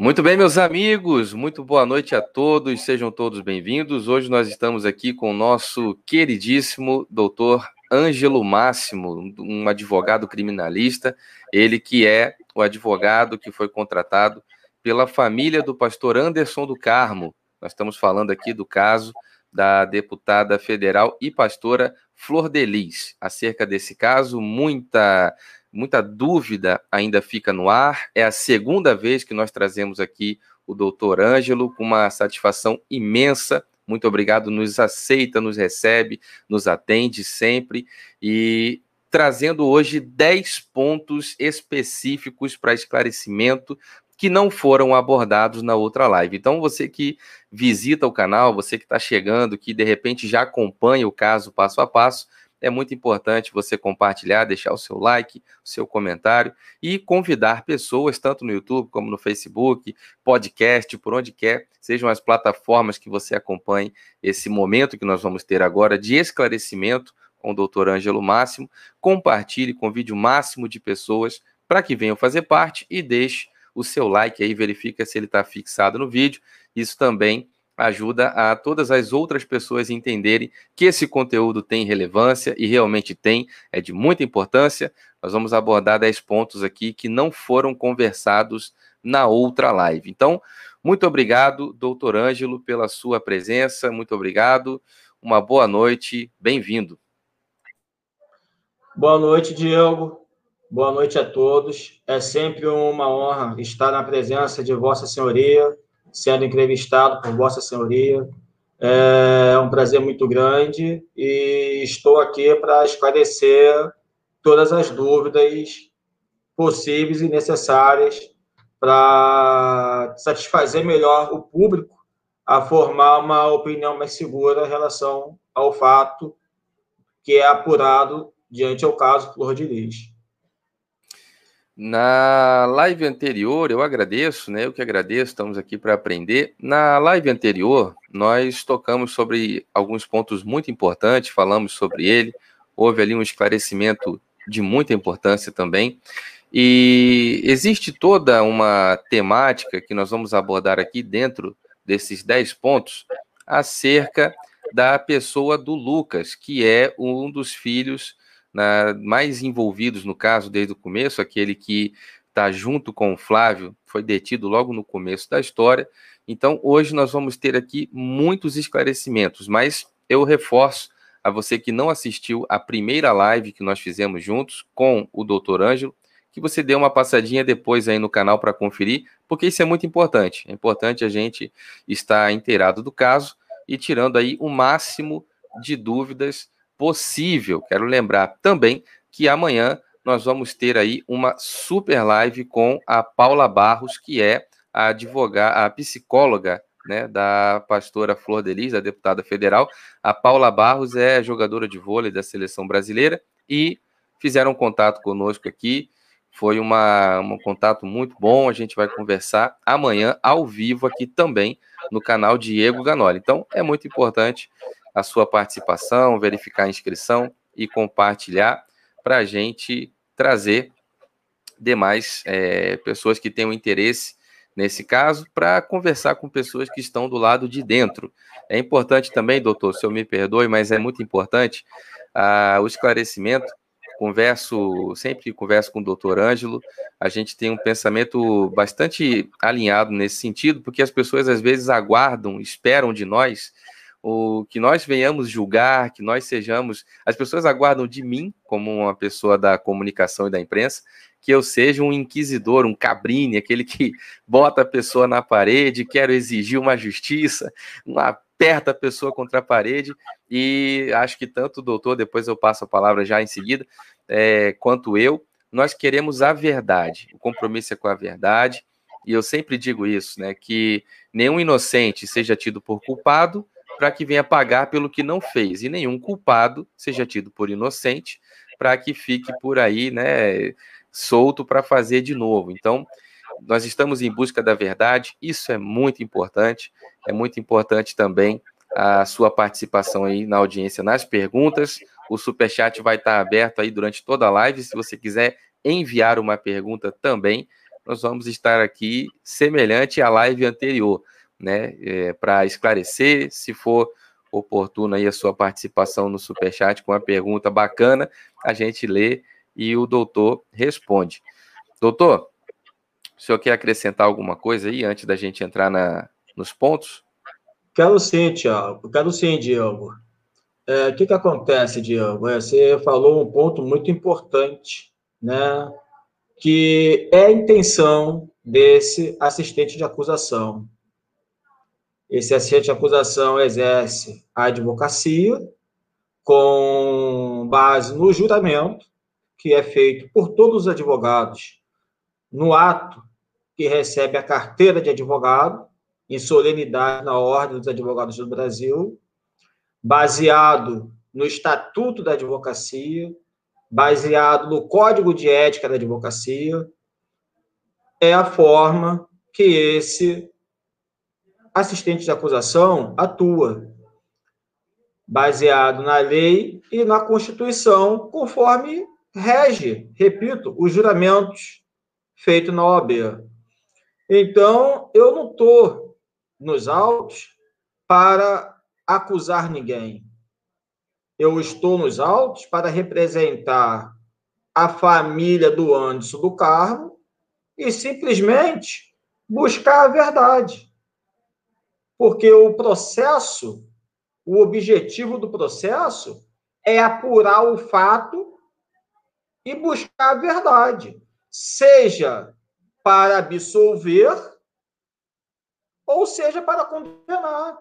Muito bem, meus amigos, muito boa noite a todos, sejam todos bem-vindos. Hoje nós estamos aqui com o nosso queridíssimo doutor Ângelo Máximo, um advogado criminalista, ele que é o advogado que foi contratado pela família do pastor Anderson do Carmo. Nós estamos falando aqui do caso da deputada federal e pastora Flor Delis. Acerca desse caso, muita muita dúvida ainda fica no ar. É a segunda vez que nós trazemos aqui o doutor Ângelo, com uma satisfação imensa. Muito obrigado, nos aceita, nos recebe, nos atende sempre e trazendo hoje 10 pontos específicos para esclarecimento que não foram abordados na outra live. Então, você que visita o canal, você que está chegando, que de repente já acompanha o caso passo a passo, é muito importante você compartilhar, deixar o seu like, o seu comentário e convidar pessoas, tanto no YouTube como no Facebook, podcast, por onde quer, sejam as plataformas que você acompanhe esse momento que nós vamos ter agora de esclarecimento com o doutor Ângelo Máximo. Compartilhe, convide o máximo de pessoas para que venham fazer parte e deixe o seu like aí, verifica se ele está fixado no vídeo. Isso também ajuda a todas as outras pessoas entenderem que esse conteúdo tem relevância e realmente tem, é de muita importância. Nós vamos abordar 10 pontos aqui que não foram conversados na outra live. Então, muito obrigado, doutor Ângelo, pela sua presença, muito obrigado, uma boa noite, bem-vindo. Boa noite, Diego. Boa noite a todos. É sempre uma honra estar na presença de Vossa Senhoria sendo entrevistado por Vossa Senhoria. É um prazer muito grande e estou aqui para esclarecer todas as dúvidas possíveis e necessárias para satisfazer melhor o público a formar uma opinião mais segura em relação ao fato que é apurado diante ao caso Flor de Lis. Na live anterior, eu agradeço, né? Eu que agradeço, estamos aqui para aprender. Na live anterior, nós tocamos sobre alguns pontos muito importantes, falamos sobre ele, houve ali um esclarecimento de muita importância também. E existe toda uma temática que nós vamos abordar aqui dentro desses 10 pontos acerca da pessoa do Lucas, que é um dos filhos na, mais envolvidos no caso desde o começo, aquele que está junto com o Flávio, foi detido logo no começo da história. Então, hoje nós vamos ter aqui muitos esclarecimentos, mas eu reforço a você que não assistiu a primeira live que nós fizemos juntos com o Dr. Ângelo, que você dê uma passadinha depois aí no canal para conferir, porque isso é muito importante. É importante a gente estar inteirado do caso e tirando aí o máximo de dúvidas possível. Quero lembrar também que amanhã nós vamos ter aí uma super live com a Paula Barros, que é a advogada, a psicóloga né, da pastora Flor Delis, da deputada federal. A Paula Barros é jogadora de vôlei da seleção brasileira e fizeram contato conosco aqui. Foi uma, um contato muito bom. A gente vai conversar amanhã ao vivo aqui também no canal Diego Ganoli. Então é muito importante a sua participação, verificar a inscrição e compartilhar para a gente trazer demais é, pessoas que tenham interesse nesse caso, para conversar com pessoas que estão do lado de dentro. É importante também, doutor, se eu me perdoe, mas é muito importante o esclarecimento. Converso, sempre converso com o doutor Ângelo, a gente tem um pensamento bastante alinhado nesse sentido, porque as pessoas às vezes aguardam, esperam de nós o que nós venhamos julgar, que nós sejamos. As pessoas aguardam de mim, como uma pessoa da comunicação e da imprensa, que eu seja um inquisidor, um cabrine, aquele que bota a pessoa na parede, quero exigir uma justiça, aperta a pessoa contra a parede, e acho que tanto o doutor, depois eu passo a palavra já em seguida, é, quanto eu, nós queremos a verdade. O compromisso é com a verdade, e eu sempre digo isso, né? Que nenhum inocente seja tido por culpado para que venha pagar pelo que não fez, e nenhum culpado seja tido por inocente para que fique por aí, né, solto para fazer de novo. Então, nós estamos em busca da verdade, isso é muito importante, é muito importante também a sua participação aí na audiência nas perguntas. O superchat vai estar aberto aí durante toda a live, se você quiser enviar uma pergunta também, nós vamos estar aqui semelhante à live anterior, né? É, Para esclarecer, se for oportuna aí a sua participação no Superchat com uma pergunta bacana, a gente lê e o doutor responde. Doutor, o senhor quer acrescentar alguma coisa aí antes da gente entrar na, nos pontos? Quero sim, Tiago. Quero sim, Diego. É, o que, que acontece, Diego? É, você falou um ponto muito importante, né? Que é a intenção desse assistente de acusação. Esse assistente de acusação exerce a advocacia com base no juramento que é feito por todos os advogados no ato que recebe a carteira de advogado em solenidade na Ordem dos Advogados do Brasil, baseado no Estatuto da Advocacia, baseado no Código de Ética da Advocacia, é a forma que esse assistente de acusação atua, baseado na lei e na Constituição, conforme rege, repito, os juramentos feitos na OAB. Então, eu não estou nos autos para acusar ninguém. Eu estou nos autos para representar a família do Anderson do Carmo e simplesmente buscar a verdade porque o processo, o objetivo do processo é apurar o fato e buscar a verdade, seja para absolver ou seja para condenar.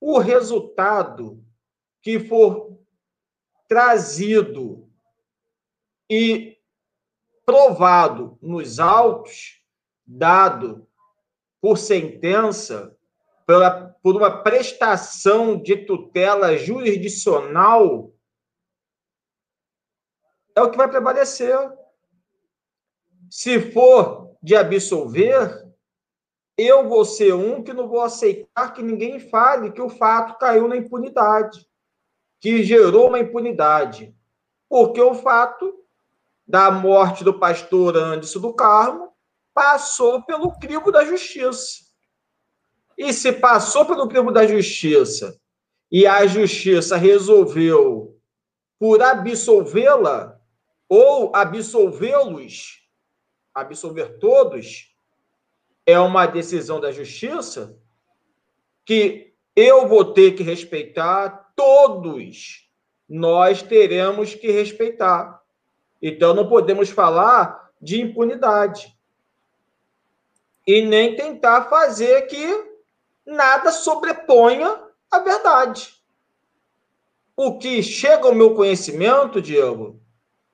O resultado que for trazido e provado nos autos, dado por sentença, pela, por uma prestação de tutela jurisdicional, é o que vai prevalecer. Se for de absolver, eu vou ser um que não vou aceitar que ninguém fale que o fato caiu na impunidade, que gerou uma impunidade. Porque o fato da morte do pastor Anderson do Carmo passou pelo crivo da justiça. E se passou pelo crivo da justiça e a justiça resolveu por absolvê-la ou absolvê-los, absolver todos, é uma decisão da justiça que eu vou ter que respeitar, todos nós teremos que respeitar. Então não podemos falar de impunidade. E nem tentar fazer que nada sobreponha a verdade. O que chega ao meu conhecimento, Diego,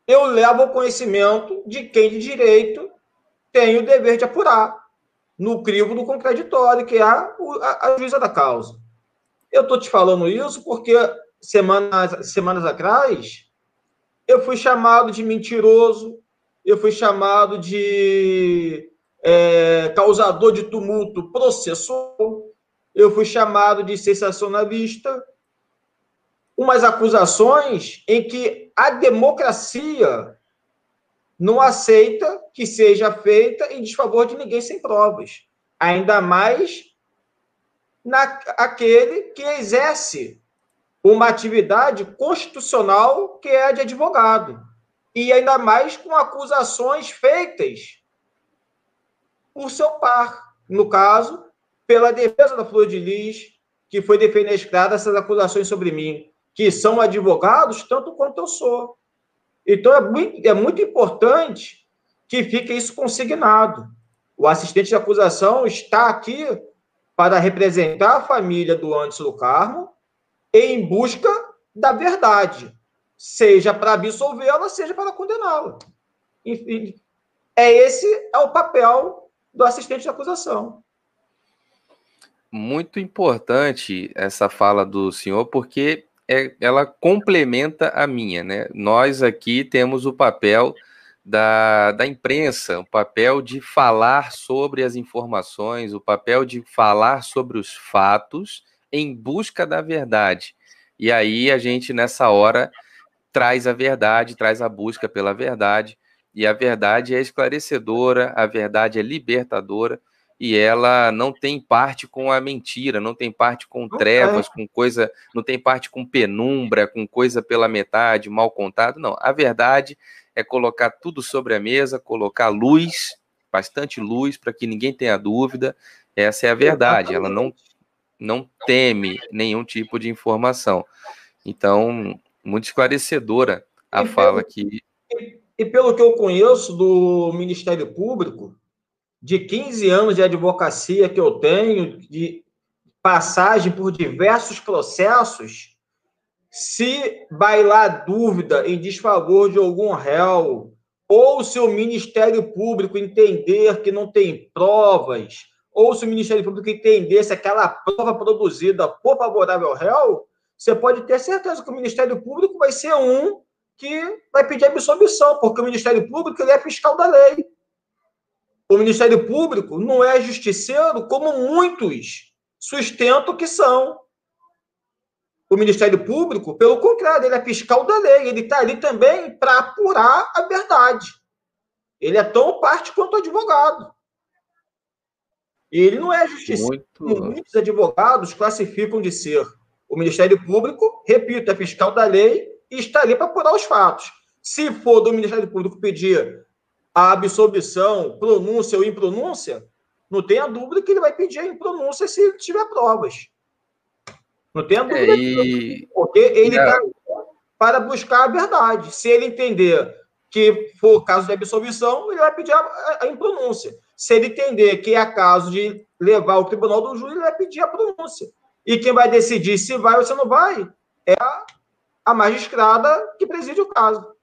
eu levo ao conhecimento de quem de direito tem o dever de apurar, no crivo do contraditório, que é a, a, a juíza da causa. Eu estou te falando isso porque semanas, semanas atrás eu fui chamado de mentiroso, eu fui chamado de é, causador de tumulto processual, eu fui chamado de sensacionalista, umas acusações em que a democracia não aceita que seja feita em desfavor de ninguém sem provas. Ainda mais naquele que exerce uma atividade constitucional que é a de advogado. E ainda mais com acusações feitas por seu par. No caso, pela defesa da Flor de Lis, que foi defenestrada essas acusações sobre mim, que são advogados tanto quanto eu sou. Então, é muito, é muito importante que fique isso consignado. O assistente de acusação está aqui para representar a família do Anderson do Carmo em busca da verdade, seja para absolvê-la, seja para condená-la. Enfim, é esse é o papel do assistente de acusação muito importante essa fala do senhor, porque é, ela complementa a minha, né? Nós aqui temos o papel da, da imprensa, o papel de falar sobre as informações, o papel de falar sobre os fatos em busca da verdade. E aí a gente, nessa hora, traz a verdade, traz a busca pela verdade. E a verdade é esclarecedora, a verdade é libertadora e ela não tem parte com a mentira, não tem parte com trevas, com coisa, não tem parte com penumbra, com coisa pela metade, mal contado, não. A verdade é colocar tudo sobre a mesa, colocar luz, bastante luz para que ninguém tenha dúvida. Essa é a verdade. Ela não não teme nenhum tipo de informação. Então, muito esclarecedora a e fala pelo, que e, e pelo que eu conheço do Ministério Público, de 15 anos de advocacia que eu tenho, de passagem por diversos processos, se bailar dúvida em desfavor de algum réu, ou se o Ministério Público entender que não tem provas, ou se o Ministério Público entender se aquela prova produzida for favorável ao réu, você pode ter certeza que o Ministério Público vai ser um que vai pedir absolvição, porque o Ministério Público ele é fiscal da lei. O Ministério Público não é justiceiro como muitos sustentam que são. O Ministério Público, pelo contrário, ele é fiscal da lei, ele está ali também para apurar a verdade. Ele é tão parte quanto advogado. Ele não é justiceiro, Muito... muitos advogados classificam de ser. O Ministério Público, repito, é fiscal da lei e está ali para apurar os fatos. Se for do Ministério Público pedir a absolvição, pronúncia ou impronúncia, não tenha dúvida que ele vai pedir a impronúncia se tiver provas. Não tenha dúvida. É, e... Porque ele está para buscar a verdade. Se ele entender que for caso de absolvição, ele vai pedir a, a impronúncia. Se ele entender que é caso de levar ao tribunal do júri, ele vai pedir a pronúncia. E quem vai decidir se vai ou se não vai é a, a magistrada que preside o caso.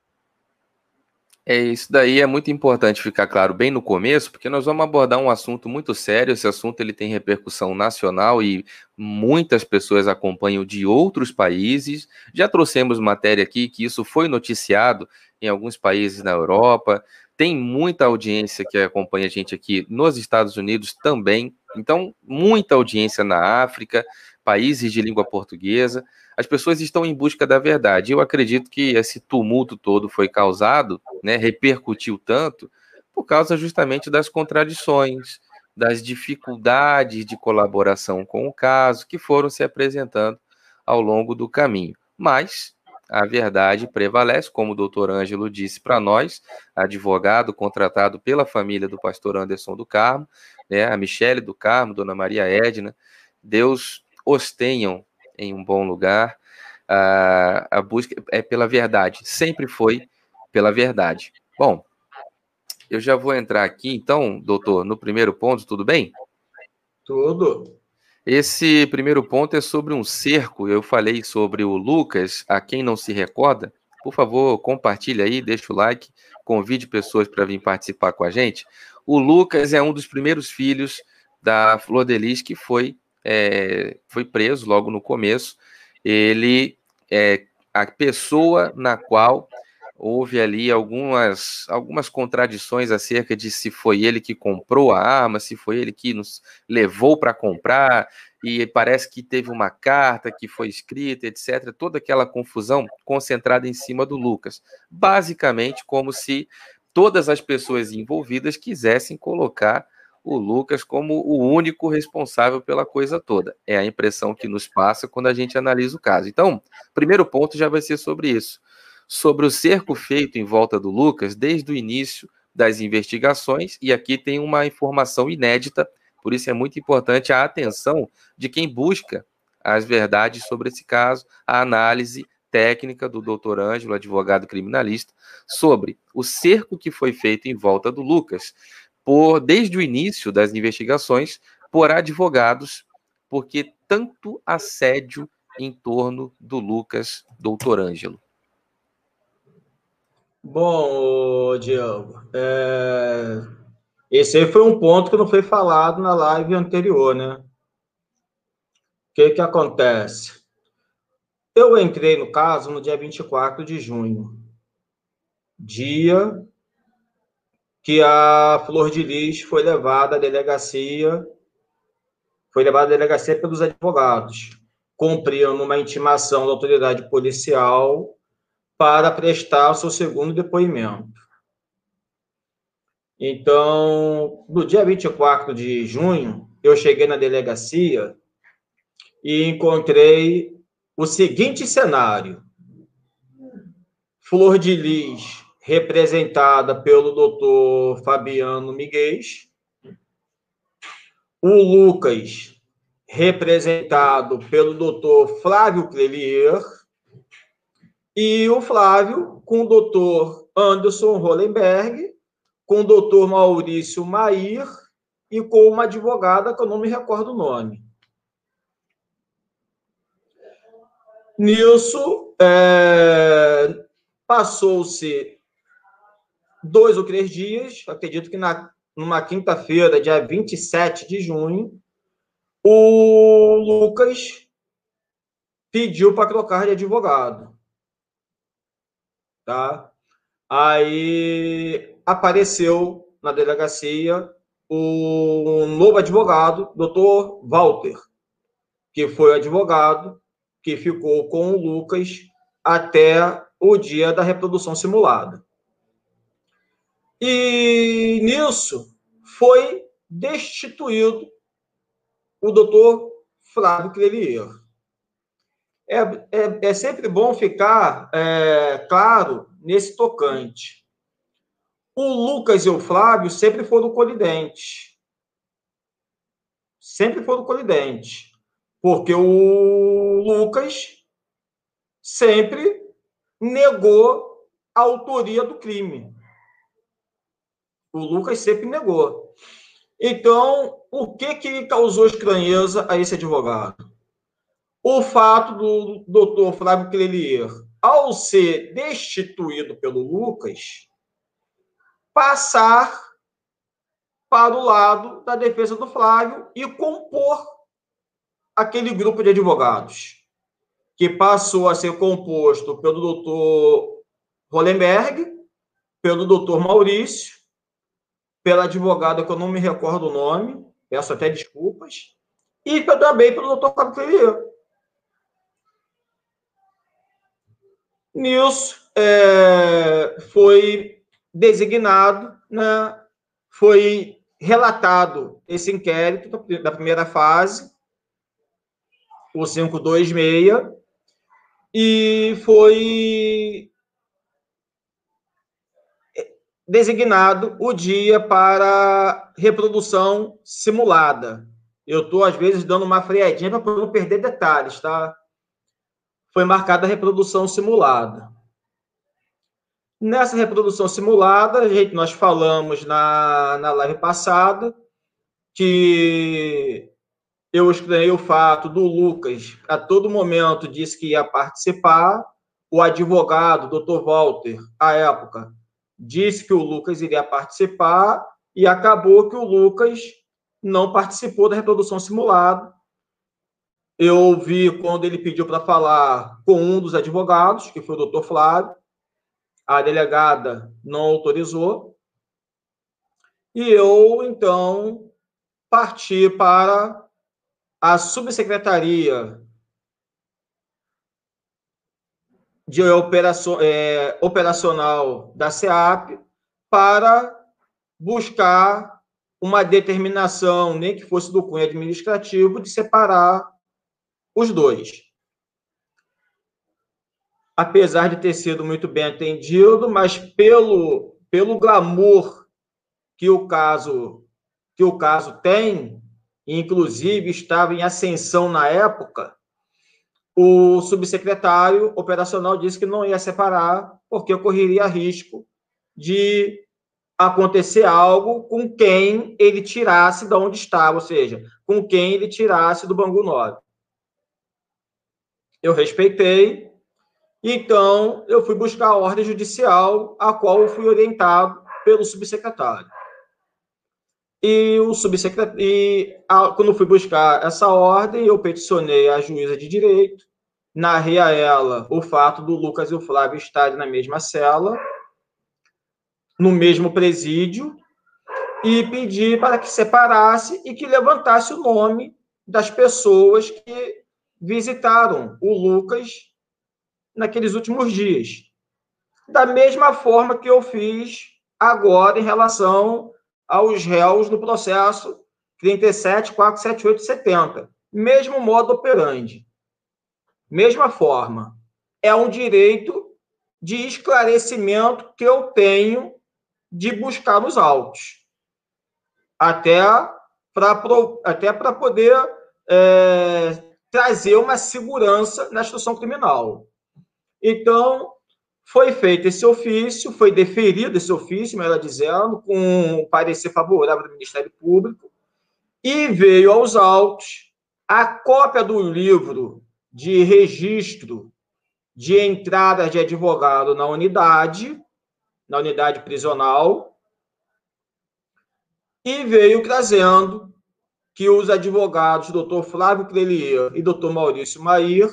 É, isso daí é muito importante ficar claro bem no começo, porque nós vamos abordar um assunto muito sério. Esse assunto ele tem repercussão nacional e muitas pessoas acompanham de outros países. Já trouxemos matéria aqui que isso foi noticiado em alguns países na Europa. Tem muita audiência que acompanha a gente aqui nos Estados Unidos também. Então, muita audiência na África, países de língua portuguesa as pessoas estão em busca da verdade. Eu acredito que esse tumulto todo foi causado, né, repercutiu tanto, por causa justamente das contradições, das dificuldades de colaboração com o caso que foram se apresentando ao longo do caminho. Mas a verdade prevalece, como o doutor Ângelo disse para nós, advogado contratado pela família do pastor Anderson do Carmo, né, a Michele do Carmo, dona Maria Edna, Deus os tenham em um bom lugar. A, a busca é pela verdade, sempre foi pela verdade. Bom, eu já vou entrar aqui, então, doutor, no primeiro ponto, tudo bem? Tudo. Esse primeiro ponto é sobre um cerco. Eu falei sobre o Lucas, a quem não se recorda. Por favor, compartilhe aí, deixa o like, convide pessoas para vir participar com a gente. O Lucas é um dos primeiros filhos da Flor de Lis que foi é, foi preso logo no começo. Ele é a pessoa na qual houve ali algumas, algumas contradições acerca de se foi ele que comprou a arma, se foi ele que nos levou para comprar, e parece que teve uma carta que foi escrita, etc. Toda aquela confusão concentrada em cima do Lucas. Basicamente, como se todas as pessoas envolvidas quisessem colocar o Lucas como o único responsável pela coisa toda. É a impressão que nos passa quando a gente analisa o caso. Então, primeiro ponto já vai ser sobre isso. Sobre o cerco feito em volta do Lucas desde o início das investigações, e aqui tem uma informação inédita, por isso é muito importante a atenção de quem busca as verdades sobre esse caso, a análise técnica do doutor Ângelo, advogado criminalista, sobre o cerco que foi feito em volta do Lucas por desde o início das investigações por advogados, porque tanto assédio em torno do Lucas Doutor Ângelo. Bom, Diego, é... esse aí foi um ponto que não foi falado na live anterior, né? O que que acontece? Eu entrei no caso no dia 24 de junho, dia que a Flor de Lis foi levada à delegacia, foi levada à delegacia pelos advogados, cumprindo uma intimação da autoridade policial para prestar o seu segundo depoimento. Então, no dia 24 de junho, eu cheguei na delegacia e encontrei o seguinte cenário: Flor de Lis, representada pelo doutor Fabiano Miguel, o Lucas, representado pelo doutor Flávio Clelier, e o Flávio com o doutor Anderson Hollenberg, com o doutor Maurício Mair e com uma advogada que eu não me recordo o nome. Nisso, é, passou-se dois ou três dias, acredito que na, numa quinta-feira, dia 27 de junho, o Lucas pediu para trocar de advogado. Tá? Aí apareceu na delegacia o novo advogado, doutor Walter, que foi advogado que ficou com o Lucas até o dia da reprodução simulada. E nisso foi destituído o doutor Flávio Clelier. É, é, é, sempre bom ficar é, claro nesse tocante. O Lucas e o Flávio sempre foram colidentes. Sempre foram colidentes. Porque o Lucas sempre negou a autoria do crime. O Lucas sempre negou. Então, o que, que causou estranheza a esse advogado? O fato do doutor Flávio Clelier, ao ser destituído pelo Lucas, passar para o lado da defesa do Flávio e compor aquele grupo de advogados, que passou a ser composto pelo doutor Hollenberg, pelo doutor Maurício pela advogada que eu não me recordo o nome, peço até desculpas, e também pelo doutor Fábio Ferreira. Nisso, é, foi designado, né, foi relatado esse inquérito da primeira fase, o 526, e foi designado o dia para reprodução simulada. Eu estou, às vezes, dando uma freadinha para não perder detalhes, tá? Foi marcada a reprodução simulada. Nessa reprodução simulada, gente, nós falamos na, na live passada que eu estranhei o fato do Lucas, a todo momento, disse que ia participar. O advogado, doutor Walter, à época, disse que o Lucas iria participar e acabou que o Lucas não participou da reprodução simulada. Eu ouvi quando ele pediu para falar com um dos advogados, que foi o doutor Flávio, a delegada não autorizou, e eu, então, parti para a subsecretaria de operação, é, operacional da SEAP para buscar uma determinação, nem que fosse do cunho administrativo, de separar os dois. Apesar de ter sido muito bem atendido, mas pelo, pelo glamour que o caso que o caso tem, inclusive estava em ascensão na época, o subsecretário operacional disse que não ia separar, porque ocorreria risco de acontecer algo com quem ele tirasse de onde estava, ou seja, com quem ele tirasse do Bangu 9. Eu respeitei, então eu fui buscar a ordem judicial, a qual eu fui orientado pelo subsecretário. E o subsecretário, e a, quando fui buscar essa ordem, eu peticionei a juíza de direito, narrei a ela o fato do Lucas e o Flávio estarem na mesma cela, no mesmo presídio, e pedi para que separasse e que levantasse o nome das pessoas que visitaram o Lucas naqueles últimos dias. Da mesma forma que eu fiz agora em relação aos réus no processo 37, 478 70. Mesmo modo operandi. Mesma forma. É um direito de esclarecimento que eu tenho de buscar nos autos. Até para até poder é, trazer uma segurança na instrução criminal. Então, foi feito esse ofício, foi deferido esse ofício, melhor dizendo, com um parecer favorável do Ministério Público, e veio aos autos a cópia do livro de registro de entrada de advogado na unidade, na unidade prisional, e veio trazendo que os advogados doutor Flávio Crelier e doutor Maurício Mair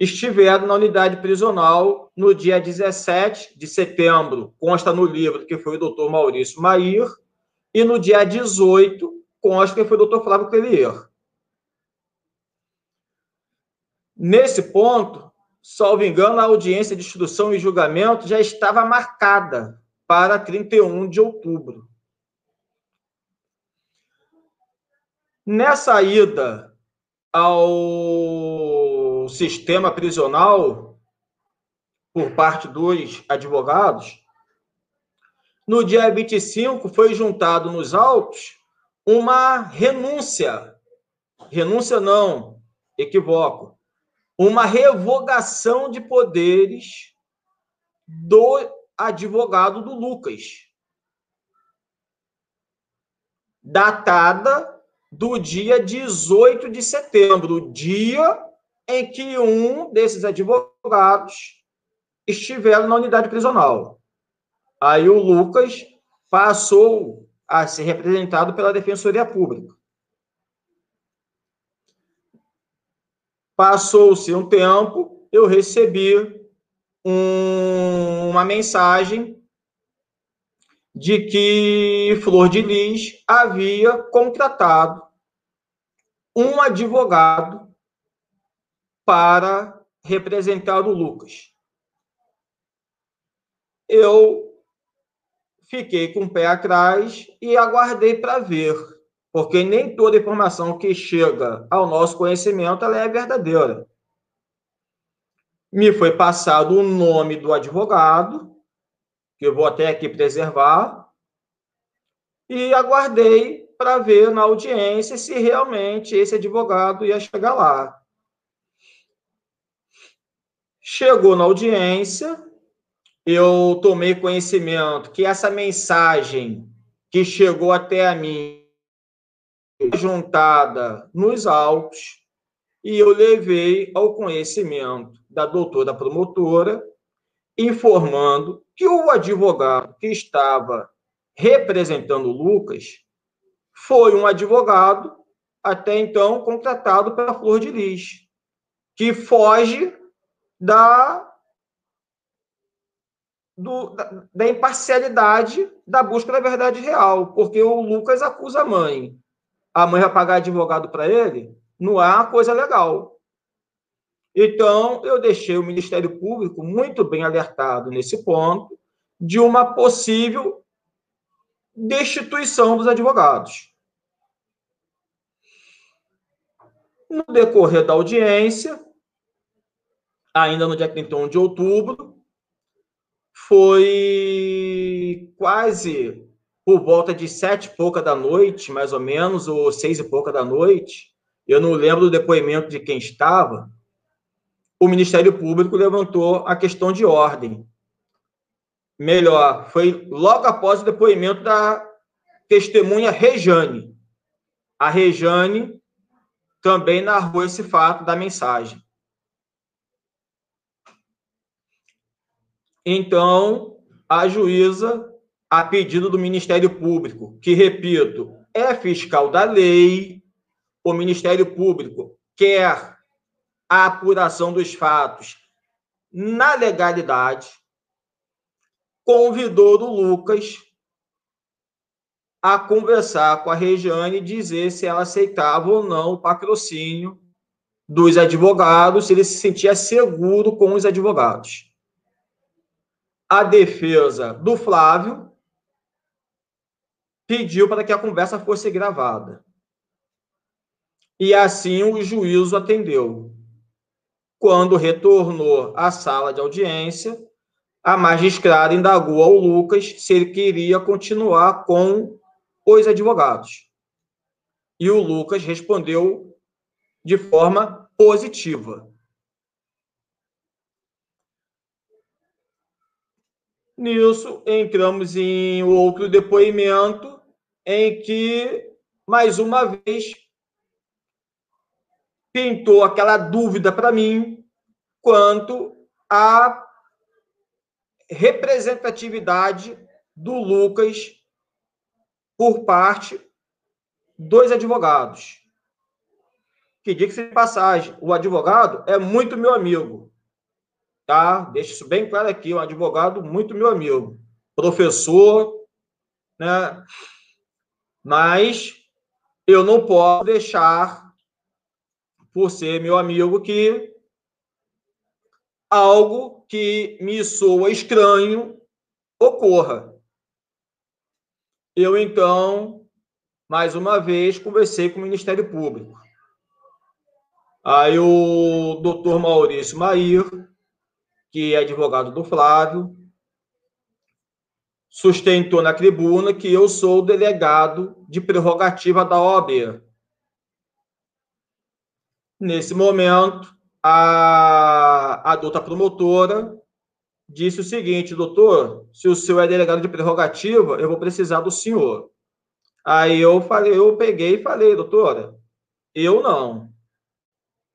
estiveram na unidade prisional no dia 17 de setembro, consta no livro que foi o doutor Maurício Mair, e no dia 18 consta que foi o doutor Flávio Crelier. Nesse ponto, salvo engano, a audiência de instrução e julgamento já estava marcada para 31 de outubro. Nessa ida ao sistema prisional por parte dos advogados, no dia 25 foi juntado nos autos uma renúncia. Renúncia não, equivoco. Uma revogação de poderes do advogado do Lucas. Datada do dia 18 de setembro, dia em que um desses advogados estiveram na unidade prisional. Aí o Lucas passou a ser representado pela Defensoria Pública. Passou-se um tempo, eu recebi um, uma mensagem de que Flor de Lis havia contratado um advogado para representar o Lucas. Eu fiquei com o pé atrás e aguardei para ver, porque nem toda informação que chega ao nosso conhecimento é verdadeira. Me foi passado o nome do advogado, que eu vou até aqui preservar, e aguardei para ver na audiência se realmente esse advogado ia chegar lá. Chegou na audiência, eu tomei conhecimento que essa mensagem que chegou até a mim juntada nos autos e eu levei ao conhecimento da doutora promotora informando que o advogado que estava representando o Lucas foi um advogado até então contratado pela Flor de Lis, que foge da, do, da, da imparcialidade da busca da verdade real, porque o Lucas acusa a mãe. A mãe vai pagar advogado para ele? Não é uma coisa legal. Então, eu deixei o Ministério Público muito bem alertado nesse ponto de uma possível destituição dos advogados. No decorrer da audiência, ainda no dia 31 de outubro, foi quase por volta de sete e pouca da noite, mais ou menos, ou seis e pouca da noite, eu não lembro do depoimento de quem estava, o Ministério Público levantou a questão de ordem. Melhor, foi logo após o depoimento da testemunha Rejane. A Rejane também narrou esse fato da mensagem. Então, a juíza, a pedido do Ministério Público, que, repito, é fiscal da lei, o Ministério Público quer a apuração dos fatos na legalidade, convidou o Lucas a conversar com a Regiane e dizer se ela aceitava ou não o patrocínio dos advogados, se ele se sentia seguro com os advogados. a defesa do Flávio pediu para que a conversa fosse gravada. E assim o juízo atendeu. Quando retornou à sala de audiência, a magistrada indagou ao Lucas se ele queria continuar com os advogados. E o Lucas respondeu de forma positiva. Nisso, entramos em outro depoimento em que, mais uma vez, pintou aquela dúvida para mim quanto à representatividade do Lucas por parte dos advogados. Que diga se de passagem, o advogado é muito meu amigo. Tá? Deixa isso bem claro aqui, um advogado muito meu amigo. Professor, né? Mas eu não posso deixar, por ser meu amigo, que algo que me soa estranho ocorra. Eu, então, mais uma vez, conversei com o Ministério Público. Aí o doutor Maurício Mair, que é advogado do Flávio, sustentou na tribuna que eu sou o delegado de prerrogativa da OAB. Nesse momento, a adulta promotora disse o seguinte, doutor, se o senhor é delegado de prerrogativa, eu vou precisar do senhor. Aí eu falei, eu peguei e falei, doutora, eu não.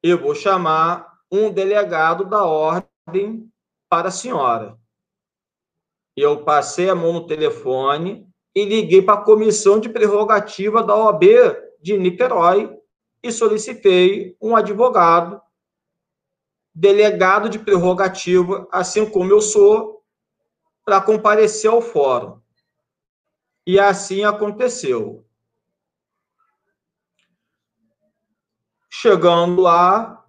Eu vou chamar um delegado da ordem para a senhora. Eu passei a mão no telefone e liguei para a comissão de prerrogativa da OAB de Niterói e solicitei um advogado delegado de prerrogativa, assim como eu sou, para comparecer ao fórum. E assim aconteceu. Chegando lá,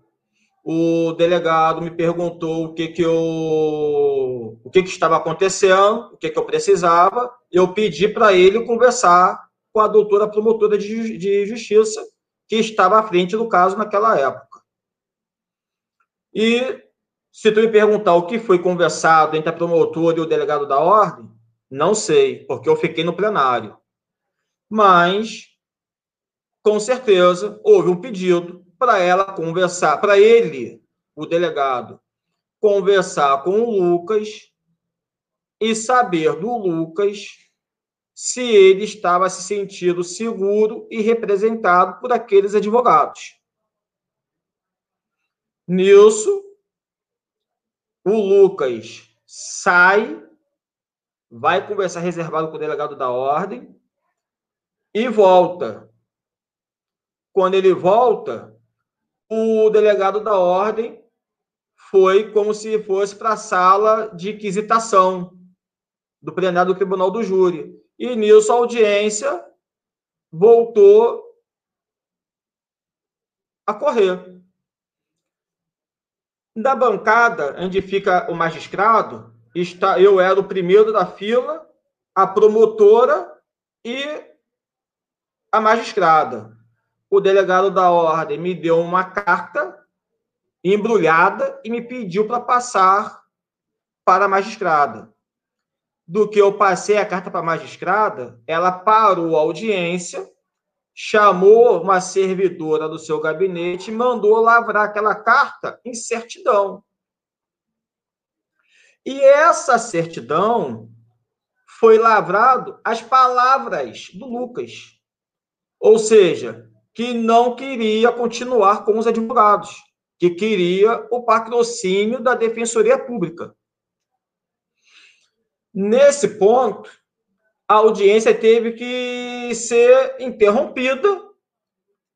o delegado me perguntou o que que eu o que que estava acontecendo, o que que eu precisava. Eu pedi para ele conversar com a doutora promotora de, de justiça que estava à frente do caso naquela época. E se tu me perguntar o que foi conversado entre a promotora e o delegado da ordem, não sei, porque eu fiquei no plenário. Mas, com certeza, houve um pedido para ela conversar, para ele, o delegado, conversar com o Lucas e saber do Lucas se ele estava se sentindo seguro e representado por aqueles advogados. Nilson, o Lucas sai, vai conversar reservado com o delegado da ordem e volta. Quando ele volta, o delegado da ordem foi como se fosse para a sala de quisitação do plenário do Tribunal do Júri. E nisso a audiência voltou a correr. Da bancada, onde fica o magistrado, está, eu era o primeiro da fila, a promotora e a magistrada. O delegado da ordem me deu uma carta embrulhada e me pediu para passar para a magistrada. Do que eu passei a carta para a magistrada, ela parou a audiência chamou uma servidora do seu gabinete e mandou lavrar aquela carta em certidão. E essa certidão foi lavrado as palavras do Lucas. Ou seja, que não queria continuar com os advogados, que queria o patrocínio da Defensoria Pública. Nesse ponto, a audiência teve que ser interrompida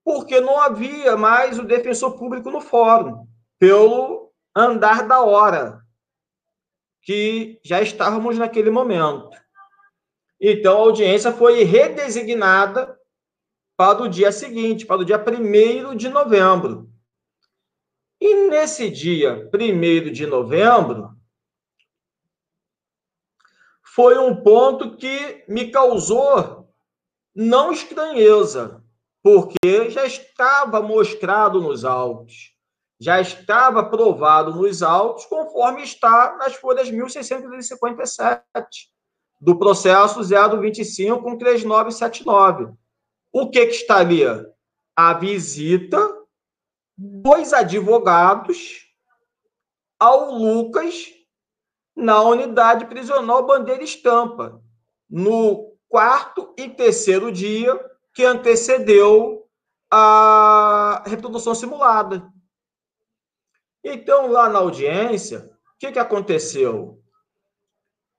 porque não havia mais o defensor público no fórum, pelo andar da hora, que já estávamos naquele momento. Então, a audiência foi redesignada para o dia seguinte, para o dia 1 de novembro. E nesse dia 1 de novembro, foi um ponto que me causou não estranheza, porque já estava mostrado nos autos, já estava provado nos autos, conforme está nas folhas 1657 do processo 025 com 3979. O que, que estaria? A visita dos advogados ao Lucas na unidade prisional Bandeira Estampa, no quarto e terceiro dia que antecedeu a reprodução simulada. Então, lá na audiência, o que, que aconteceu?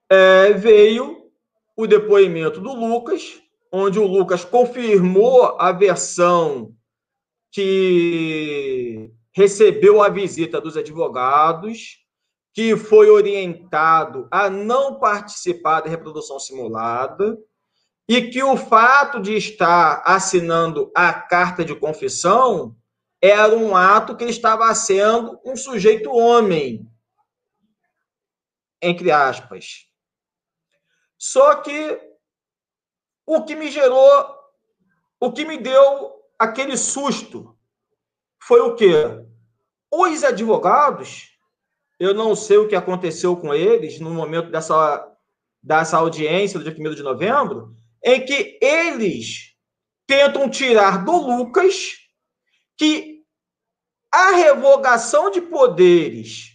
É, veio o depoimento do Lucas, onde o Lucas confirmou a versão que recebeu a visita dos advogados, que foi orientado a não participar da reprodução simulada e que o fato de estar assinando a carta de confissão era um ato que ele estava sendo um sujeito homem, entre aspas. Só que o que me gerou, o que me deu aquele susto foi o quê? Os advogados eu não sei o que aconteceu com eles no momento dessa, dessa audiência do dia 1 de novembro, em que eles tentam tirar do Lucas que a revogação de poderes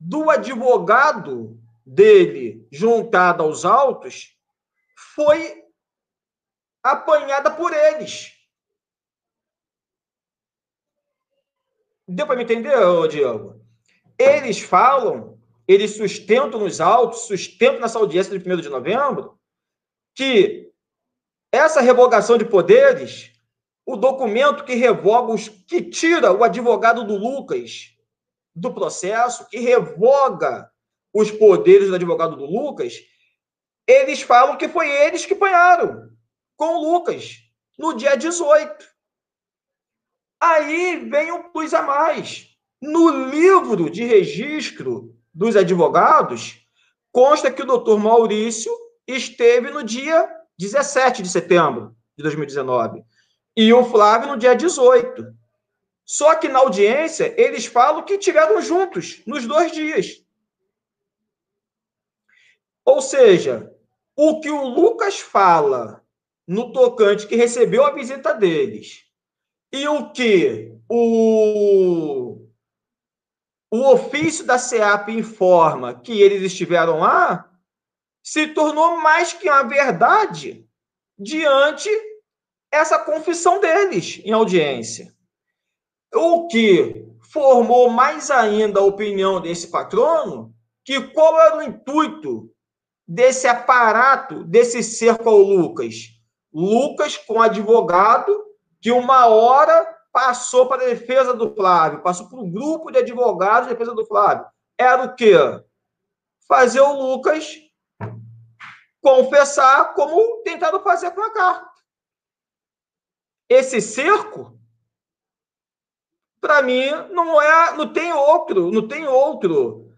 do advogado dele juntada aos autos foi apanhada por eles. Deu para me entender, Diego? Eles falam, eles sustentam nos autos, sustentam nessa audiência de 1 de novembro, que essa revogação de poderes, o documento que revoga, os, que tira o advogado do Lucas do processo, que revoga os poderes do advogado do Lucas, eles falam que foi eles que apanharam com Lucas no dia 18. Aí vem um plus a mais. No livro de registro dos advogados, consta que o doutor Maurício esteve no dia 17 de setembro de 2019 e o Flávio no dia 18. Só que na audiência eles falam que estiveram juntos nos dois dias. Ou seja, o que o Lucas fala no tocante que recebeu a visita deles e o que o o ofício da SEAP informa que eles estiveram lá, se tornou mais que uma verdade diante essa confissão deles em audiência. O que formou mais ainda a opinião desse patrono que qual era o intuito desse aparato, desse cerco ao Lucas? Lucas com advogado que uma hora passou para a defesa do Flávio, passou para o grupo de advogados de defesa do Flávio. Era o quê? Fazer o Lucas confessar como tentaram fazer com a carta. Esse cerco, para mim, não é, não tem outro, não tem outro,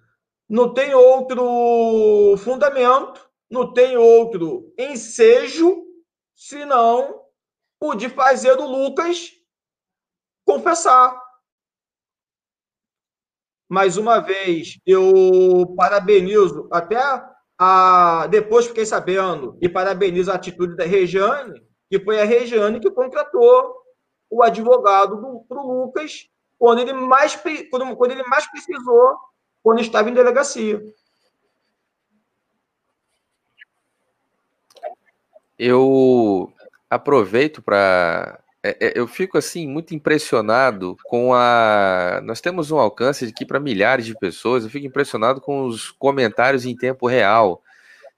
não tem outro fundamento, não tem outro ensejo, senão o de fazer o Lucas confessar. Mais uma vez, eu parabenizo, até a, depois fiquei sabendo, e parabenizo a atitude da Regiane, que foi a Regiane que contratou o advogado para o Lucas quando ele, mais, quando, quando ele mais precisou, quando estava em delegacia. Eu aproveito para é, é, eu fico assim muito impressionado com a. Nós temos um alcance aqui para milhares de pessoas. Eu fico impressionado com os comentários em tempo real.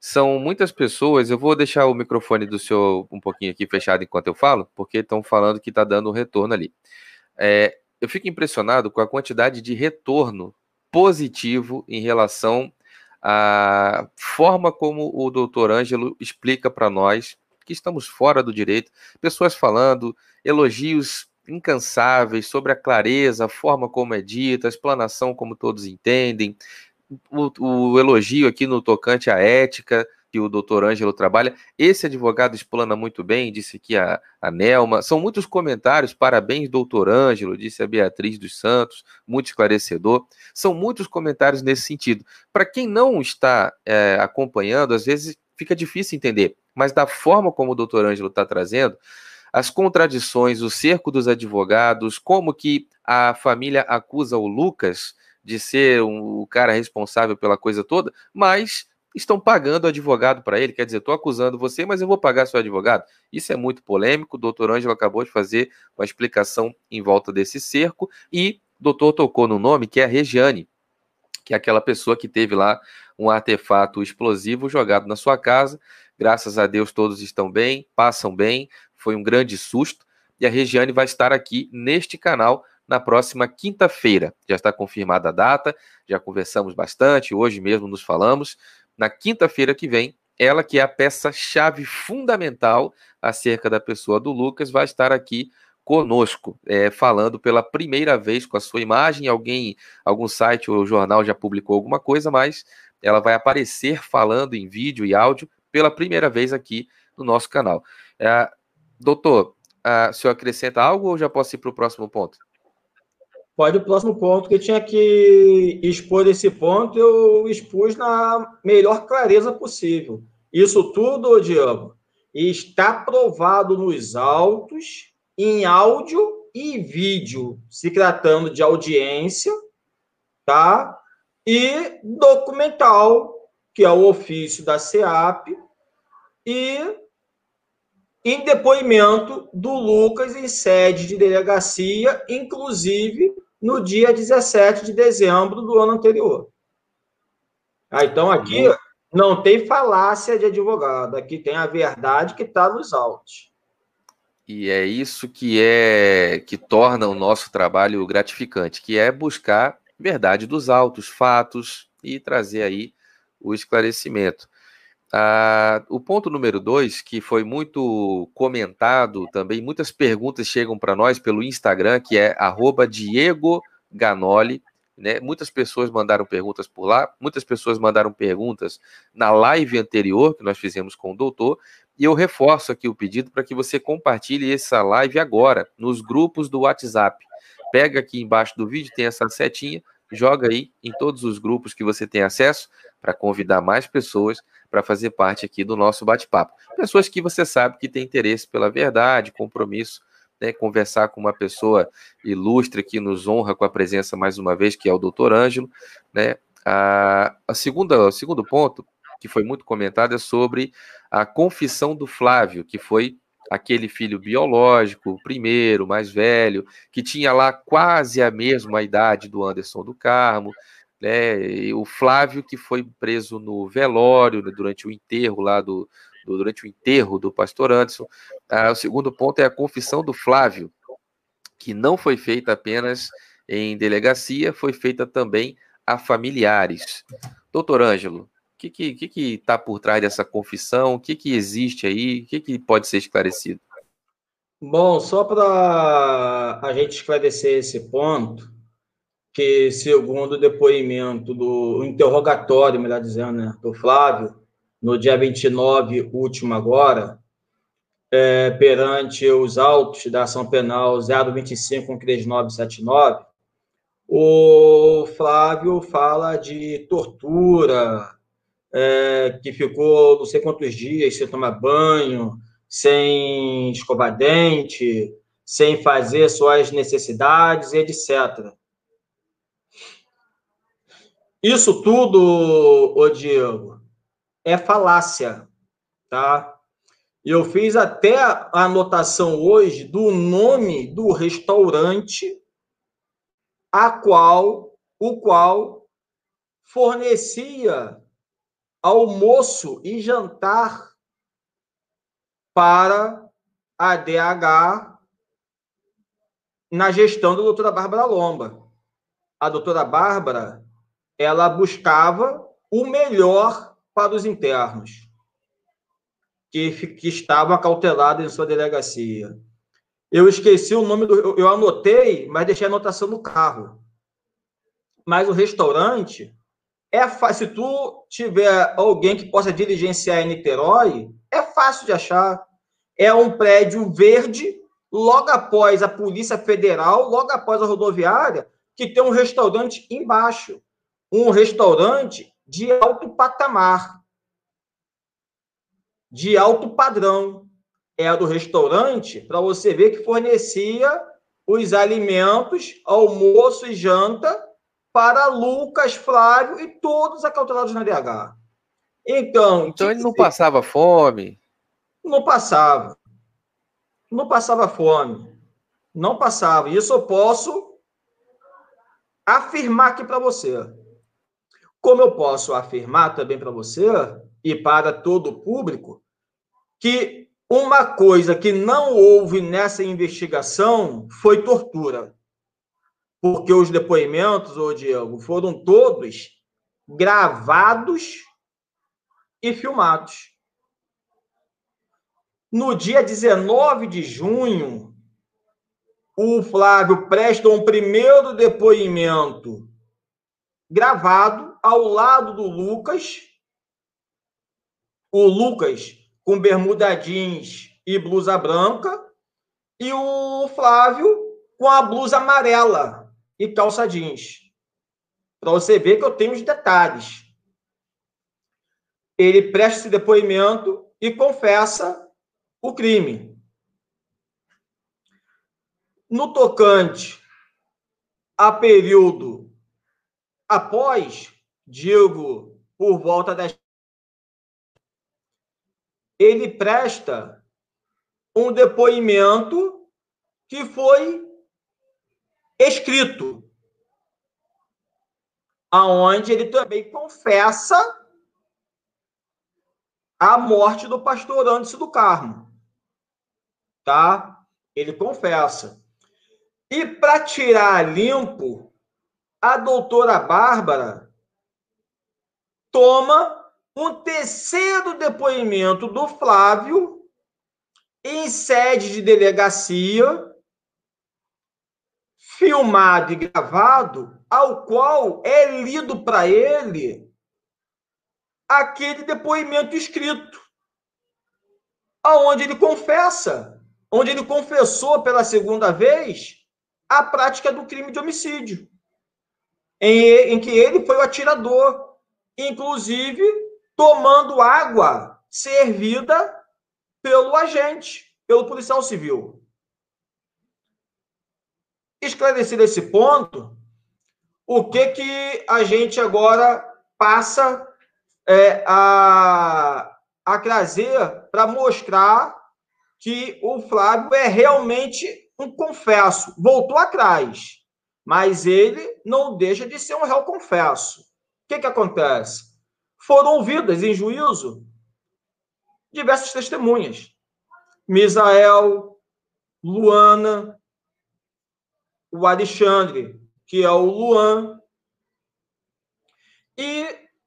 São muitas pessoas. Eu vou deixar o microfone do senhor um pouquinho aqui fechado enquanto eu falo, porque estão falando que está dando um retorno ali. É, eu fico impressionado com a quantidade de retorno positivo em relação à forma como o doutor Ângelo explica para nós que estamos fora do direito, pessoas falando, elogios incansáveis sobre a clareza, a forma como é dita, a explanação como todos entendem, o, o elogio aqui no tocante à ética, que o doutor Ângelo trabalha. Esse advogado explana muito bem, disse aqui a, a Nelma. São muitos comentários, parabéns, doutor Ângelo, disse a Beatriz dos Santos, muito esclarecedor. São muitos comentários nesse sentido. Para quem não está é, acompanhando, às vezes fica difícil entender, mas da forma como o doutor Ângelo está trazendo, as contradições, o cerco dos advogados, como que a família acusa o Lucas de ser um, o cara responsável pela coisa toda, mas estão pagando advogado para ele. Quer dizer, estou acusando você, mas eu vou pagar seu advogado. Isso é muito polêmico. O doutor Ângelo acabou de fazer uma explicação em volta desse cerco e o doutor tocou no nome que é a Regiane, que é aquela pessoa que teve lá um artefato explosivo jogado na sua casa. Graças a Deus todos estão bem, passam bem. Foi um grande susto. E a Regiane vai estar aqui neste canal na próxima quinta-feira. Já está confirmada a data, já conversamos bastante, hoje mesmo nos falamos na quinta-feira que vem, ela que é a peça-chave fundamental acerca da pessoa do Lucas, vai estar aqui conosco, é, falando pela primeira vez com a sua imagem. Alguém, algum site ou jornal já publicou alguma coisa, mas ela vai aparecer falando em vídeo e áudio pela primeira vez aqui no nosso canal. É, doutor, a, o senhor acrescenta algo ou já posso ir para o próximo ponto? Pode o próximo ponto, que tinha que expor esse ponto, eu expus na melhor clareza possível. Isso tudo, Diego, está provado nos autos, em áudio e vídeo, se tratando de audiência, tá? E documental, que é o ofício da SEAP, e em depoimento do Lucas em sede de delegacia, inclusive no dia 17 de dezembro do ano anterior. Ah, então aqui uhum. não tem falácia de advogado, aqui tem a verdade que está nos autos. E é isso que é que torna o nosso trabalho gratificante, que é buscar verdade dos autos, fatos e trazer aí o esclarecimento. Ah, o ponto número dois, que foi muito comentado também, muitas perguntas chegam para nós pelo Instagram, que é Diego Ganoli. Né? Muitas pessoas mandaram perguntas por lá, muitas pessoas mandaram perguntas na live anterior que nós fizemos com o doutor, e eu reforço aqui o pedido para que você compartilhe essa live agora nos grupos do WhatsApp. Pega aqui embaixo do vídeo, tem essa setinha, joga aí em todos os grupos que você tem acesso para convidar mais pessoas para fazer parte aqui do nosso bate-papo. Pessoas que você sabe que tem interesse pela verdade, compromisso, né, conversar com uma pessoa ilustre que nos honra com a presença mais uma vez, que é o doutor Ângelo. Né? A, a segunda, o segundo ponto, que foi muito comentado, é sobre a confissão do Flávio, que foi aquele filho biológico, o primeiro, mais velho, que tinha lá quase a mesma idade do Anderson do Carmo, né? E o Flávio que foi preso no velório né, durante o enterro lá do, do, durante o enterro do pastor Anderson. Ah, o segundo ponto é a confissão do Flávio, que não foi feita apenas em delegacia, foi feita também a familiares. Doutor Ângelo, que está que, que, que tá por trás dessa confissão? O que, que existe aí? O que, que pode ser esclarecido? Bom, só para a gente esclarecer esse ponto, que, segundo o depoimento do interrogatório, melhor dizendo, né, do Flávio, no dia 29, último agora, é, perante os autos da ação penal 025-3979, o Flávio fala de tortura, é, que ficou não sei quantos dias sem tomar banho, sem escovar dente, sem fazer suas necessidades, etc. Isso tudo, ô Diego, é falácia, tá? Eu fiz até a anotação hoje do nome do restaurante a qual o qual fornecia almoço e jantar para a DH na gestão da doutora Bárbara Lomba. A doutora Bárbara ela buscava o melhor para os internos que, que estavam acautelados em sua delegacia. Eu esqueci o nome do. Eu anotei, mas deixei a anotação no carro. Mas o restaurante É se tu tiver alguém que possa diligenciar em Niterói, é fácil de achar. É um prédio verde, logo após a Polícia Federal, logo após a rodoviária, que tem um restaurante embaixo. Um restaurante de alto patamar, de alto padrão. É do restaurante, para você ver que fornecia os alimentos, almoço e janta para Lucas, Flávio e todos acautelados na DH. Então, então ele não passava fome? Não passava. Não passava fome. Não passava. Isso eu posso afirmar aqui para você. Como eu posso afirmar também para você e para todo o público que uma coisa que não houve nessa investigação foi tortura. Porque os depoimentos, ô Diego, foram todos gravados e filmados. No dia 19 de junho, o Flávio presta um primeiro depoimento gravado ao lado do Lucas. O Lucas com bermuda jeans e blusa branca, e o Flávio com a blusa amarela e calça jeans. Para você ver que eu tenho os detalhes. Ele presta esse depoimento e confessa o crime. No tocante a período após, digo, por volta das ele presta um depoimento que foi escrito, aonde ele também confessa a morte do pastor antes do Carmo. Tá? Ele confessa. E para tirar limpo, a doutora Bárbara toma um terceiro depoimento do Flávio em sede de delegacia, filmado e gravado, ao qual é lido para ele aquele depoimento escrito, aonde ele confessa, onde ele confessou pela segunda vez a prática do crime de homicídio, em, em que ele foi o atirador, inclusive tomando água servida pelo agente, pelo policial civil. Esclarecido esse ponto, o que que a gente agora passa é, a, a trazer para mostrar que o Flávio é realmente um confesso. Voltou atrás, mas ele não deixa de ser um réu confesso. O que, que acontece? foram ouvidas em juízo diversas testemunhas. Misael, Luana, o Alexandre, que é o Luan. E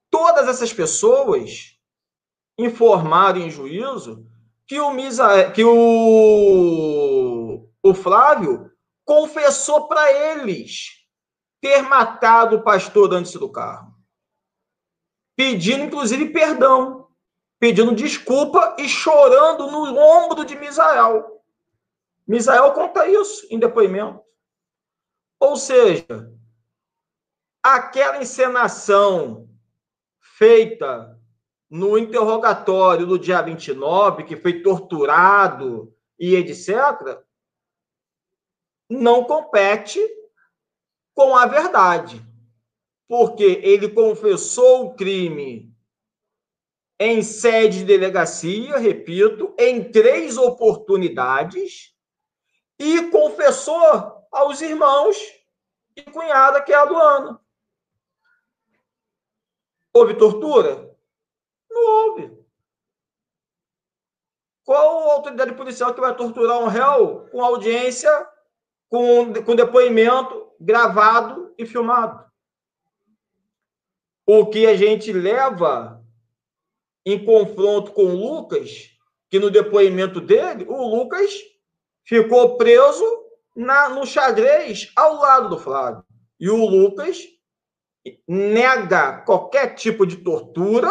todas essas pessoas informaram em juízo que o, Misael, que o, o Flávio confessou para eles ter matado o pastor antes do carro pedindo inclusive perdão, pedindo desculpa e chorando no ombro de Misael. Misael conta isso em depoimento. Ou seja, aquela encenação feita no interrogatório do dia 29, que foi torturado e etc., não compete com a verdade porque ele confessou o crime em sede de delegacia, repito, em três oportunidades, e confessou aos irmãos e cunhada, que é a Luana. Houve tortura? Não houve. Qual autoridade policial que vai torturar um réu com audiência, com, com depoimento gravado e filmado? o que a gente leva em confronto com o Lucas, que no depoimento dele, o Lucas ficou preso na, no xadrez ao lado do Flávio. E o Lucas nega qualquer tipo de tortura.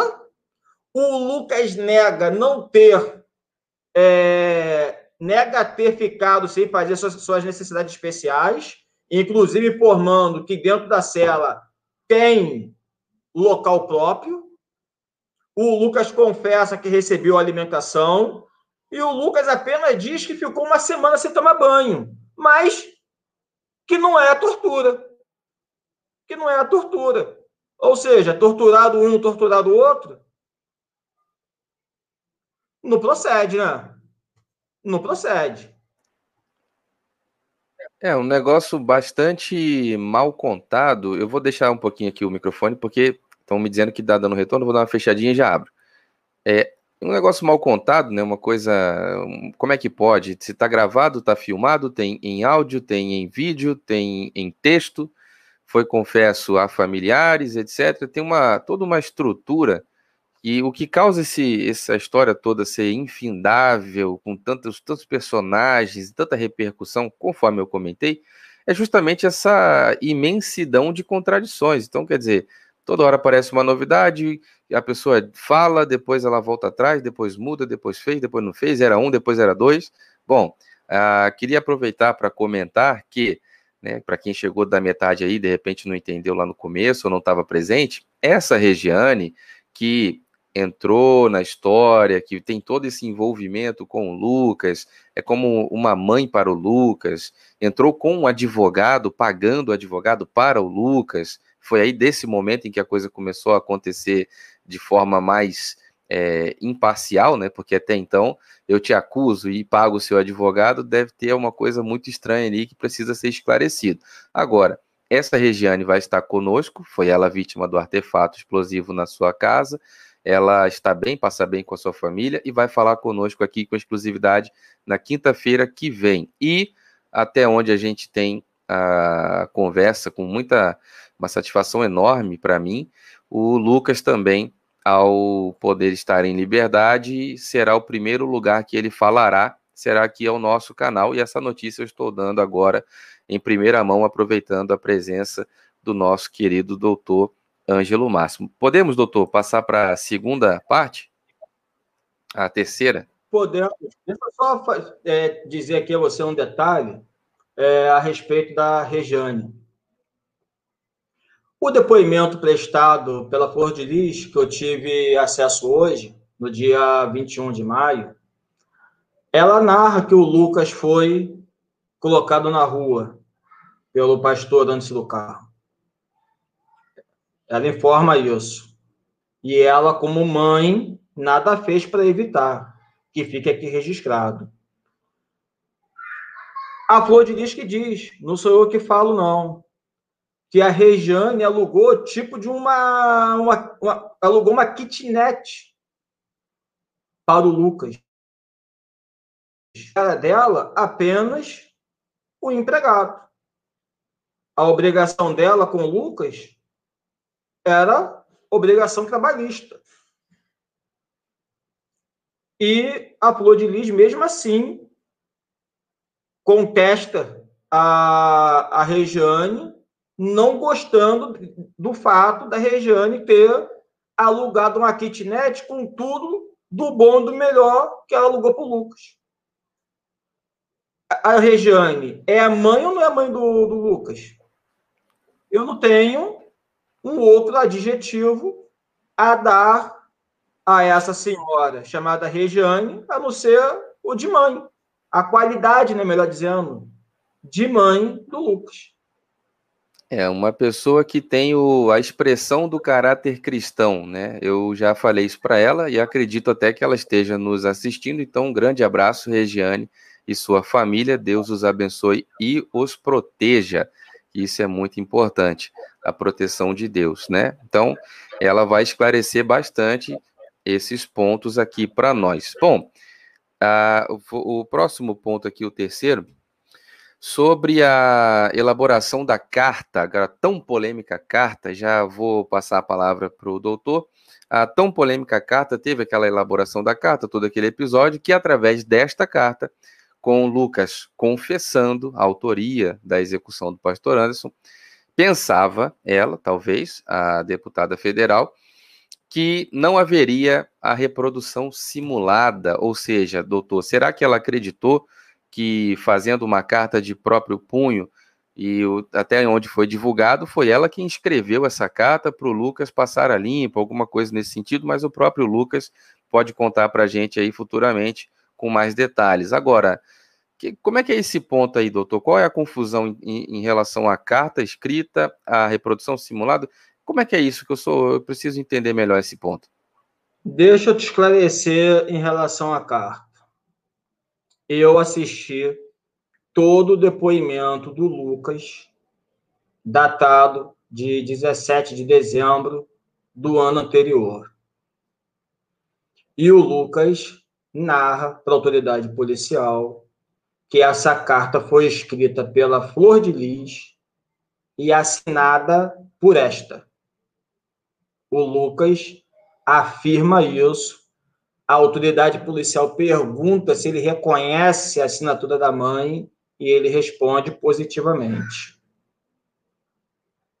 O Lucas nega não ter. É, nega ter ficado sem fazer suas, suas necessidades especiais, inclusive informando que dentro da cela tem local próprio. O Lucas confessa que recebeu alimentação. E o Lucas apenas diz que ficou uma semana sem tomar banho. Mas que não é a tortura. Que não é a tortura. Ou seja, torturado um, torturado outro. Não procede, né? Não procede. É um negócio bastante mal contado. Eu vou deixar um pouquinho aqui o microfone, porque estão me dizendo que dá dando retorno, vou dar uma fechadinha e já abro. É um negócio mal contado, né? Uma coisa. Como é que pode? Se está gravado, está filmado, tem em áudio, tem em vídeo, tem em texto, foi confesso a familiares, etc. Tem uma toda uma estrutura. E o que causa esse, essa história toda ser infindável, com tantos, tantos personagens, tanta repercussão, conforme eu comentei, é justamente essa imensidão de contradições. Então, quer dizer, Toda hora aparece uma novidade, a pessoa fala, depois ela volta atrás, depois muda, depois fez, depois não fez, era um, depois era dois. Bom, uh, queria aproveitar para comentar que, né, para quem chegou da metade aí, de repente não entendeu lá no começo ou não estava presente, essa Regiane, que entrou na história, que tem todo esse envolvimento com o Lucas, é como uma mãe para o Lucas, entrou com um advogado, pagando o advogado para o Lucas, foi aí desse momento em que a coisa começou a acontecer de forma mais é, imparcial, né? Porque até então eu te acuso e pago o seu advogado, deve ter uma coisa muito estranha ali que precisa ser esclarecido. Agora, essa Regiane vai estar conosco, foi ela vítima do artefato explosivo na sua casa. Ela está bem, passa bem com a sua família e vai falar conosco aqui com exclusividade na quinta-feira que vem. E até onde a gente tem a conversa com muita uma satisfação enorme para mim. O Lucas também, ao poder estar em liberdade, será o primeiro lugar que ele falará, será aqui ao nosso canal. E essa notícia eu estou dando agora em primeira mão, aproveitando a presença do nosso querido doutor Ângelo Máximo. Podemos, doutor, passar para a segunda parte? A terceira? Podemos. Deixa eu só é, dizer aqui a você um detalhe é, a respeito da Rejane. O depoimento prestado pela Flor de Lis, que eu tive acesso hoje, no dia 21 de maio, ela narra que o Lucas foi colocado na rua pelo pastor antes do carro. Ela informa isso. E ela, como mãe, nada fez para evitar, que fique aqui registrado. A Flor de Lis que diz, não sou eu que falo, não que a Rejane alugou tipo de uma, uma, uma alugou uma kitnet para o Lucas. Era dela apenas o empregado. A obrigação dela com o Lucas era obrigação trabalhista. E a Flor de Lis, mesmo assim, contesta a, a Regiane não gostando do fato da Regiane ter alugado uma kitnet com tudo do bom do melhor que ela alugou para o Lucas. A Regiane é a mãe ou não é a mãe do, do Lucas? Eu não tenho um outro adjetivo a dar a essa senhora chamada Regiane, a não ser o de mãe. A qualidade, né, melhor dizendo, de mãe do Lucas. É, uma pessoa que tem o, a expressão do caráter cristão, né? Eu já falei isso para ela e acredito até que ela esteja nos assistindo. Então, um grande abraço, Regiane e sua família. Deus os abençoe e os proteja. Isso é muito importante, a proteção de Deus, né? Então, ela vai esclarecer bastante esses pontos aqui para nós. Bom, a, o, o próximo ponto aqui, o terceiro, sobre a elaboração da carta, a tão polêmica carta, já vou passar a palavra para o doutor. A tão polêmica carta teve aquela elaboração da carta, todo aquele episódio, que através desta carta, com Lucas confessando a autoria da execução do pastor Anderson, pensava, ela, talvez, a deputada federal, que não haveria a reprodução simulada, ou seja, doutor, será que ela acreditou que fazendo uma carta de próprio punho e o, até onde foi divulgado, foi ela quem escreveu essa carta para o Lucas passar a limpo, alguma coisa nesse sentido, mas o próprio Lucas pode contar para a gente aí futuramente com mais detalhes. Agora, que, como é que é esse ponto aí, doutor? Qual é a confusão em, em, relação à carta escrita, à reprodução simulada? Como é que é isso que eu sou? Eu preciso entender melhor esse ponto. Deixa eu te esclarecer em relação à carta. Eu assisti todo o depoimento do Lucas, datado de 17 de dezembro do ano anterior. E o Lucas narra para a autoridade policial que essa carta foi escrita pela Flor de Lis e assinada por esta. O Lucas afirma isso. A autoridade policial pergunta se ele reconhece a assinatura da mãe e ele responde positivamente.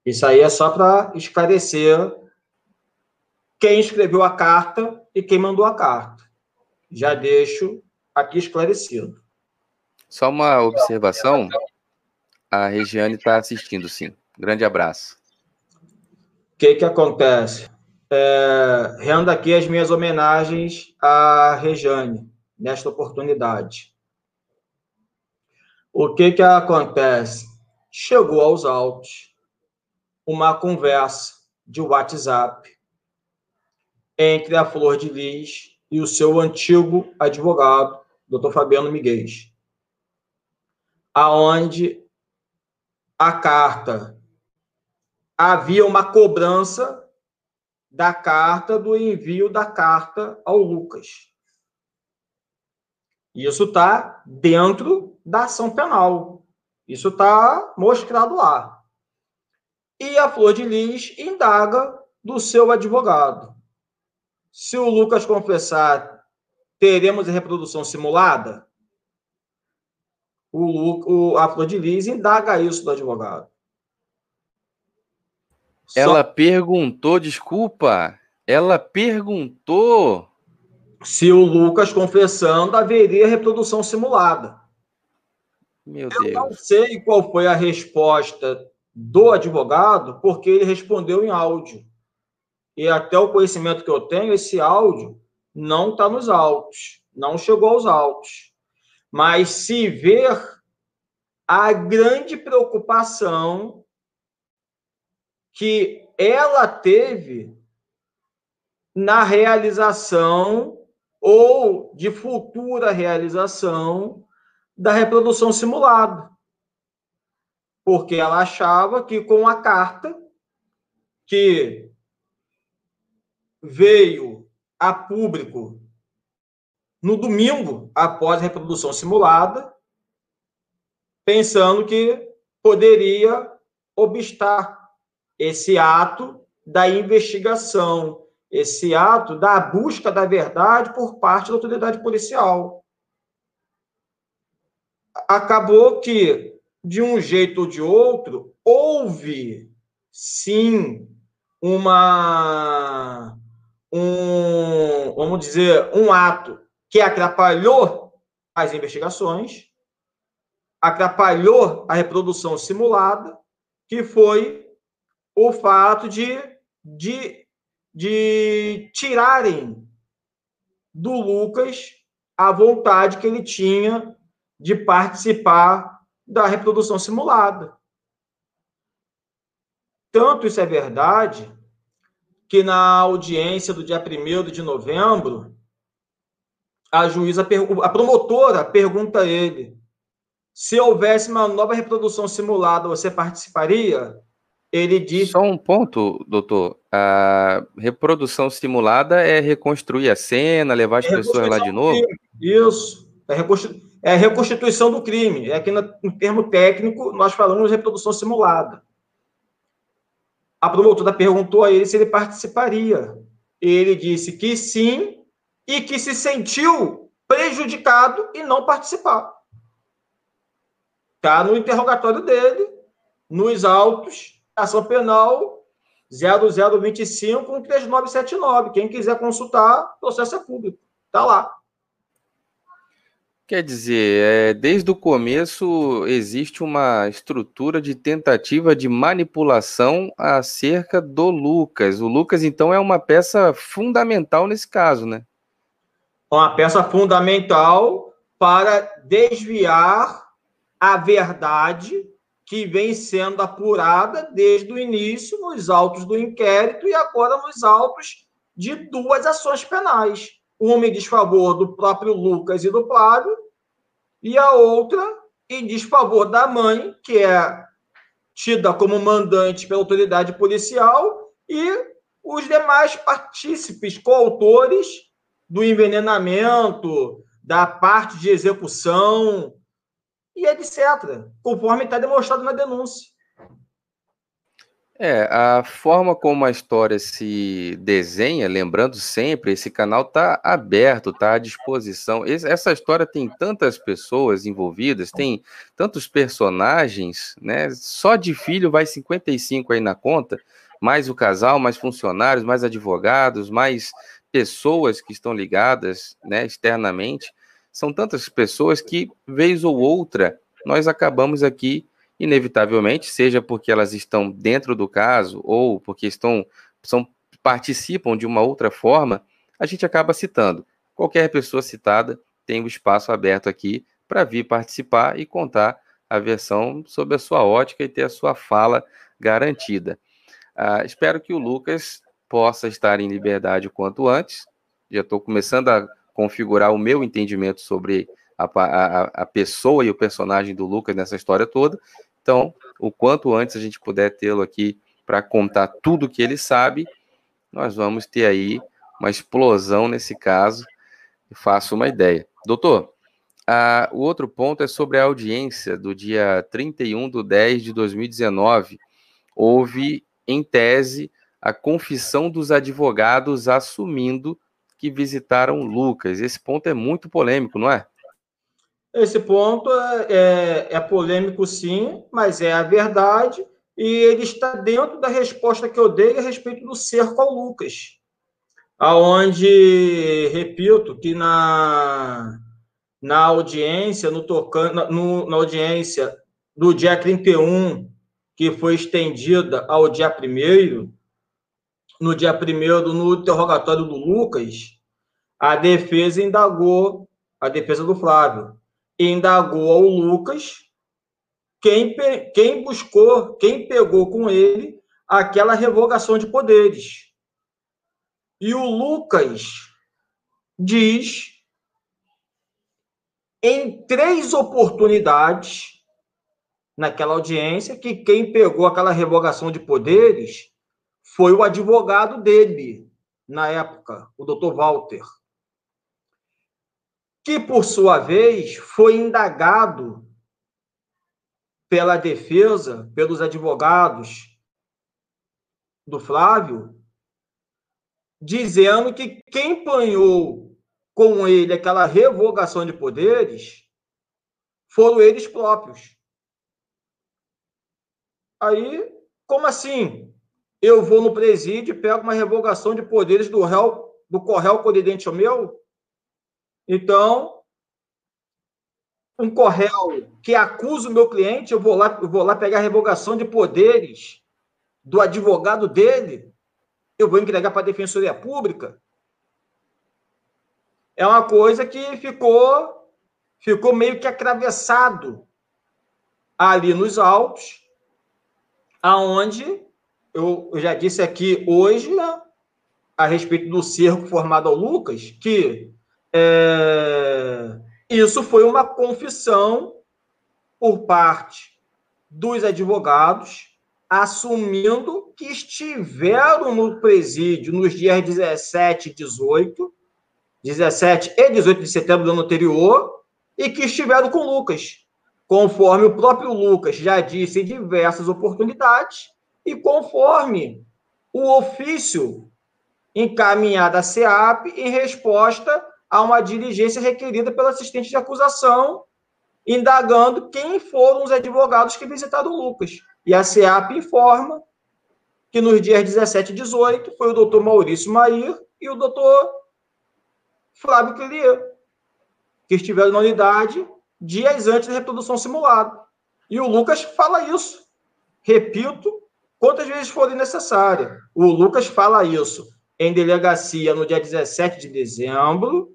Isso aí é só para esclarecer quem escreveu a carta e quem mandou a carta. Já deixo aqui esclarecido. Só uma observação. A Regiane está assistindo, sim. Grande abraço. O que, que acontece? É, rendo aqui as minhas homenagens à Regiane, nesta oportunidade. O que, que acontece? Chegou aos autos uma conversa de WhatsApp entre a Flor de Lis e o seu antigo advogado, Dr. Fabiano Miguel aonde a carta havia uma cobrança da carta do envio da carta ao Lucas. Isso está dentro da ação penal. Isso está mostrado lá. E a Flor de Lis indaga do seu advogado. Se o Lucas confessar, teremos a reprodução simulada? o, o, a Flor de Lis indaga isso do advogado. Ela Só... perguntou, desculpa, ela perguntou se o Lucas confessando haveria reprodução simulada. Meu Eu Deus. não sei qual foi a resposta do advogado, porque ele respondeu em áudio. E até o conhecimento que eu tenho, esse áudio não está nos autos, não chegou aos autos mas se ver a grande preocupação que ela teve na realização ou de futura realização da reprodução simulada. Porque ela achava que com a carta que veio a público no domingo, após a reprodução simulada, pensando que poderia obstar esse ato da investigação, esse ato da busca da verdade por parte da autoridade policial. Acabou que, de um jeito ou de outro, houve sim uma um, vamos dizer, um ato que atrapalhou as investigações, atrapalhou a reprodução simulada, que foi o fato de, de, de tirarem do Lucas a vontade que ele tinha de participar da reprodução simulada. Tanto isso é verdade que na audiência do dia 1 de novembro, a juíza, a promotora pergunta a ele: se houvesse uma nova reprodução simulada, você participaria? Ele diz. Só um ponto, doutor. A reprodução simulada é reconstruir a cena, levar as é pessoas lá de novo? Isso. É, reconstitu... é reconstituição do crime. É que, no termo técnico, nós falamos reprodução simulada. A promotora perguntou a ele se ele participaria. Ele disse que sim, e que se sentiu prejudicado e não participar. Está no interrogatório dele, nos autos, ação penal 0025 3979. Quem quiser consultar, processo é público. Está lá. Quer dizer, é, desde o começo existe uma estrutura de tentativa de manipulação acerca do Lucas. O Lucas, então, é uma peça fundamental nesse caso, né? Uma peça fundamental para desviar a verdade que vem sendo apurada desde o início nos autos do inquérito e agora nos autos de duas ações penais. Uma em desfavor do próprio Lucas e do Flávio, e a outra em desfavor da mãe, que é tida como mandante pela autoridade policial, e os demais partícipes, coautores do envenenamento, da parte de execução e etc., conforme está demonstrado na denúncia. É, a forma como a história se desenha, lembrando sempre, esse canal está aberto, está à disposição. essa história tem tantas pessoas envolvidas, tem tantos personagens, né? Só de filho vai 55 aí na conta, mais o casal, mais funcionários, mais advogados, mais pessoas que estão ligadas, né, externamente. São tantas pessoas que, vez ou outra, nós acabamos aqui inevitavelmente, seja porque elas estão dentro do caso ou porque estão são, participam de uma outra forma, a gente acaba citando. Qualquer pessoa citada tem o um espaço aberto aqui para vir participar e contar a versão sob a sua ótica e ter a sua fala garantida. Ah, espero que o Lucas possa estar em liberdade o quanto antes. Já estou começando a configurar o meu entendimento sobre a, a, a, pessoa e o personagem do Lucas nessa história toda. Então, o quanto antes a gente puder tê-lo aqui para contar tudo que ele sabe, nós vamos ter aí uma explosão nesse caso. Faço uma ideia. Doutor, a, o outro ponto é sobre a audiência do dia 31 de 10 de 2019. Houve, em tese, a confissão dos advogados assumindo que visitaram Lucas. Esse ponto é muito polêmico, não é? Esse ponto é, é, é, polêmico, sim, mas é a verdade, e ele está dentro da resposta que eu dei a respeito do cerco ao Lucas, aonde, repito, que na, na audiência, no tocando, na audiência do dia 31, que foi estendida ao dia 1 no dia 1 no interrogatório do Lucas, a defesa indagou, a defesa do Flávio, indagou ao Lucas quem, quem buscou, quem pegou com ele aquela revogação de poderes. E o Lucas diz em três oportunidades naquela audiência que quem pegou aquela revogação de poderes foi o advogado dele na época, o doutor Walter que, por sua vez, foi indagado pela defesa, pelos advogados do Flávio, dizendo que quem empanhou com ele aquela revogação de poderes foram eles próprios. Aí, como assim? Eu vou no presídio e pego uma revogação de poderes do réu, do corréu colidente ao meu? Então, um correio que acusa o meu cliente, eu vou lá, eu vou lá pegar a revogação de poderes do advogado dele, eu vou entregar para a Defensoria Pública. É uma coisa que ficou ficou meio que atravessado ali nos autos, aonde eu, já disse aqui hoje né, a respeito do cerco formado ao Lucas, que é, isso foi uma confissão por parte dos advogados, assumindo que estiveram no presídio nos dias 17 e 18, 17 e 18 de setembro do ano anterior, e que estiveram com Lucas, conforme o próprio Lucas já disse em diversas oportunidades, e conforme o ofício encaminhado à SEAP em resposta a uma diligência requerida pelo assistente de acusação, indagando quem foram os advogados que visitaram o Lucas. E a SEAP informa que nos dias 17 e 18 foi o doutor Maurício Mair e o doutor Flávio Clelier, que estiveram na unidade dias antes da reprodução simulada. E o Lucas fala isso. Repito, quantas vezes forem necessárias. O Lucas fala isso em delegacia no dia 17 de dezembro.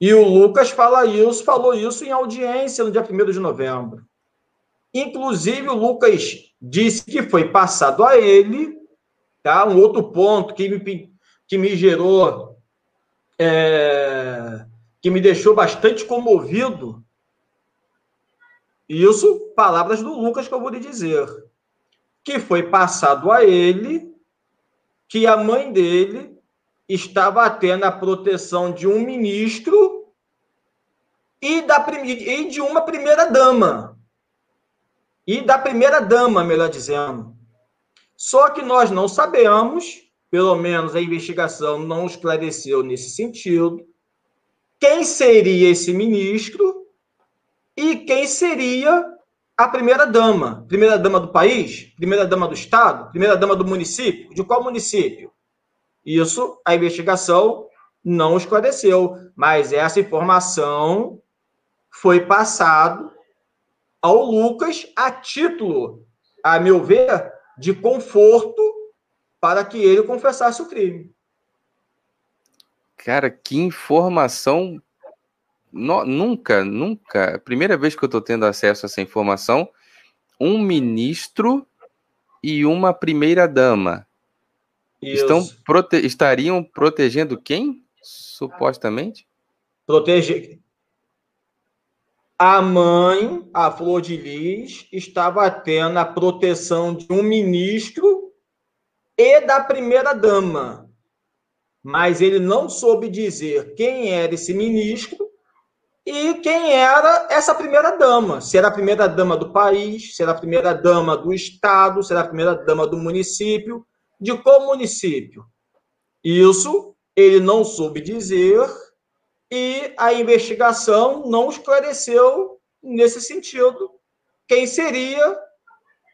E o Lucas fala isso, falou isso em audiência no dia 1 de novembro. Inclusive, o Lucas disse que foi passado a ele, tá? Um outro ponto que me, que me gerou, é, que me deixou bastante comovido. Isso, palavras do Lucas que eu vou lhe dizer. Que foi passado a ele que a mãe dele estava tendo a proteção de um ministro e, da, e de uma primeira dama e da primeira dama, melhor dizendo. Só que nós não sabemos, pelo menos a investigação não esclareceu nesse sentido, quem seria esse ministro e quem seria a primeira dama. Primeira dama do país? Primeira dama do estado? Primeira dama do município? De qual município? Isso a investigação não esclareceu, mas essa informação foi passado ao Lucas a título, a meu ver, de conforto para que ele confessasse o crime. Cara, que informação. No, nunca, nunca. Primeira vez que eu estou tendo acesso a essa informação. Um ministro e uma primeira-dama estão prote estariam protegendo quem? Supostamente? Protege a mãe, a Flor de Lis, estava tendo a proteção de um ministro e da primeira-dama. Mas ele não soube dizer quem era esse ministro e quem era essa primeira-dama. Se era a primeira-dama do país, se era a primeira-dama do estado, se era a primeira-dama do município. De qual município? Isso ele não soube dizer e a investigação não esclareceu nesse sentido quem seria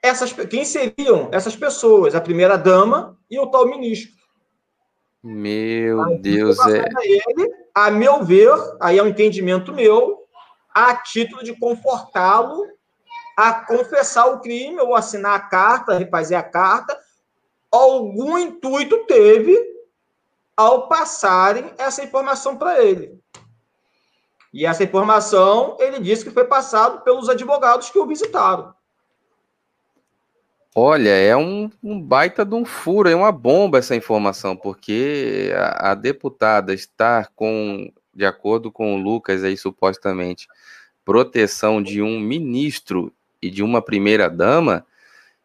essas quem seriam essas pessoas, a primeira dama e o tal ministro. Meu Deus, é. Ele, a meu ver, aí é um entendimento meu, a título de confortá-lo a confessar o crime ou assinar a carta, refazer a carta, algum intuito teve ao passarem essa informação para ele. E essa informação, ele disse que foi passado pelos advogados que o visitaram. Olha, é um, um baita de um furo, é uma bomba essa informação, porque a, a deputada está com, de acordo com o Lucas aí, supostamente, proteção de um ministro e de uma primeira-dama,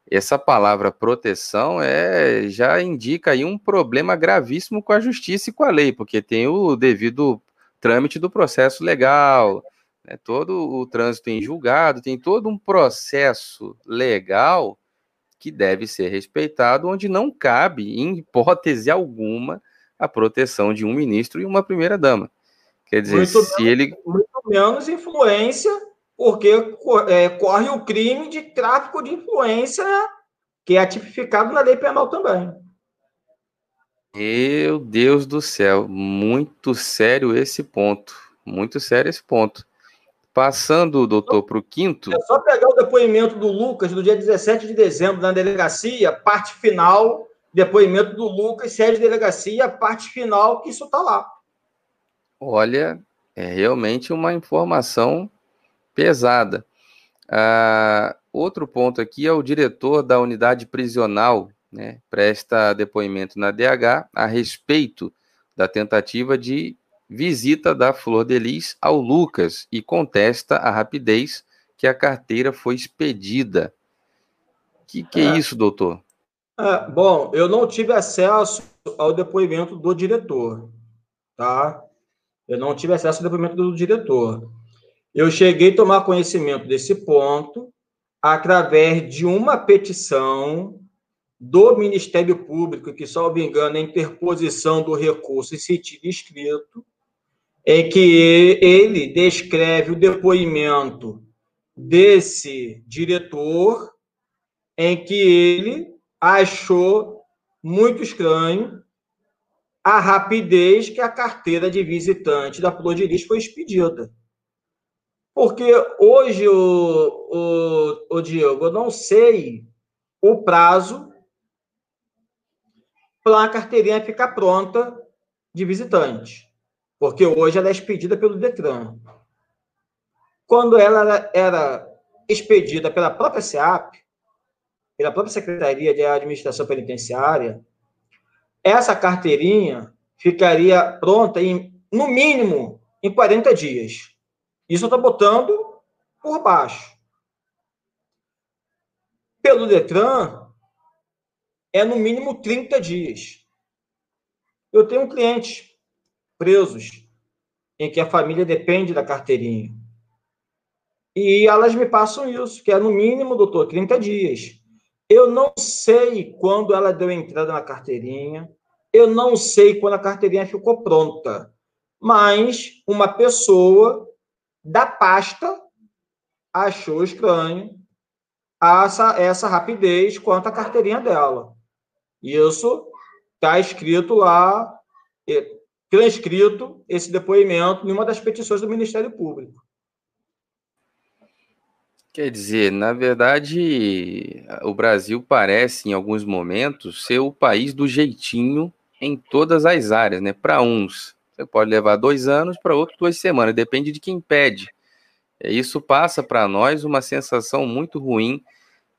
essa palavra proteção é já indica aí um problema gravíssimo com a justiça e com a lei, porque tem o devido trâmite do processo legal, né, todo o trânsito em julgado, tem todo um processo legal que deve ser respeitado, onde não cabe, em hipótese alguma, a proteção de um ministro e uma primeira-dama. Quer dizer, muito se menos, ele. Muito menos influência, porque é, corre o crime de tráfico de influência, que é tipificado na lei penal também. Meu Deus do céu, muito sério esse ponto. Muito sério esse ponto. Passando, doutor, para o quinto. É só pegar o depoimento do Lucas do dia 17 de dezembro na delegacia, parte final, depoimento do Lucas, sede de delegacia, parte final, isso está lá. Olha, é realmente uma informação pesada. Ah, outro ponto aqui é o diretor da unidade prisional né, presta depoimento na DH a respeito da tentativa de visita da Flor de Lis ao Lucas e contesta a rapidez que a carteira foi expedida. Que que é, é isso, doutor? É, bom, eu não tive acesso ao depoimento do diretor, tá? Eu não tive acesso ao depoimento do diretor. Eu cheguei a tomar conhecimento desse ponto através de uma petição do Ministério Público, que, salvo engano, é interposição do recurso em sentido escrito, em que ele descreve o depoimento desse diretor em que ele achou muito estranho a rapidez que a carteira de visitante da Plodiris foi expedida. Porque hoje, o, o, o Diego, eu não sei o prazo para a carteirinha ficar pronta de visitante. Porque hoje ela é expedida pelo Detran. Quando ela era expedida pela própria SEAP, pela própria Secretaria de Administração Penitenciária, essa carteirinha ficaria pronta em, no mínimo, em 40 dias. Isso eu estou botando por baixo. Pelo Detran, é no mínimo 30 dias. Eu tenho clientes presos em que a família depende da carteirinha. E elas me passam isso, que é no mínimo, doutor, 30 dias. Eu não sei quando ela deu entrada na carteirinha, eu não sei quando a carteirinha ficou pronta, mas uma pessoa da pasta achou estranho essa, essa rapidez quanto à carteirinha dela. Isso está escrito lá, transcrito esse depoimento em uma das petições do Ministério Público. Quer dizer, na verdade, o Brasil parece, em alguns momentos, ser o país do jeitinho em todas as áreas, né? Para uns, você pode levar dois anos, para outros, duas semanas, depende de quem pede. Isso passa para nós uma sensação muito ruim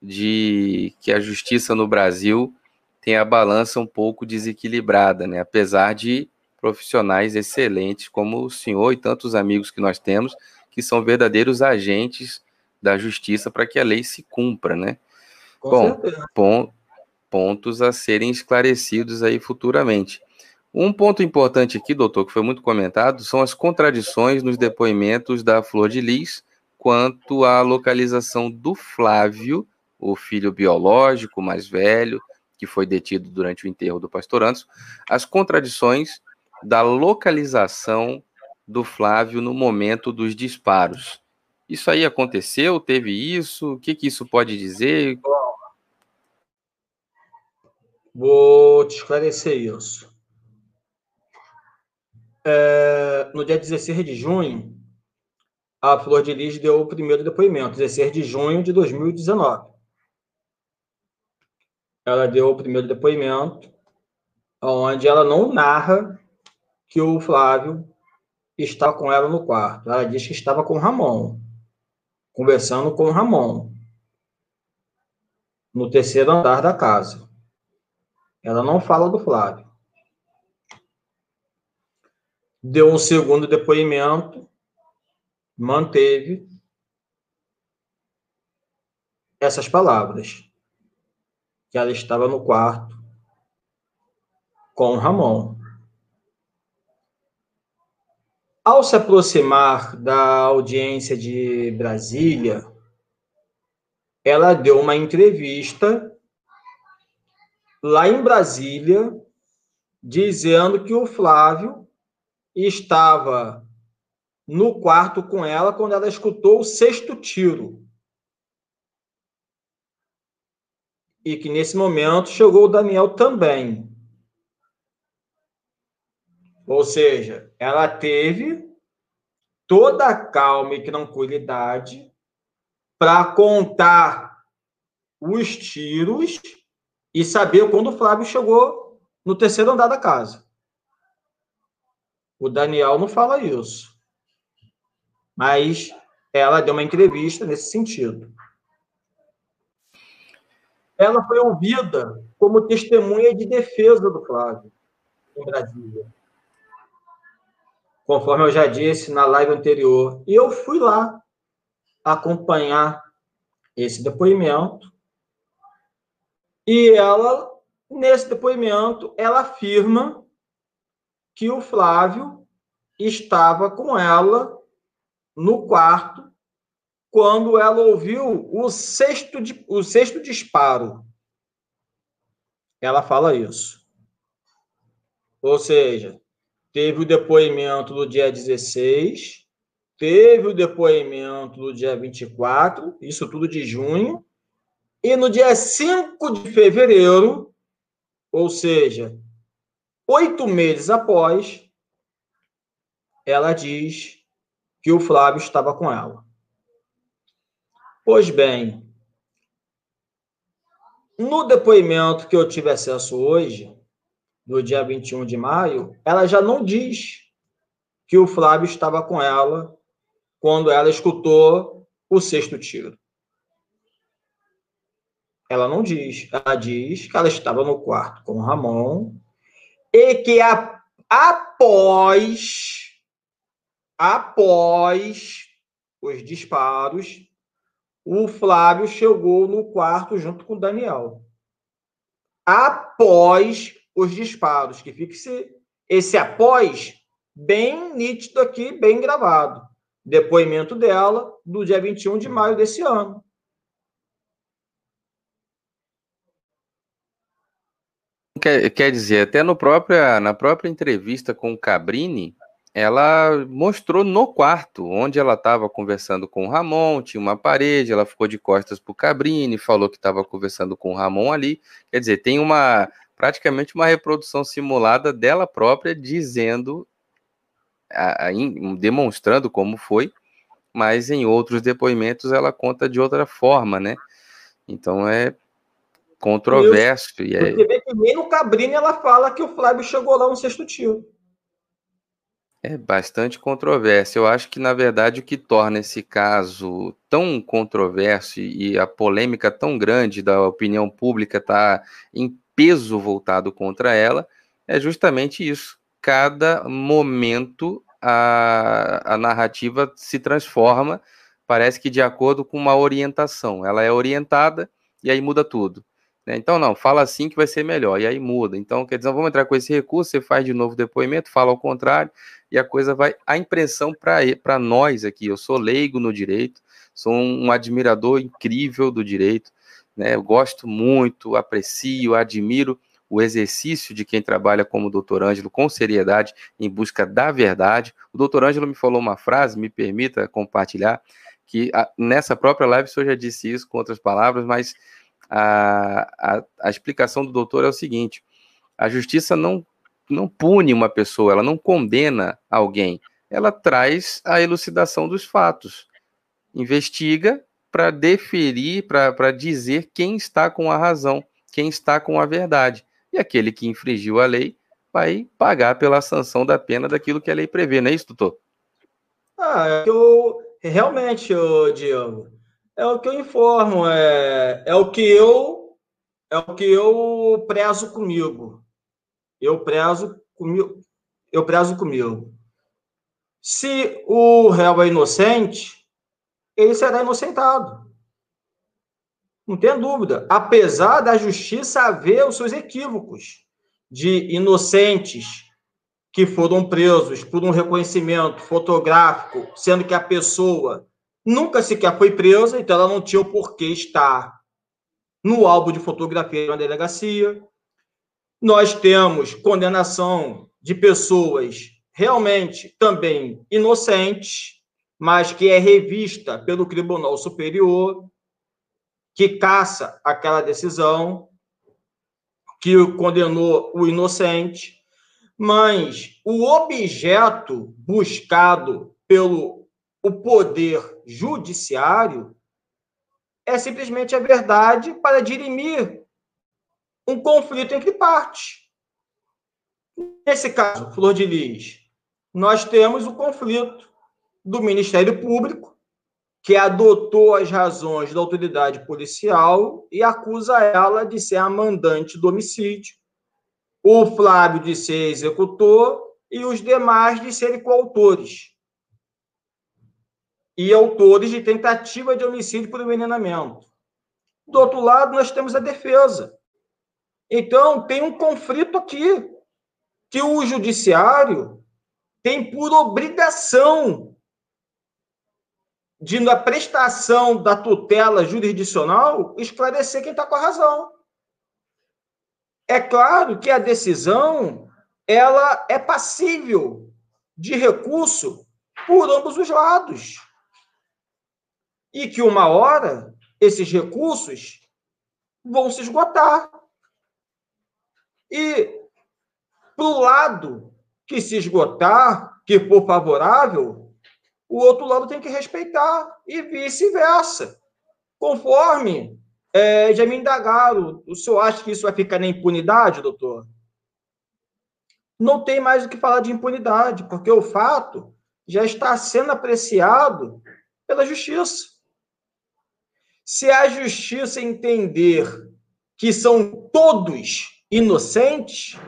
de que a justiça no Brasil tem a balança um pouco desequilibrada, né? Apesar de profissionais excelentes como o senhor e tantos amigos que nós temos, que são verdadeiros agentes da justiça para que a lei se cumpra, né? Com Bom, pon pontos a serem esclarecidos aí futuramente. Um ponto importante aqui, doutor, que foi muito comentado, são as contradições nos depoimentos da Flor de Lis quanto à localização do Flávio, o filho biológico mais velho, que foi detido durante o enterro do pastor Anderson, as contradições da localização do Flávio no momento dos disparos. Isso aí aconteceu? Teve isso? O que, que isso pode dizer? Vou te esclarecer isso. É, no dia 16 de junho, a Flor de Lis deu o primeiro depoimento, 16 de junho de 2019. Ela deu o primeiro depoimento, onde ela não narra que o Flávio estava com ela no quarto. Ela diz que estava com o Ramon conversando com o Ramon no terceiro andar da casa. Ela não fala do Flávio. Deu um segundo depoimento, manteve essas palavras, que ela estava no quarto com o Ramon. Ao se aproximar da audiência de Brasília, ela deu uma entrevista lá em Brasília, dizendo que o Flávio estava no quarto com ela quando ela escutou o sexto tiro. E que nesse momento chegou o Daniel também. Ou seja, ela teve toda a calma e tranquilidade para contar os tiros e saber quando o Flávio chegou no terceiro andar da casa. O Daniel não fala isso. Mas ela deu uma entrevista nesse sentido. Ela foi ouvida como testemunha de defesa do Flávio em Brasília conforme eu já disse na live anterior. E eu fui lá acompanhar esse depoimento. E ela, nesse depoimento, ela afirma que o Flávio estava com ela no quarto quando ela ouviu o sexto, o sexto disparo. Ela fala isso. Ou seja, Teve o depoimento do dia 16, teve o depoimento no dia 24, isso tudo de junho, e no dia 5 de fevereiro, ou seja, oito meses após, ela diz que o Flávio estava com ela. Pois bem, no depoimento que eu tive acesso hoje, no dia 21 de maio, ela já não diz que o Flávio estava com ela quando ela escutou o sexto tiro. Ela não diz. Ela diz que ela estava no quarto com o Ramon e que a, após após os disparos, o Flávio chegou no quarto junto com o Daniel. Após os disparos, que fique esse, esse após bem nítido aqui, bem gravado. Depoimento dela do dia 21 de maio desse ano. Quer, quer dizer, até no própria, na própria entrevista com o Cabrini, ela mostrou no quarto, onde ela estava conversando com o Ramon, tinha uma parede, ela ficou de costas para o Cabrini, falou que estava conversando com o Ramon ali. Quer dizer, tem uma praticamente uma reprodução simulada dela própria dizendo, a, a, demonstrando como foi, mas em outros depoimentos ela conta de outra forma, né? Então é controverso. Eu, e é... Você vê que nem no Cabrini ela fala que o Flávio chegou lá no sexto tiro. É bastante controverso. Eu acho que, na verdade, o que torna esse caso tão controverso e a polêmica tão grande da opinião pública estar tá em peso voltado contra ela é justamente isso. Cada momento a, a narrativa se transforma, parece que de acordo com uma orientação. Ela é orientada e aí muda tudo. Né? Então, não, fala assim que vai ser melhor, e aí muda. Então, quer dizer, vamos entrar com esse recurso, você faz de novo depoimento, fala ao contrário, e a coisa vai. A impressão para nós aqui, eu sou leigo no direito, sou um, um admirador incrível do direito, né? Eu gosto muito, aprecio, admiro o exercício de quem trabalha como doutor Ângelo com seriedade em busca da verdade. O doutor Ângelo me falou uma frase, me permita compartilhar, que a, nessa própria live o senhor já disse isso com outras palavras, mas a, a, a explicação do doutor é o seguinte: a justiça não não pune uma pessoa, ela não condena alguém, ela traz a elucidação dos fatos, investiga para deferir, para dizer quem está com a razão, quem está com a verdade. E aquele que infringiu a lei vai pagar pela sanção da pena daquilo que a lei prevê, não é isso, doutor? Ah, é eu realmente, eu, Diego, é o que eu informo, é, é o que eu é o que eu prezo comigo eu prezo comigo, eu prezo comigo. Se o réu é inocente, ele será inocentado. Não tem dúvida. Apesar da justiça haver os seus equívocos de inocentes que foram presos por um reconhecimento fotográfico, sendo que a pessoa nunca sequer foi presa, então ela não tinha o porquê estar no álbum de fotografia na delegacia. Nós temos condenação de pessoas realmente também inocentes, mas que é revista pelo Tribunal Superior, que caça aquela decisão, que condenou o inocente, mas o objeto buscado pelo o poder judiciário é simplesmente a verdade para dirimir um conflito entre partes. Nesse caso, Flor de Lis, nós temos o conflito do Ministério Público, que adotou as razões da autoridade policial e acusa ela de ser a mandante do homicídio, o Flávio de ser executor e os demais de serem coautores e autores de tentativa de homicídio por envenenamento. Do outro lado, nós temos a defesa, então, tem um conflito aqui, que o judiciário tem por obrigação de, na prestação da tutela jurisdicional, esclarecer quem está com a razão. É claro que a decisão ela é passível de recurso por ambos os lados. E que uma hora esses recursos vão se esgotar. E para o lado que se esgotar, que for favorável, o outro lado tem que respeitar, e vice-versa. Conforme é, já me indagaram, o senhor acha que isso vai ficar na impunidade, doutor? Não tem mais o que falar de impunidade, porque o fato já está sendo apreciado pela justiça. Se a justiça entender que são todos inocentes,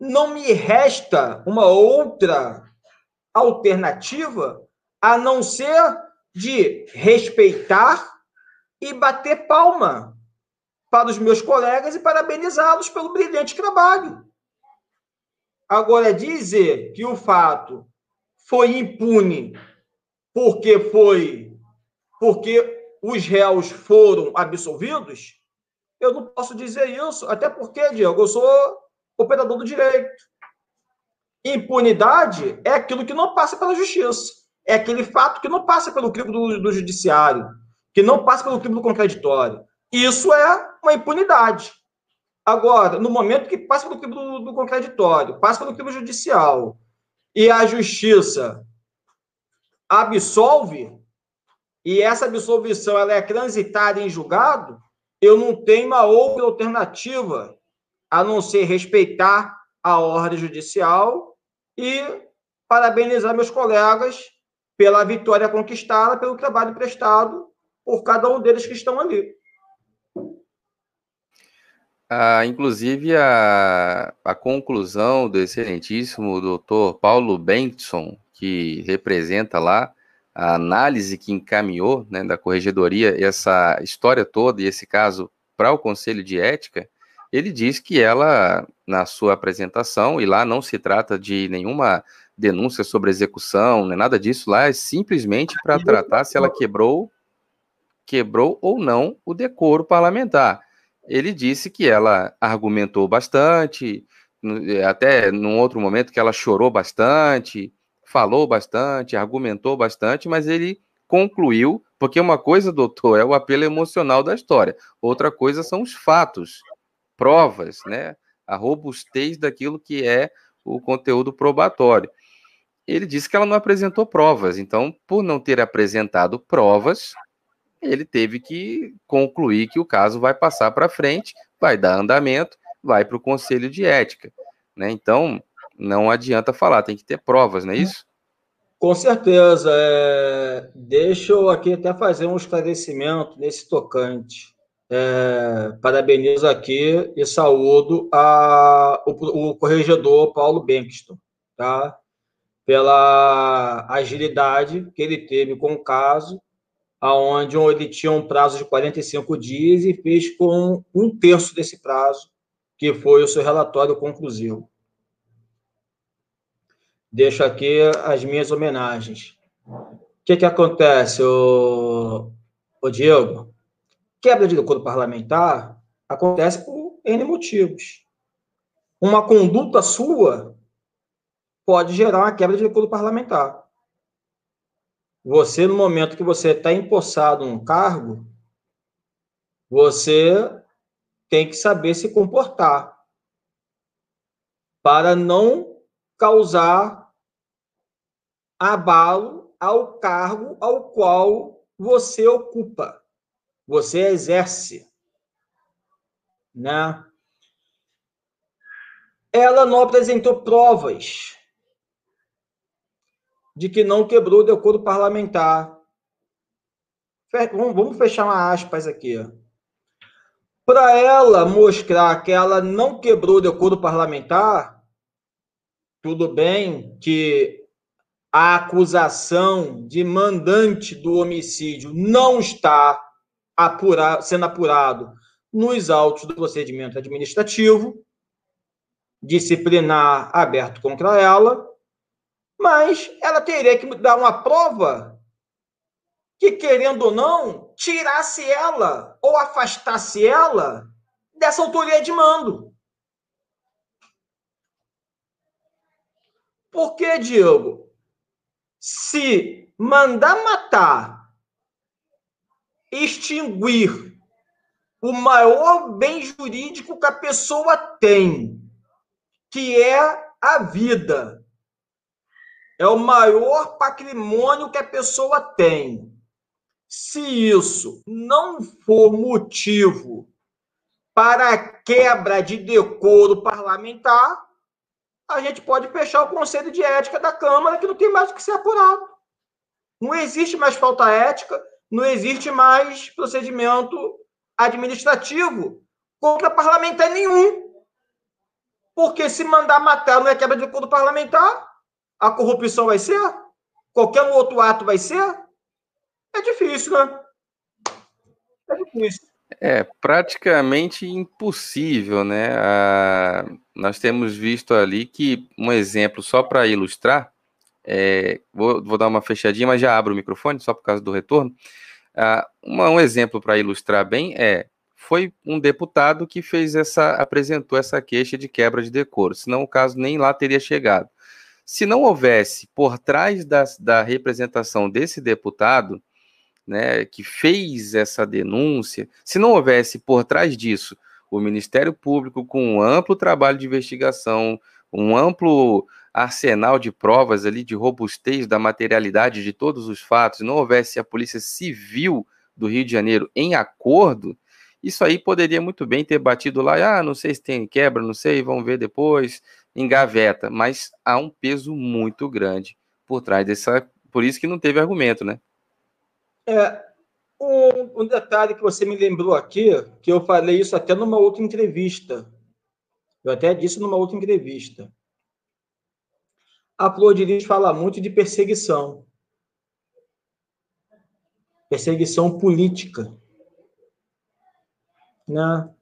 não me resta uma outra alternativa a não ser de respeitar e bater palma para os meus colegas e parabenizá-los pelo brilhante trabalho. Agora, dizer que o fato foi impune porque foi porque os réus foram absolvidos, eu não posso dizer isso, até porque, Diego, eu sou operador do direito. Impunidade é aquilo que não passa pela justiça. É aquele fato que não passa pelo crivo do, do judiciário, que não passa pelo crivo do contraditório. Isso é uma impunidade. Agora, no momento que passa pelo crivo do, do contraditório, passa pelo crivo judicial, e a justiça absolve, e essa absolvição ela é transitada em julgado, eu não tenho uma outra alternativa a não ser respeitar a ordem judicial e parabenizar meus colegas pela vitória conquistada, pelo trabalho prestado por cada um deles que estão ali. Ah, inclusive, a, a conclusão do excelentíssimo doutor Paulo Benson, que representa lá a análise que encaminhou né, da corregedoria essa história toda e esse caso para o Conselho de Ética, ele diz que ela, na sua apresentação, e lá não se trata de nenhuma denúncia sobre execução, nem nada disso, lá é simplesmente para tratar se ela quebrou, quebrou ou não o decoro parlamentar. Ele disse que ela argumentou bastante, até num outro momento que ela chorou bastante, falou bastante, argumentou bastante, mas ele concluiu, porque uma coisa, doutor, é o apelo emocional da história, outra coisa são os fatos provas, né? A robustez daquilo que é o conteúdo probatório. Ele disse que ela não apresentou provas, então, por não ter apresentado provas, ele teve que concluir que o caso vai passar para frente, vai dar andamento, vai para o conselho de ética. Né? Então, não adianta falar, tem que ter provas, não é isso? Com certeza. É... Deixa eu aqui até fazer um esclarecimento nesse tocante. É, parabenizo aqui e saúdo a, o, o corregedor Paulo Benkston, tá? pela agilidade que ele teve com o caso, aonde ele tinha um prazo de 45 dias e fez com um terço desse prazo, que foi o seu relatório conclusivo. Deixo aqui as minhas homenagens. O que, que acontece, o Diego? Quebra de decoro parlamentar acontece por N motivos. Uma conduta sua pode gerar uma quebra de decoro parlamentar. Você, no momento que você está empossado num cargo, você tem que saber se comportar para não causar abalo ao cargo ao qual você ocupa você exerce, né? Ela não apresentou provas de que não quebrou o decoro parlamentar. Vamos fechar uma aspas aqui. Para ela mostrar que ela não quebrou o decoro parlamentar, tudo bem que a acusação de mandante do homicídio não está apurar, sendo apurado nos autos do procedimento administrativo, disciplinar aberto contra ela, mas ela teria que dar uma prova que, querendo ou não, tirasse ela ou afastasse ela dessa autoria de mando. Por que, Diego? Se mandar matar, extinguir o maior bem jurídico que a pessoa tem, que é a vida, é o maior patrimônio que a pessoa tem. Se isso não for motivo para quebra de decoro parlamentar, a gente pode fechar o Conselho de Ética da Câmara, que não tem mais o que ser apurado. Não existe mais falta ética, não existe mais procedimento administrativo contra parlamentar nenhum. Porque se mandar matar não é quebra de decoro parlamentar, a corrupção vai ser? Qualquer outro ato vai ser? É difícil, né? É difícil. É praticamente impossível, né? Ah, nós temos visto ali que um exemplo só para ilustrar, é, vou, vou, dar uma fechadinha, mas já abro o microfone só por causa do retorno. Ah, uma, um exemplo para ilustrar bem é foi um deputado que fez essa apresentou essa queixa de quebra de decoro, senão o caso nem lá teria chegado. Se não houvesse por trás da, da representação desse deputado né, que fez essa denúncia, se não houvesse por trás disso o Ministério Público com um amplo trabalho de investigação, um amplo arsenal de provas ali de robustez da materialidade de todos os fatos, não houvesse a Polícia Civil do Rio de Janeiro em acordo, isso aí poderia muito bem ter batido lá, ah, não sei se tem quebra, não sei, vamos ver depois, engaveta, mas há um peso muito grande por trás dessa, por isso que não teve argumento, né? É, um, um, detalhe que você me lembrou aqui, que eu falei isso até numa outra entrevista. Eu até disse numa outra entrevista. A Flor de Lis fala muito de perseguição. Perseguição política. Né?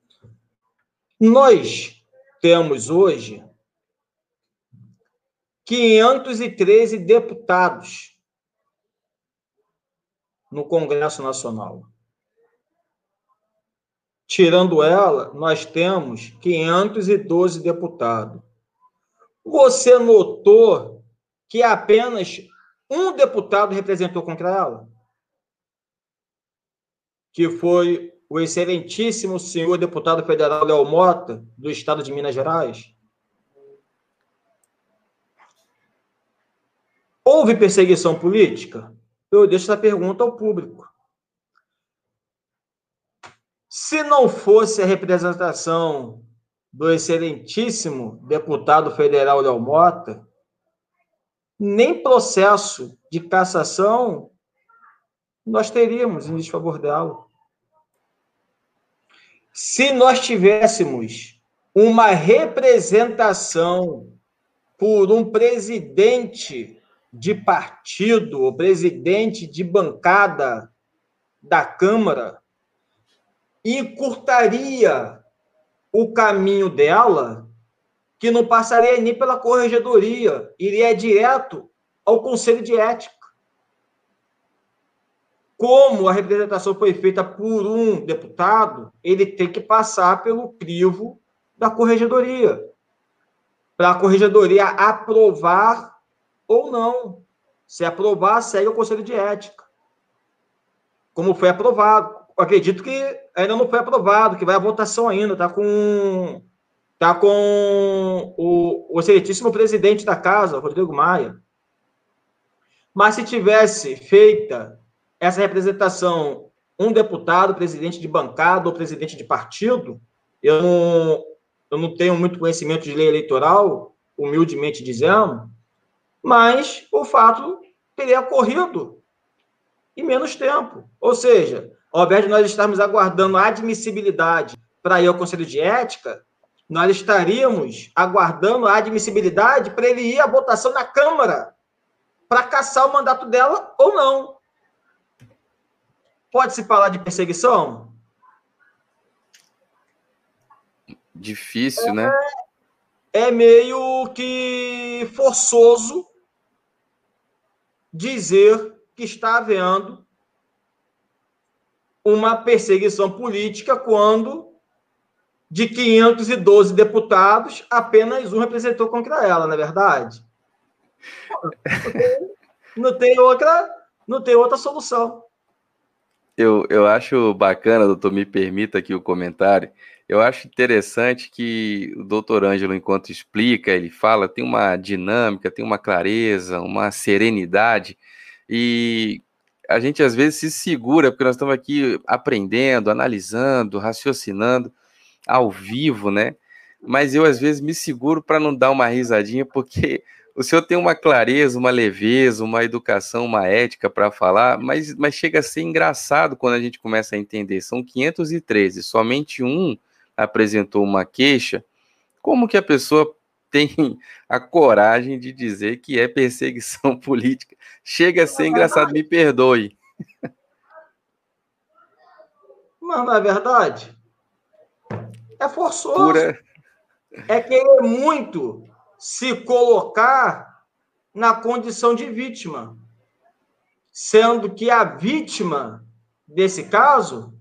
Nós temos hoje 513 deputados no Congresso Nacional. Tirando ela, nós temos 512 deputados. Você notou que apenas um deputado representou contra ela? Que foi o excelentíssimo senhor deputado federal Léo Mota, do estado de Minas Gerais? Houve perseguição política? eu deixo essa pergunta ao público. Se não fosse a representação do excelentíssimo deputado federal Léo Mota, nem processo de cassação nós teríamos em desfavor dela. Se nós tivéssemos uma representação por um presidente de partido, o presidente de bancada da Câmara, encurtaria o caminho dela, que não passaria nem pela corregedoria, iria direto ao Conselho de Ética. Como a representação foi feita por um deputado, ele tem que passar pelo crivo da corregedoria, para a corregedoria aprovar ou não. Se aprovar, segue o Conselho de Ética. Como foi aprovado. Acredito que ainda não foi aprovado, que vai à votação ainda, está com tá com o, o excelentíssimo presidente da casa, Rodrigo Maia. Mas se tivesse feita essa representação um deputado, presidente de bancada ou presidente de partido, eu não, eu não tenho muito conhecimento de lei eleitoral, humildemente dizendo, mas o fato teria ocorrido em menos tempo. Ou seja, ao invés de nós estarmos aguardando a admissibilidade para ir ao Conselho de Ética, nós estaríamos aguardando a admissibilidade para ele ir à votação na Câmara para caçar o mandato dela ou não. Pode-se falar de perseguição? Difícil, é, né? É meio que forçoso dizer que está havendo uma perseguição política quando de 512 deputados, apenas um representou contra ela, não é verdade? Não tem outra, não tem outra solução. Eu, eu acho bacana, doutor, me permita aqui o comentário. Eu acho interessante que o doutor Ângelo, enquanto explica, ele fala, tem uma dinâmica, tem uma clareza, uma serenidade, e a gente às vezes se segura, porque nós estamos aqui aprendendo, analisando, raciocinando ao vivo, né? Mas eu às vezes me seguro para não dar uma risadinha, porque o senhor tem uma clareza, uma leveza, uma educação, uma ética para falar, mas, mas chega a ser engraçado quando a gente começa a entender. São 513, somente um apresentou uma queixa. Como que a pessoa tem a coragem de dizer que é perseguição política. Chega a ser engraçado, me perdoe. Mas não é verdade? É forçoso. Pura... É querer muito se colocar na condição de vítima. Sendo que a vítima desse caso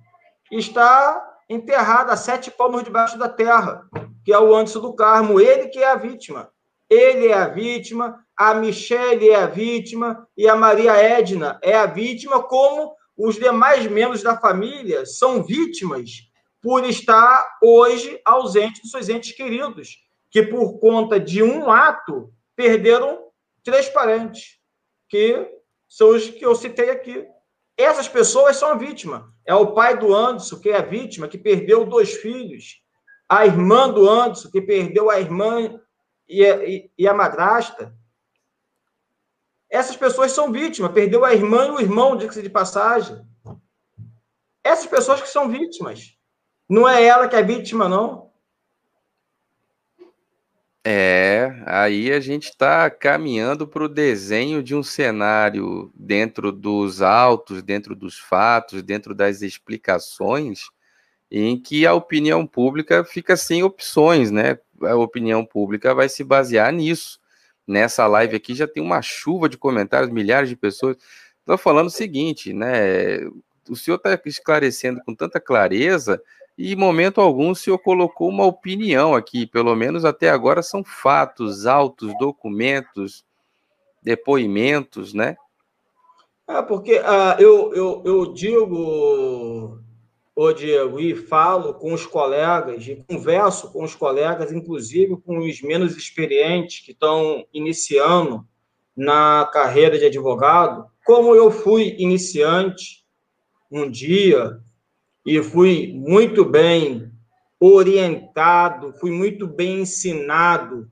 está enterrada a sete palmos debaixo da terra que é o Anderson do Carmo, ele que é a vítima. Ele é a vítima, a Michele é a vítima e a Maria Edna é a vítima, como os demais membros da família são vítimas por estar hoje ausente dos seus entes queridos, que por conta de um ato perderam três parentes, que são os que eu citei aqui. Essas pessoas são a vítima. É o pai do Anderson, que é a vítima, que perdeu dois filhos a irmã do Anderson, que perdeu a irmã e a, e, e a madrasta. Essas pessoas são vítimas, perdeu a irmã e o irmão, diga-se de passagem. Essas pessoas que são vítimas. Não é ela que é vítima, não. É, aí a gente está caminhando para o desenho de um cenário dentro dos autos, dentro dos fatos, dentro das explicações, em que a opinião pública fica sem opções, né? A opinião pública vai se basear nisso. Nessa live aqui já tem uma chuva de comentários, milhares de pessoas. Estou falando o seguinte, né? O senhor está esclarecendo com tanta clareza e, em momento algum, o senhor colocou uma opinião aqui, pelo menos até agora são fatos, autos, documentos, depoimentos, né? É, porque uh, eu, eu, eu digo, ô Diego, e falo com os colegas, e converso com os colegas, inclusive com os menos experientes que estão iniciando na carreira de advogado, como eu fui iniciante um dia e fui muito bem orientado, fui muito bem ensinado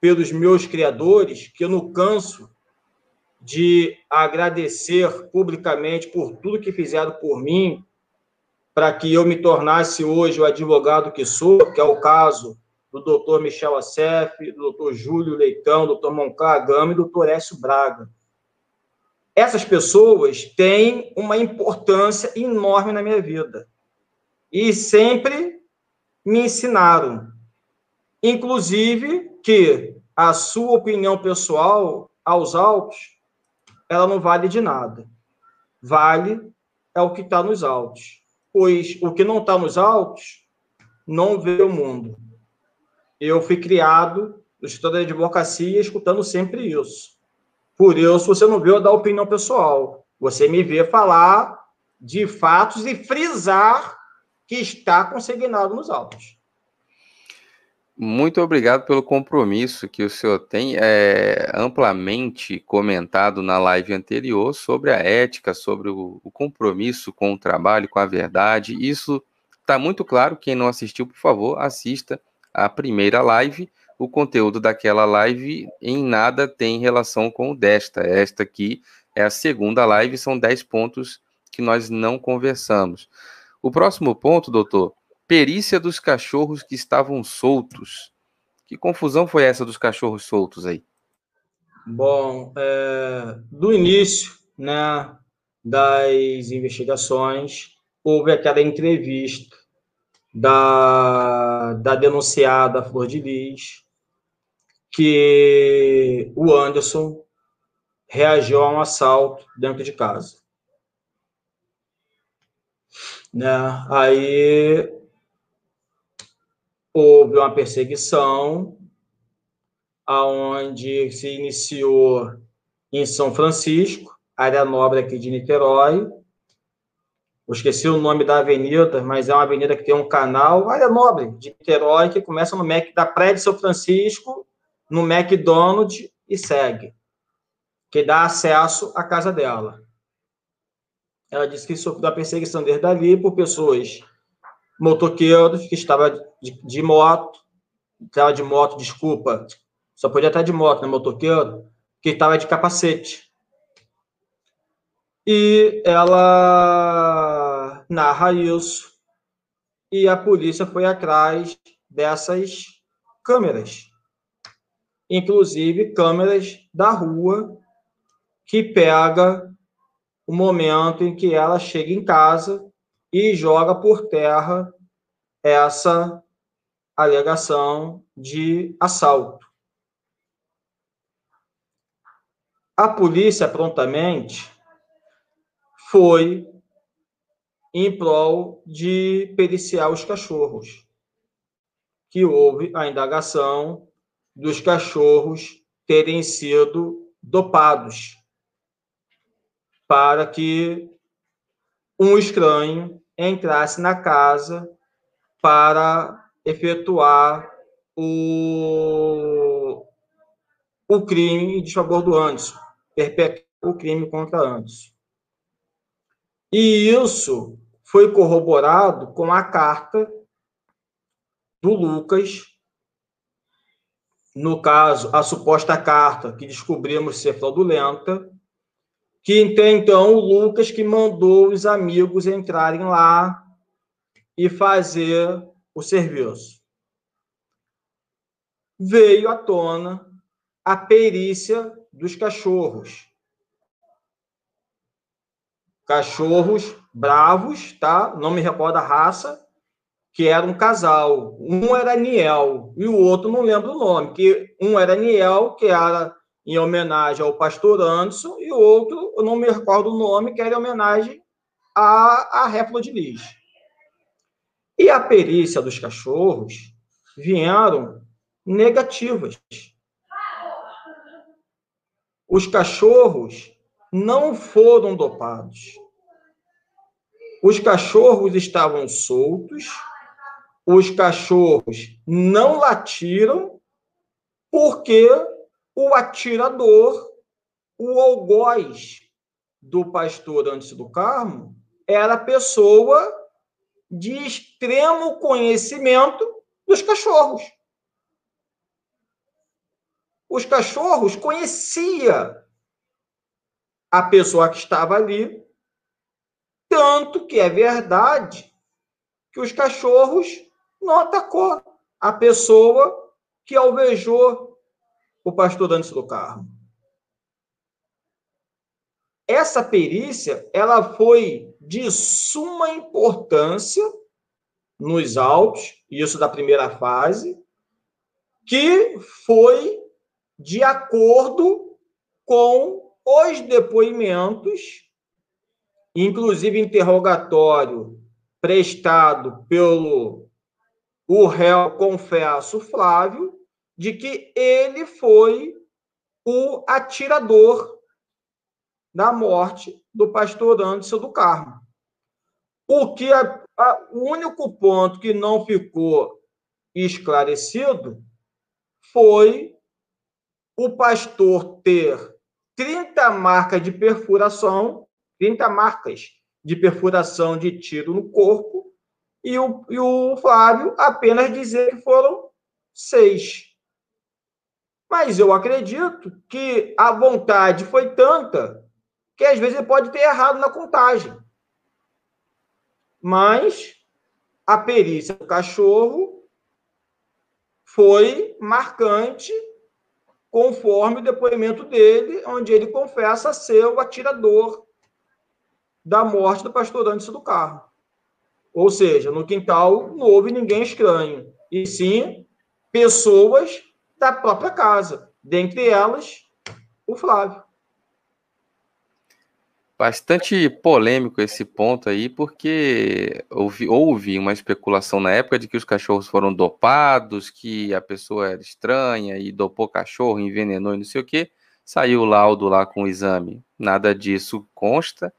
pelos meus criadores, que eu não canso de agradecer publicamente por tudo que fizeram por mim, para que eu me tornasse hoje o advogado que sou, que é o caso do doutor Michel Assef, do doutor Júlio Leitão, do doutor Moncar Gama e do doutor Écio Braga. Essas pessoas têm uma importância enorme na minha vida. E sempre me ensinaram, inclusive, que a sua opinião pessoal aos autos, ela não vale de nada. Vale é o que está nos autos pois o que não está nos autos não vê o mundo. Eu fui criado Instituto da Advocacia escutando sempre isso. Por isso, você não vê eu dar opinião pessoal. Você me vê falar de fatos e frisar que está consignado nos autos. Muito obrigado pelo compromisso que o senhor tem é, amplamente comentado na live anterior sobre a ética, sobre o, o compromisso com o trabalho, com a verdade. Isso está muito claro. Quem não assistiu, por favor, assista a primeira live. O conteúdo daquela live em nada tem relação com o desta. Esta aqui é a segunda live, são 10 pontos que nós não conversamos. O próximo ponto, doutor, Perícia dos cachorros que estavam soltos. Que confusão foi essa dos cachorros soltos aí? Bom, é, do início né, das investigações, houve aquela entrevista da, da denunciada Flor de Lis, que o Anderson reagiu a um assalto dentro de casa. Né? Aí houve uma perseguição aonde se iniciou em São Francisco, área nobre aqui de Niterói. Eu esqueci o nome da avenida, mas é uma avenida que tem um canal, área nobre de Niterói, que começa no Mac da Praia de São Francisco, no McDonald's e segue, que dá acesso à casa dela. Ela disse que sofreu a perseguição desde ali por pessoas motoqueiros que estavam de, de moto, estava de moto, desculpa, só podia estar de moto, né, motoqueiro, que estava de capacete. E ela narra isso, e a polícia foi atrás dessas câmeras, inclusive câmeras da rua, que pega o momento em que ela chega em casa e joga por terra essa alegação de assalto. A polícia prontamente foi em prol de periciar os cachorros, que houve a indagação dos cachorros terem sido dopados para que um estranho entrasse na casa para efetuar o, o crime de favor do Anderson, perpetrar o crime contra Anderson. E isso foi corroborado com a carta do Lucas, no caso, a suposta carta que descobrimos ser fraudulenta, que então o Lucas que mandou os amigos entrarem lá e fazer o serviço. Veio à tona a perícia dos cachorros. Cachorros bravos, tá? Não me recordo a raça, que era um casal. Um era Niel e o outro não lembro o nome, que um era Niel, que era em homenagem ao pastor Anderson, e outro, eu não me recordo o nome, que era em homenagem à, à Réfula de Lis. E a perícia dos cachorros vieram negativas. Os cachorros não foram dopados. Os cachorros estavam soltos, os cachorros não latiram, porque o atirador, o algoz do pastor antes do Carmo, era pessoa de extremo conhecimento dos cachorros. Os cachorros conhecia a pessoa que estava ali, tanto que é verdade que os cachorros não atacou a pessoa que alvejou o pastor antes do carro. Essa perícia, ela foi de suma importância nos autos, isso da primeira fase, que foi de acordo com os depoimentos, inclusive interrogatório prestado pelo o réu confesso Flávio, de que ele foi o atirador da morte do pastor Anderson do Carmo. O que a, a, o único ponto que não ficou esclarecido foi o pastor ter 30 marcas de perfuração, 30 marcas de perfuração de tiro no corpo, e o, e o Flávio apenas dizer que foram seis. Mas eu acredito que a vontade foi tanta que às vezes ele pode ter errado na contagem. Mas a perícia do cachorro foi marcante conforme o depoimento dele, onde ele confessa ser o atirador da morte do pastor antes do carro. Ou seja, no quintal não houve ninguém estranho, e sim pessoas da própria casa, dentre elas o Flávio. Bastante polêmico esse ponto aí, porque houve, houve, uma especulação na época de que os cachorros foram dopados, que a pessoa era estranha e dopou cachorro, envenenou e não sei o quê, Saiu o laudo lá com o exame, nada disso consta.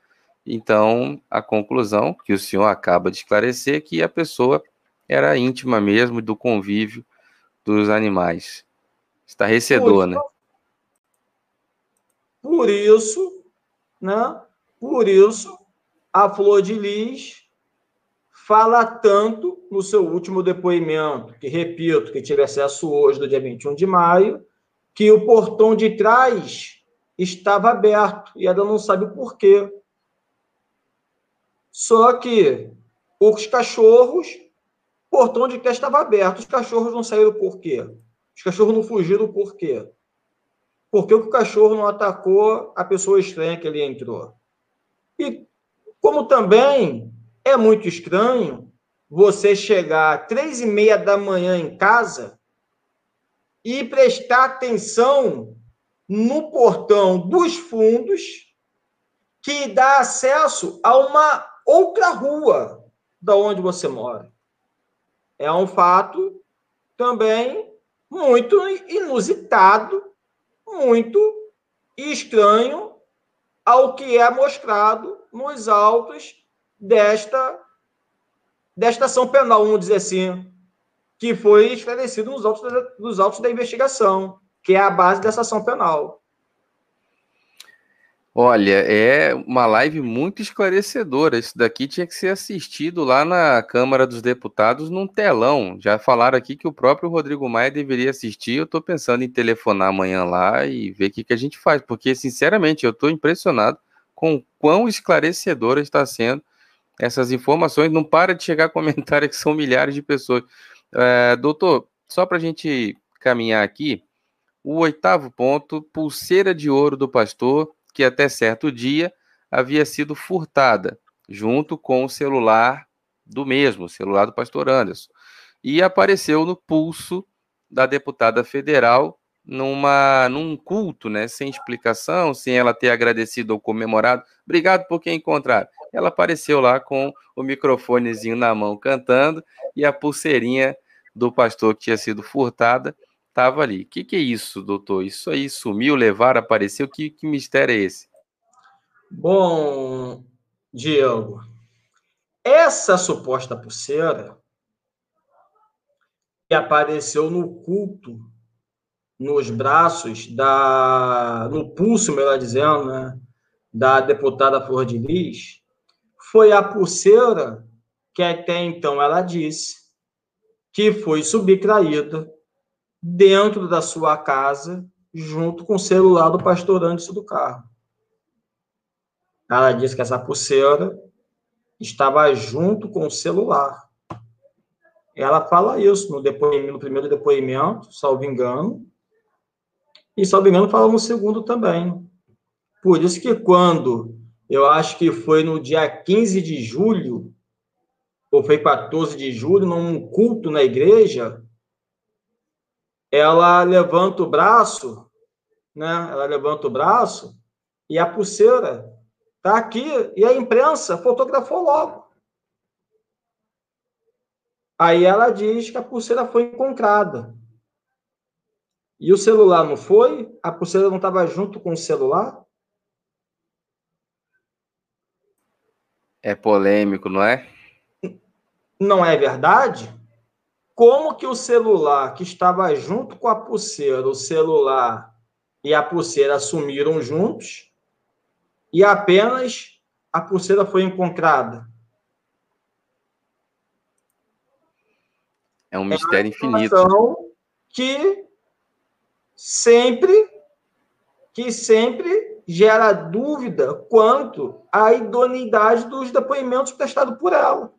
Então, a conclusão que o senhor acaba de esclarecer é que a pessoa era íntima mesmo do convívio dos animais. Estarrecedor, né? Por isso, né? Por isso, a Flor de Lis fala tanto no seu último depoimento, que repito, que tive acesso hoje, do dia 21 de maio, que o portão de trás estava aberto e ela não sabe por quê. Só que os cachorros, o portão de trás estava aberto, os cachorros não saíram por quê? Os cachorros não fugiram por quê? Por que o cachorro não atacou a pessoa estranha que ele entrou? E como também é muito estranho você chegar às três e meia da manhã em casa e prestar atenção no portão dos fundos que dá acesso a uma outra rua da onde você mora. É um fato também muito inusitado, muito estranho ao que é mostrado nos autos desta, desta ação penal, vamos dizer assim, que foi esclarecido nos autos, nos autos da investigação, que é a base dessa ação penal. Olha, é uma live muito esclarecedora. Isso daqui tinha que ser assistido lá na Câmara dos Deputados num telão. Já falaram aqui que o próprio Rodrigo Maia deveria assistir. Eu estou pensando em telefonar amanhã lá e ver o que, que a gente faz, porque, sinceramente, eu estou impressionado com quão esclarecedora está sendo essas informações. Não para de chegar comentário que são milhares de pessoas. É, doutor, só para a gente caminhar aqui, o oitavo ponto, pulseira de ouro do pastor, que até certo dia havia sido furtada, junto com o celular do mesmo, o celular do pastor Anderson, e apareceu no pulso da deputada federal numa num culto, né, sem explicação, sem ela ter agradecido ou comemorado. Obrigado por quem encontrar. Ela apareceu lá com o microfonezinho na mão cantando e a pulseirinha do pastor que tinha sido furtada estava ali. O que, que, é isso, doutor? Isso aí sumiu, levaram, apareceu? Que, que mistério é esse? Bom, Diego, essa suposta pulseira que apareceu no culto, nos braços da. no pulso, melhor dizendo, né, da deputada Flor de Lis, foi a pulseira que até então ela disse que foi subtraída dentro da sua casa, junto com o celular do pastor Anderson do carro. Ela disse que essa pulseira estava junto com o celular. Ela fala isso no, depoimento, no primeiro depoimento, salvo engano, e, salvo engano, fala no segundo também. Por isso que quando, eu acho que foi no dia 15 de julho, ou foi 14 de julho, num culto na igreja, ela levanta o braço, né? Ela levanta o braço e a pulseira tá aqui e a imprensa fotografou logo. Aí ela diz que a pulseira foi encontrada. E o celular não foi? A pulseira não estava junto com o celular? É polêmico, não é? Não é verdade? Como que o celular que estava junto com a pulseira, o celular e a pulseira sumiram juntos e apenas a pulseira foi encontrada? É um mistério é infinito. Que sempre que sempre gera dúvida quanto à idoneidade dos depoimentos prestados por ela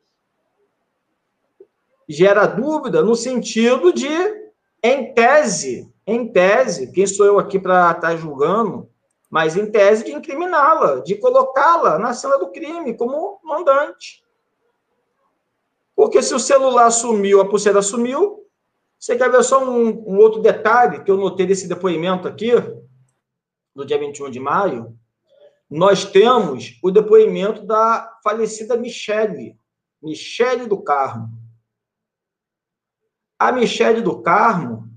gera dúvida no sentido de, em tese, em tese, quem sou eu aqui para estar tá julgando, mas em tese de incriminá-la, de colocá-la na cena do crime como mandante. Porque se o celular sumiu, a pulseira sumiu, você quer ver só um, um outro detalhe que eu notei desse depoimento aqui, no dia 21 de maio? Nós temos o depoimento da falecida Michele, Michele do Carmo. A Michele do Carmo,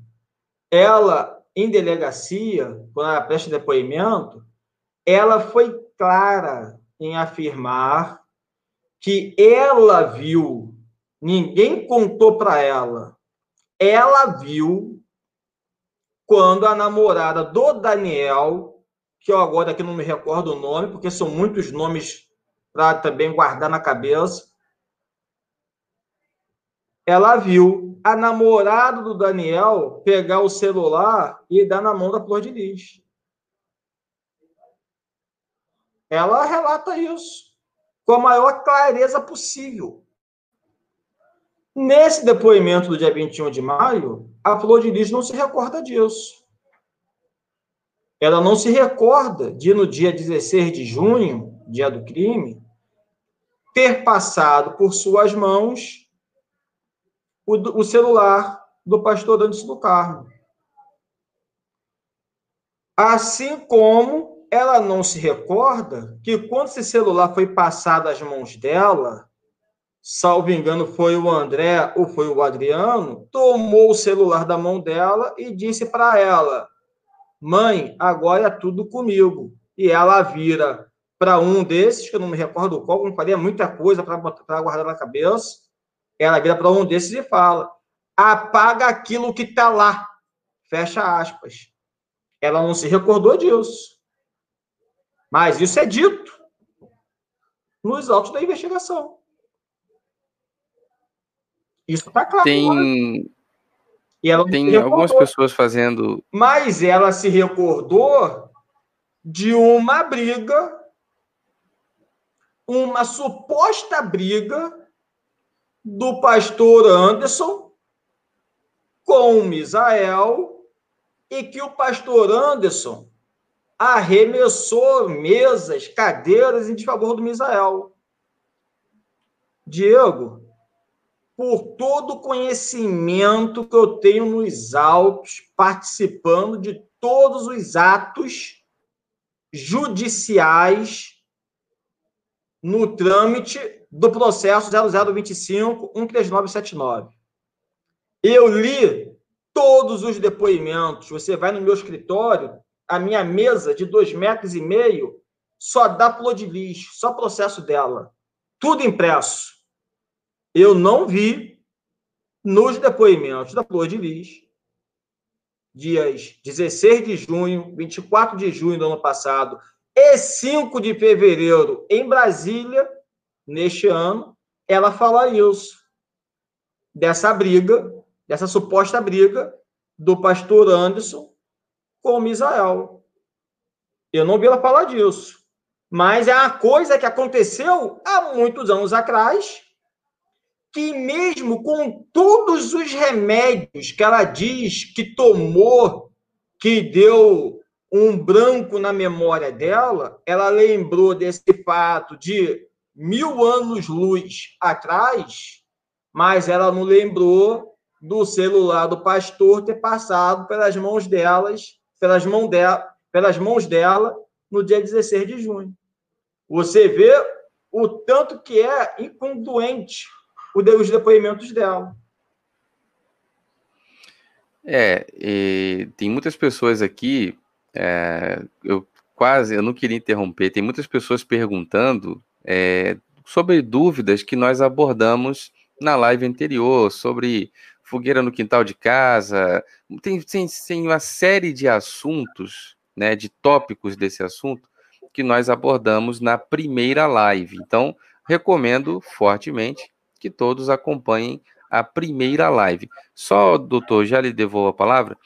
ela em delegacia, quando ela presta depoimento, ela foi clara em afirmar que ela viu, ninguém contou para ela, ela viu quando a namorada do Daniel, que eu agora aqui não me recordo o nome, porque são muitos nomes para também guardar na cabeça, ela viu a namorada do Daniel pegar o celular e dar na mão da Flor de Lis. Ela relata isso com a maior clareza possível. Nesse depoimento do dia 21 de maio, a Flor de Lis não se recorda disso. Ela não se recorda de, no dia 16 de junho, dia do crime, ter passado por suas mãos o, o celular do pastor Anderson do Carmo. Assim como ela não se recorda que quando esse celular foi passado às mãos dela, salvo engano foi o André ou foi o Adriano, tomou o celular da mão dela e disse para ela: Mãe, agora é tudo comigo. E ela vira para um desses, que eu não me recordo qual, faria muita coisa para guardar na cabeça. Ela vira para um desses e fala: apaga aquilo que está lá. Fecha aspas. Ela não se recordou disso. Mas isso é dito nos autos da investigação. Isso está claro. Tem, tem algumas pessoas fazendo. Mas ela se recordou de uma briga, uma suposta briga do pastor Anderson com Misael, e que o pastor Anderson arremessou mesas, cadeiras em desfavor do Misael. Diego, por todo o conhecimento que eu tenho nos autos, participando de todos os atos judiciais no trâmite do processo 0025 13979. Eu li todos os depoimentos. Você vai no meu escritório, a minha mesa de dois metros e meio só dá flor de lixo, só processo dela. Tudo impresso. Eu não vi nos depoimentos da flor de lis, dias 16 de junho, 24 de junho do ano passado e 5 de fevereiro em Brasília, neste ano, ela fala isso. Dessa briga, dessa suposta briga do pastor Anderson com Misael. Eu não vi ela falar disso. Mas é uma coisa que aconteceu há muitos anos atrás, que mesmo com todos os remédios que ela diz que tomou, que deu um branco na memória dela, ela lembrou desse fato de mil anos-luz atrás, mas ela não lembrou do celular do pastor ter passado pelas mãos delas pelas, mão dela, pelas mãos dela no dia 16 de junho. Você vê o tanto que é incongruente os depoimentos dela. É, tem muitas pessoas aqui, é, eu quase, eu não queria interromper, tem muitas pessoas perguntando é, sobre dúvidas que nós abordamos na live anterior, sobre fogueira no quintal de casa, tem, tem, tem uma série de assuntos, né, de tópicos desse assunto que nós abordamos na primeira live. Então, recomendo fortemente que todos acompanhem a primeira live. Só, doutor, já lhe devolvo a palavra.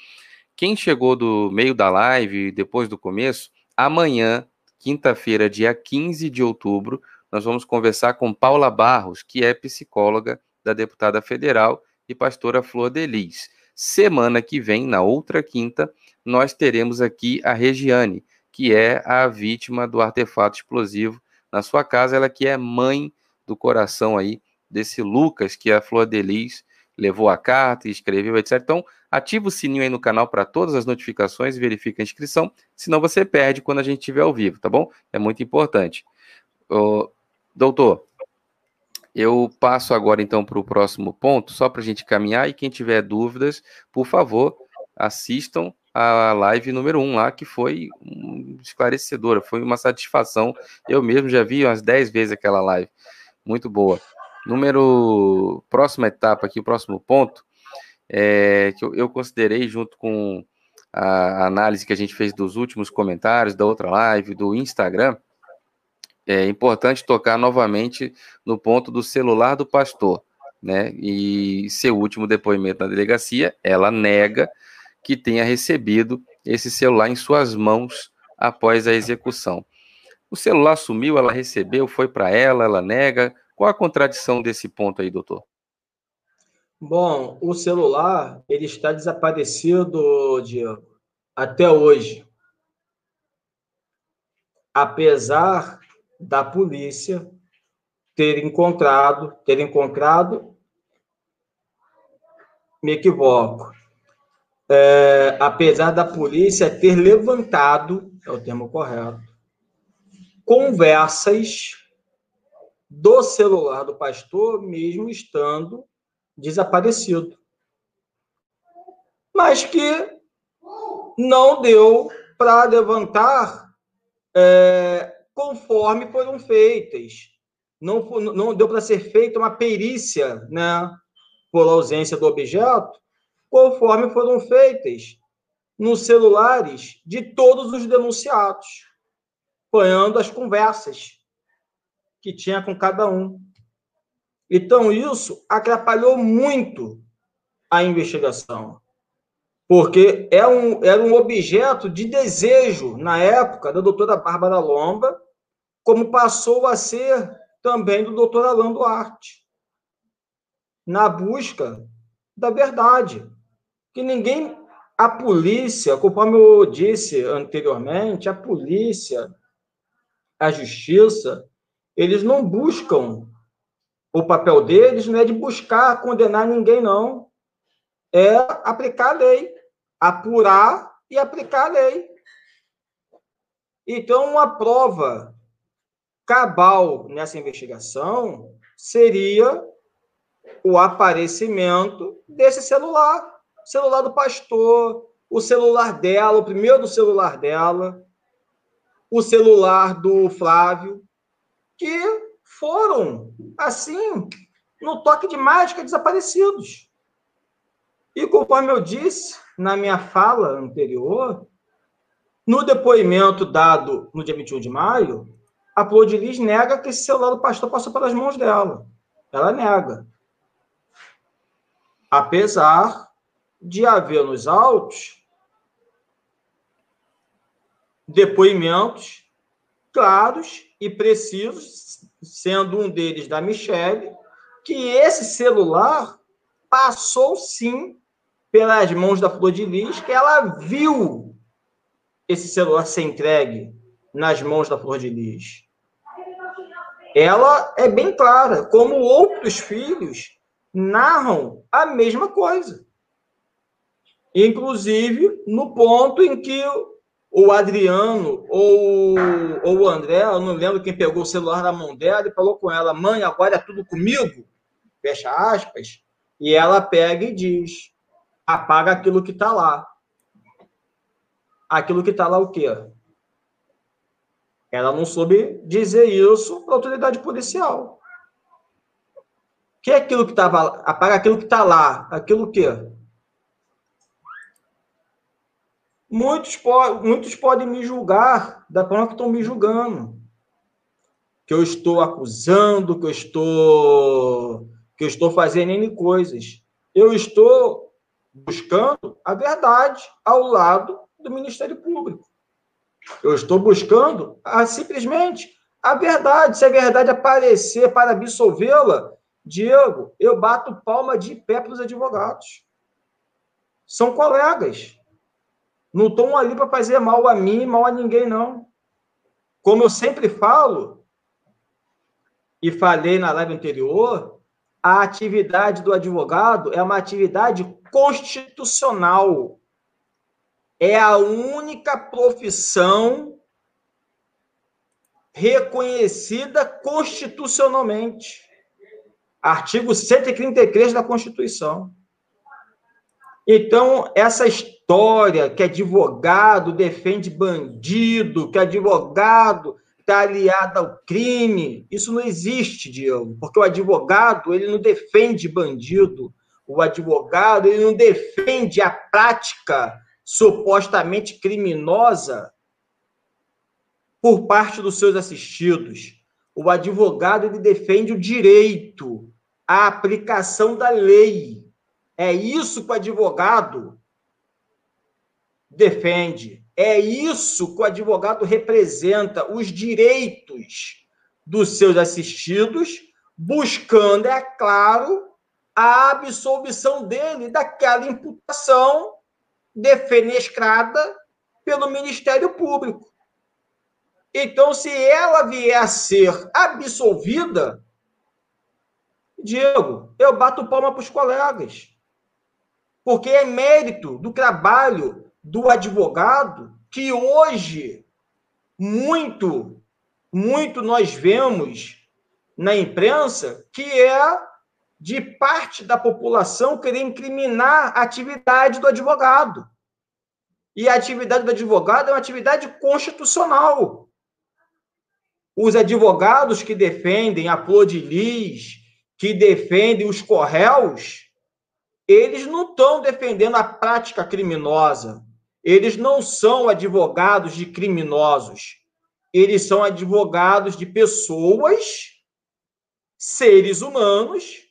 Quem chegou do meio da live, depois do começo, amanhã, quinta-feira, dia 15 de outubro, nós vamos conversar com Paula Barros, que é psicóloga da deputada federal e pastora Flor Delis. Semana que vem, na outra quinta, nós teremos aqui a Regiane, que é a vítima do artefato explosivo na sua casa, ela que é mãe do coração aí desse Lucas que a Flor Delis levou a carta e escreveu, etc. Então, ativa o sininho aí no canal para todas as notificações e verifica a inscrição, senão você perde quando a gente estiver ao vivo, tá bom? É muito importante. Ô, doutor, eu passo agora então para o próximo ponto, só para a gente caminhar, e quem tiver dúvidas, por favor, assistam a live número 1 um lá, que foi esclarecedora, foi uma satisfação. Eu mesmo já vi umas 10 vezes aquela live. Muito boa. Número. Próxima etapa aqui, o próximo ponto, é, que eu, eu considerei junto com a análise que a gente fez dos últimos comentários da outra live, do Instagram, é importante tocar novamente no ponto do celular do pastor, né? E seu último depoimento na delegacia, ela nega que tenha recebido esse celular em suas mãos após a execução. O celular sumiu, ela recebeu, foi para ela, ela nega. Qual a contradição desse ponto aí, doutor? Bom, o celular ele está desaparecido, Diego, até hoje. Apesar da polícia ter encontrado, ter encontrado, me equivoco, é, apesar da polícia ter levantado, é o termo correto, conversas do celular do pastor, mesmo estando desaparecido. Mas que não deu para levantar é, conforme foram feitas. Não, não deu para ser feita uma perícia, né, por ausência do objeto, conforme foram feitas nos celulares de todos os denunciados, apanhando as conversas que tinha com cada um. Então, isso atrapalhou muito a investigação, porque é um, era um objeto de desejo, na época, da doutora Bárbara Lomba, como passou a ser também do doutor Alain Duarte, na busca da verdade. Que ninguém, a polícia, conforme eu disse anteriormente, a polícia, a justiça, eles não buscam o papel deles não é de buscar condenar ninguém, não. É aplicar a lei, apurar e aplicar a lei. Então, uma prova cabal nessa investigação seria o aparecimento desse celular, celular do pastor, o celular dela, o primeiro do celular dela, o celular do Flávio, que foram, assim, no toque de mágica, desaparecidos. E conforme eu disse na minha fala anterior, no depoimento dado no dia 21 de maio, a Plodilis nega que esse celular do pastor passou pelas mãos dela. Ela nega. Apesar de haver nos autos depoimentos claros e precisos sendo um deles da Michelle, que esse celular passou sim pelas mãos da Flor de Lis, que ela viu esse celular ser entregue nas mãos da Flor de Lis. Ela é bem clara, como outros filhos narram a mesma coisa. Inclusive, no ponto em que o Adriano ou, ou o André, eu não lembro quem pegou o celular na mão dela e falou com ela: mãe, agora é tudo comigo? Fecha aspas. E ela pega e diz: apaga aquilo que está lá. Aquilo que está lá, o quê? Ela não soube dizer isso para a autoridade policial. Que é aquilo que estava. Apaga aquilo que está lá. Aquilo o Muitos, muitos podem me julgar da forma que estão me julgando. Que eu estou acusando, que eu estou, que eu estou fazendo N coisas. Eu estou buscando a verdade ao lado do Ministério Público. Eu estou buscando a, simplesmente a verdade. Se a verdade aparecer para absolvê-la, Diego, eu bato palma de pé para os advogados. São colegas. Não estão ali para fazer mal a mim, mal a ninguém, não. Como eu sempre falo, e falei na live anterior, a atividade do advogado é uma atividade constitucional. É a única profissão reconhecida constitucionalmente. Artigo 133 da Constituição. Então, essa história que advogado defende bandido, que advogado está aliado ao crime. Isso não existe, Diego, porque o advogado ele não defende bandido, o advogado ele não defende a prática supostamente criminosa por parte dos seus assistidos. O advogado ele defende o direito, a aplicação da lei. É isso que o advogado defende. É isso que o advogado representa, os direitos dos seus assistidos, buscando, é claro, a absolvição dele daquela imputação defenestrada pelo Ministério Público. Então, se ela vier a ser absolvida, Diego, eu bato palma para os colegas. Porque é mérito do trabalho do advogado que hoje muito, muito nós vemos na imprensa que é de parte da população querer incriminar a atividade do advogado. E a atividade do advogado é uma atividade constitucional os advogados que defendem a flor de lis, que defendem os corréus, eles não estão defendendo a prática criminosa. Eles não são advogados de criminosos. Eles são advogados de pessoas, seres humanos,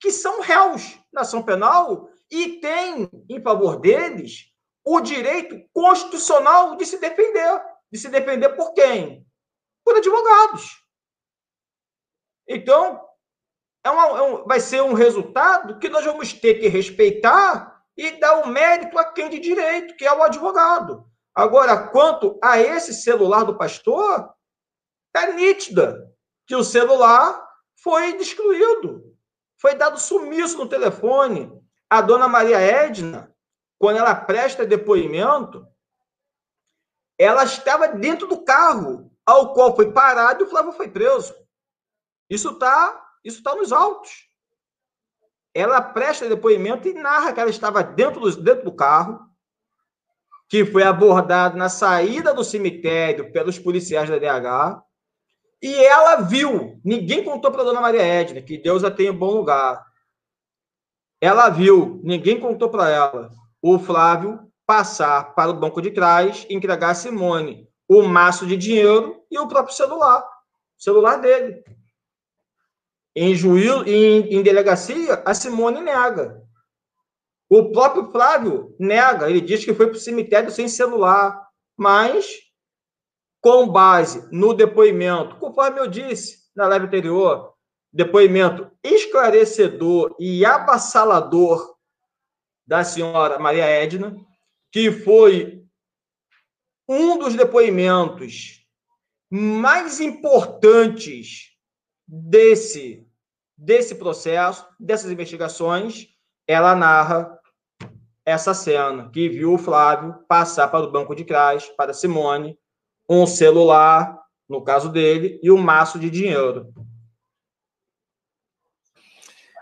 que são réus na ação penal e têm em favor deles o direito constitucional de se defender. De se defender por quem? por advogados. Então, é uma, é um, vai ser um resultado que nós vamos ter que respeitar e dar o mérito a quem de direito, que é o advogado. Agora, quanto a esse celular do pastor, é nítida que o celular foi destruído, foi dado sumiço no telefone. A dona Maria Edna, quando ela presta depoimento, ela estava dentro do carro ao qual foi parado e o Flávio foi preso. Isso está isso tá nos autos. Ela presta depoimento e narra que ela estava dentro do, dentro do carro, que foi abordado na saída do cemitério pelos policiais da DH, e ela viu, ninguém contou para a dona Maria Edna, que Deus a tenha em bom lugar. Ela viu, ninguém contou para ela, o Flávio passar para o banco de trás e entregar a Simone o maço de dinheiro e o próprio celular, o celular dele. Em juízo, em, em delegacia, a Simone nega. O próprio Flávio nega, ele diz que foi para o cemitério sem celular, mas com base no depoimento, conforme eu disse na live anterior, depoimento esclarecedor e avassalador da senhora Maria Edna, que foi um dos depoimentos mais importantes desse, desse processo, dessas investigações, ela narra essa cena que viu o Flávio passar para o banco de trás, para Simone, um celular, no caso dele, e um maço de dinheiro.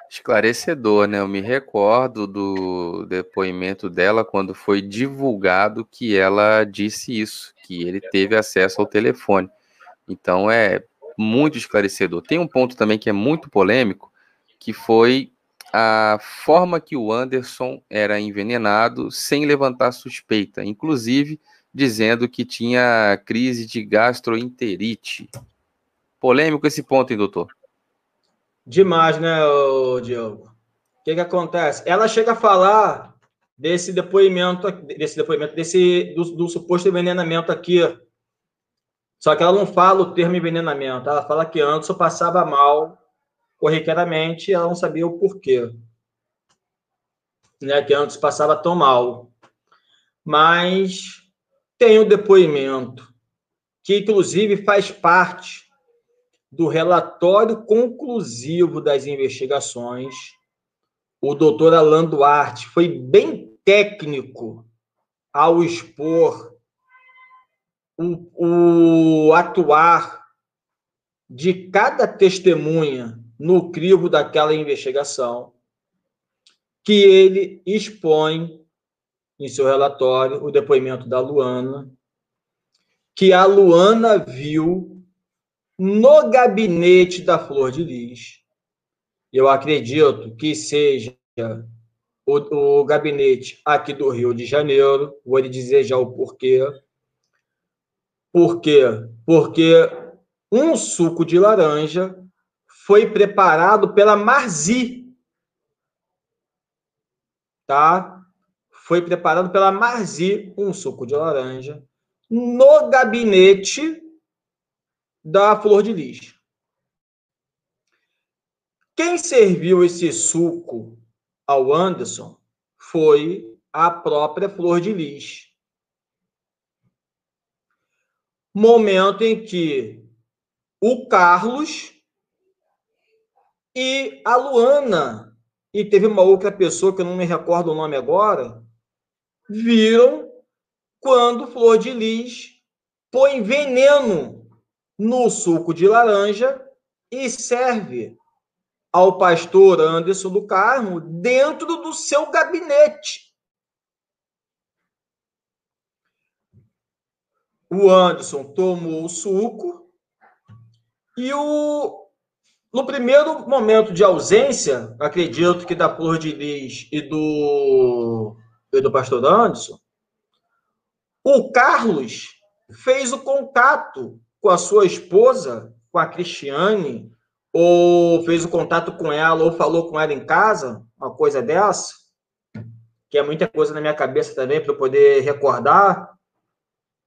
Esclarecedor, né? Eu me recordo do depoimento dela quando foi divulgado que ela disse isso, que ele teve acesso ao telefone. Então é muito esclarecedor. Tem um ponto também que é muito polêmico, que foi a forma que o Anderson era envenenado sem levantar suspeita, inclusive dizendo que tinha crise de gastroenterite. Polêmico esse ponto, hein, doutor? Demais, né, Diogo? O que, que acontece? Ela chega a falar desse depoimento, desse depoimento, desse do, do, suposto envenenamento aqui. Só que ela não fala o termo envenenamento. Ela fala que Anderson passava mal corriqueiramente e ela não sabia o porquê. Né, que Anderson passava tão mal. Mas tem o depoimento, que inclusive faz parte do relatório conclusivo das investigações, o doutor Alan Duarte foi bem técnico ao expor o, o atuar de cada testemunha no crivo daquela investigação, que ele expõe em seu relatório o depoimento da Luana, que a Luana viu no gabinete da Flor de Lis. Eu acredito que seja o, o gabinete aqui do Rio de Janeiro. Vou lhe dizer já o porquê. Por quê? Porque um suco de laranja foi preparado pela Marzi. Tá? Foi preparado pela Marzi, um suco de laranja, no gabinete da Flor de Lis. Quem serviu esse suco ao Anderson foi a própria Flor de Lis. Momento em que o Carlos e a Luana, e teve uma outra pessoa que eu não me recordo o nome agora, viram quando Flor de Lis põe veneno no suco de laranja e serve ao pastor Anderson do Carmo dentro do seu gabinete. O Anderson tomou o suco e o no primeiro momento de ausência, acredito que da Flor de Lis e do e do pastor Anderson, o Carlos fez o contato com a sua esposa, com a Cristiane, ou fez o contato com ela, ou falou com ela em casa, uma coisa dessa, que é muita coisa na minha cabeça também para eu poder recordar.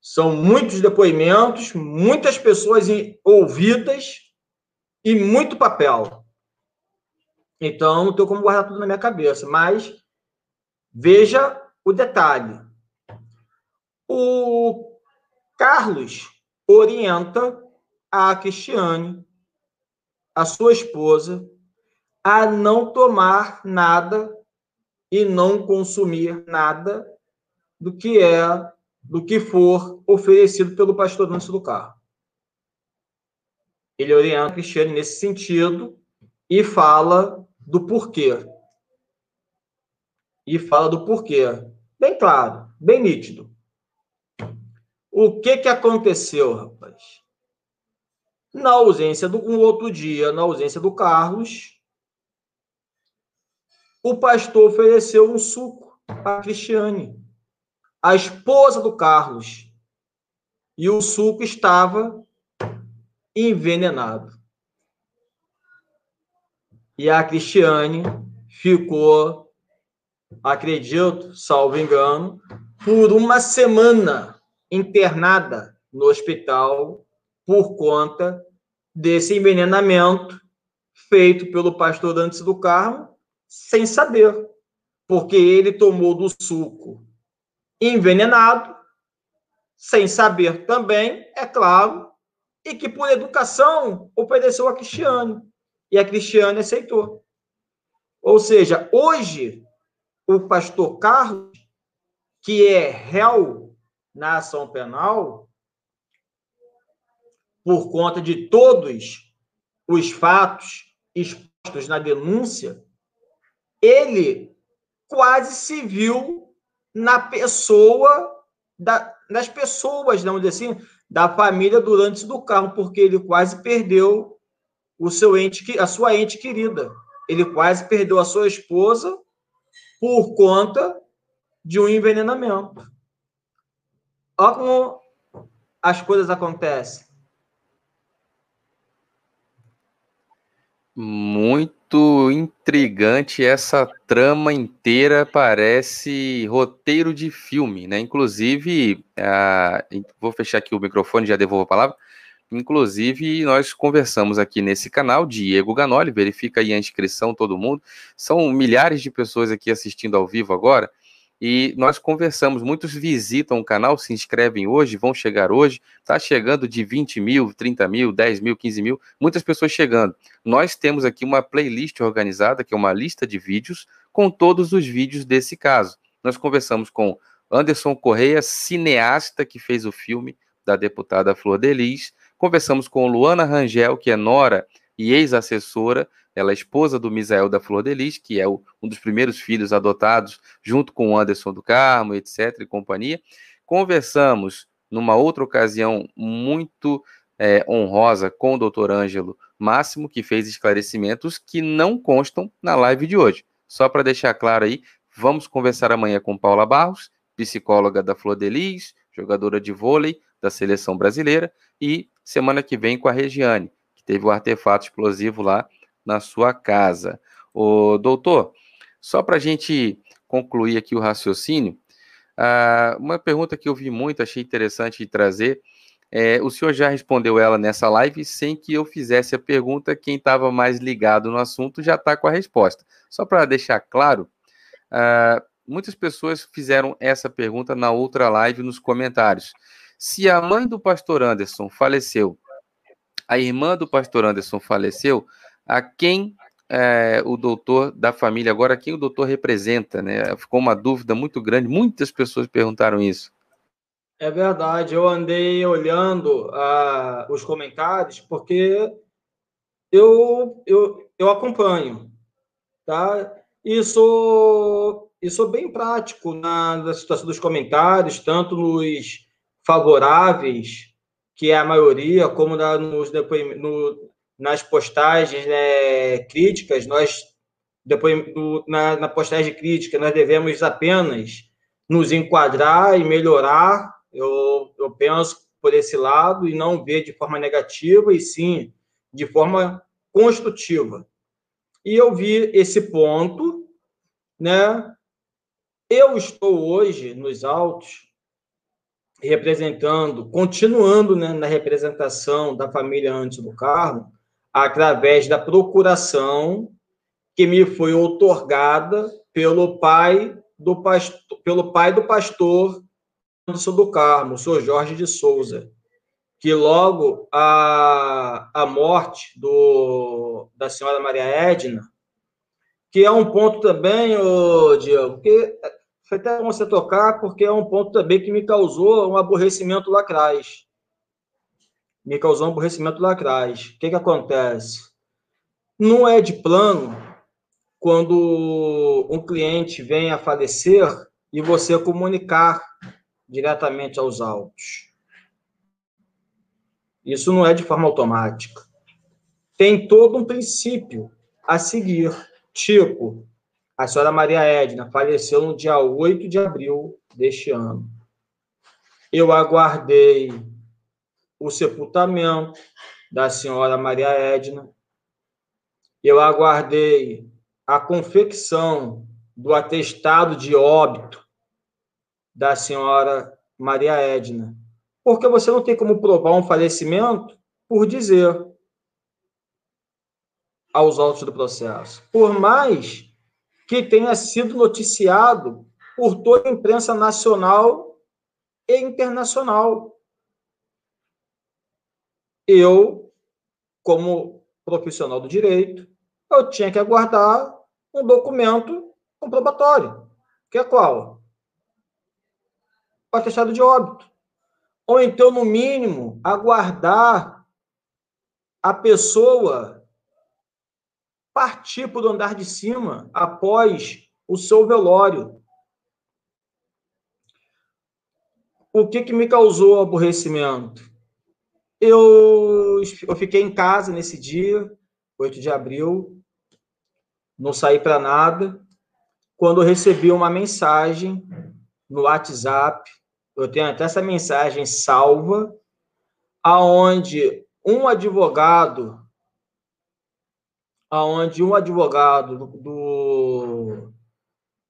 São muitos depoimentos, muitas pessoas ouvidas e muito papel. Então, não tenho como guardar tudo na minha cabeça, mas veja o detalhe. O Carlos orienta a Cristiane a sua esposa a não tomar nada e não consumir nada do que é, do que for oferecido pelo pastor antes do carro. Ele orienta Cristiane nesse sentido e fala do porquê. E fala do porquê. Bem claro, bem nítido. O que que aconteceu, rapaz? Na ausência do um outro dia, na ausência do Carlos, o pastor ofereceu um suco a Cristiane, a esposa do Carlos. E o suco estava envenenado. E a Cristiane ficou, acredito, salvo engano, por uma semana internada no hospital por conta desse envenenamento feito pelo pastor antes do Carmo, sem saber, porque ele tomou do suco envenenado, sem saber também, é claro, e que por educação ofereceu a Cristiane, e a Cristiane aceitou. Ou seja, hoje, o pastor Carlos, que é réu na ação penal, por conta de todos os fatos expostos na denúncia, ele quase se viu na pessoa da, das pessoas, vamos dizer assim, da família durante do carro, porque ele quase perdeu o seu ente, a sua ente querida. Ele quase perdeu a sua esposa por conta de um envenenamento. Olha como as coisas acontecem. Muito intrigante essa trama inteira, parece roteiro de filme, né? Inclusive, vou fechar aqui o microfone, já devolvo a palavra. Inclusive, nós conversamos aqui nesse canal, Diego Ganoli, verifica aí a inscrição, todo mundo. São milhares de pessoas aqui assistindo ao vivo agora. E nós conversamos, muitos visitam o canal, se inscrevem hoje, vão chegar hoje, está chegando de 20 mil, 30 mil, 10 mil, 15 mil, muitas pessoas chegando. Nós temos aqui uma playlist organizada, que é uma lista de vídeos, com todos os vídeos desse caso. Nós conversamos com Anderson Correia, cineasta que fez o filme da deputada Flor Delis, conversamos com Luana Rangel, que é nora e ex-assessora, ela é esposa do Misael da Flor de Lis, que é o, um dos primeiros filhos adotados, junto com o Anderson do Carmo, etc. e companhia. Conversamos numa outra ocasião muito é, honrosa com o doutor Ângelo Máximo, que fez esclarecimentos que não constam na live de hoje. Só para deixar claro aí, vamos conversar amanhã com Paula Barros, psicóloga da Flor de Lis, jogadora de vôlei da seleção brasileira, e semana que vem com a Regiane, teve o artefato explosivo lá na sua casa. O doutor, só para a gente concluir aqui o raciocínio, uh, uma pergunta que eu vi muito, achei interessante de trazer. É, o senhor já respondeu ela nessa live sem que eu fizesse a pergunta. Quem estava mais ligado no assunto já está com a resposta. Só para deixar claro, uh, muitas pessoas fizeram essa pergunta na outra live nos comentários. Se a mãe do pastor Anderson faleceu, a irmã do pastor Anderson faleceu, a quem é, o doutor da família, agora quem o doutor representa, né? Ficou uma dúvida muito grande, muitas pessoas perguntaram isso. É verdade, eu andei olhando uh, os comentários porque eu, eu, eu acompanho, tá? E sou, e sou bem prático na, na situação dos comentários, tanto nos favoráveis, que é a maioria, como na, nos no, nas postagens né, críticas, nós depois na, na postagem crítica nós devemos apenas nos enquadrar e melhorar. Eu, eu penso por esse lado e não ver de forma negativa e sim de forma construtiva. E eu vi esse ponto, né? Eu estou hoje nos autos representando, continuando né, na representação da família antes do carro, através da procuração que me foi otorgada pelo pai do pastor, pelo pai do pastor do Carmo, o senhor Jorge de Souza, que logo a, a morte do, da senhora Maria Edna, que é um ponto também, ô, Diego, que foi até bom você tocar, porque é um ponto também que me causou um aborrecimento lá atrás me causou um aborrecimento lá atrás. O que, que acontece? Não é de plano quando um cliente vem a falecer e você comunicar diretamente aos autos. Isso não é de forma automática. Tem todo um princípio a seguir. Tipo, a senhora Maria Edna faleceu no dia 8 de abril deste ano. Eu aguardei o sepultamento da senhora Maria Edna. Eu aguardei a confecção do atestado de óbito da senhora Maria Edna. Porque você não tem como provar um falecimento por dizer aos autos do processo. Por mais que tenha sido noticiado por toda a imprensa nacional e internacional eu, como profissional do direito, eu tinha que aguardar um documento comprobatório, que é qual? O atestado de óbito. Ou então, no mínimo, aguardar a pessoa partir para o andar de cima após o seu velório. O que, que me causou aborrecimento? Eu, eu fiquei em casa nesse dia, 8 de abril, não saí para nada. Quando eu recebi uma mensagem no WhatsApp, eu tenho até essa mensagem salva, aonde um advogado, aonde um advogado do,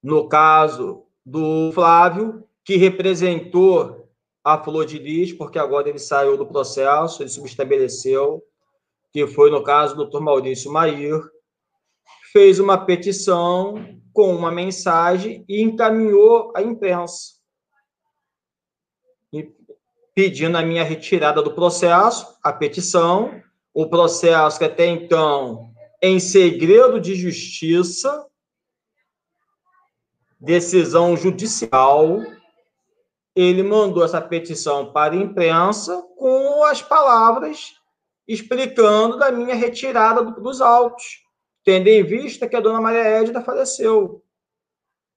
no caso do Flávio, que representou a Flor de Lis, porque agora ele saiu do processo, ele subestabeleceu, que foi no caso do Dr. Maurício Mair, fez uma petição com uma mensagem e encaminhou à imprensa, pedindo a minha retirada do processo, a petição, o processo que até então em segredo de justiça, decisão judicial, ele mandou essa petição para a imprensa com as palavras explicando da minha retirada dos autos, tendo em vista que a dona Maria Edna faleceu.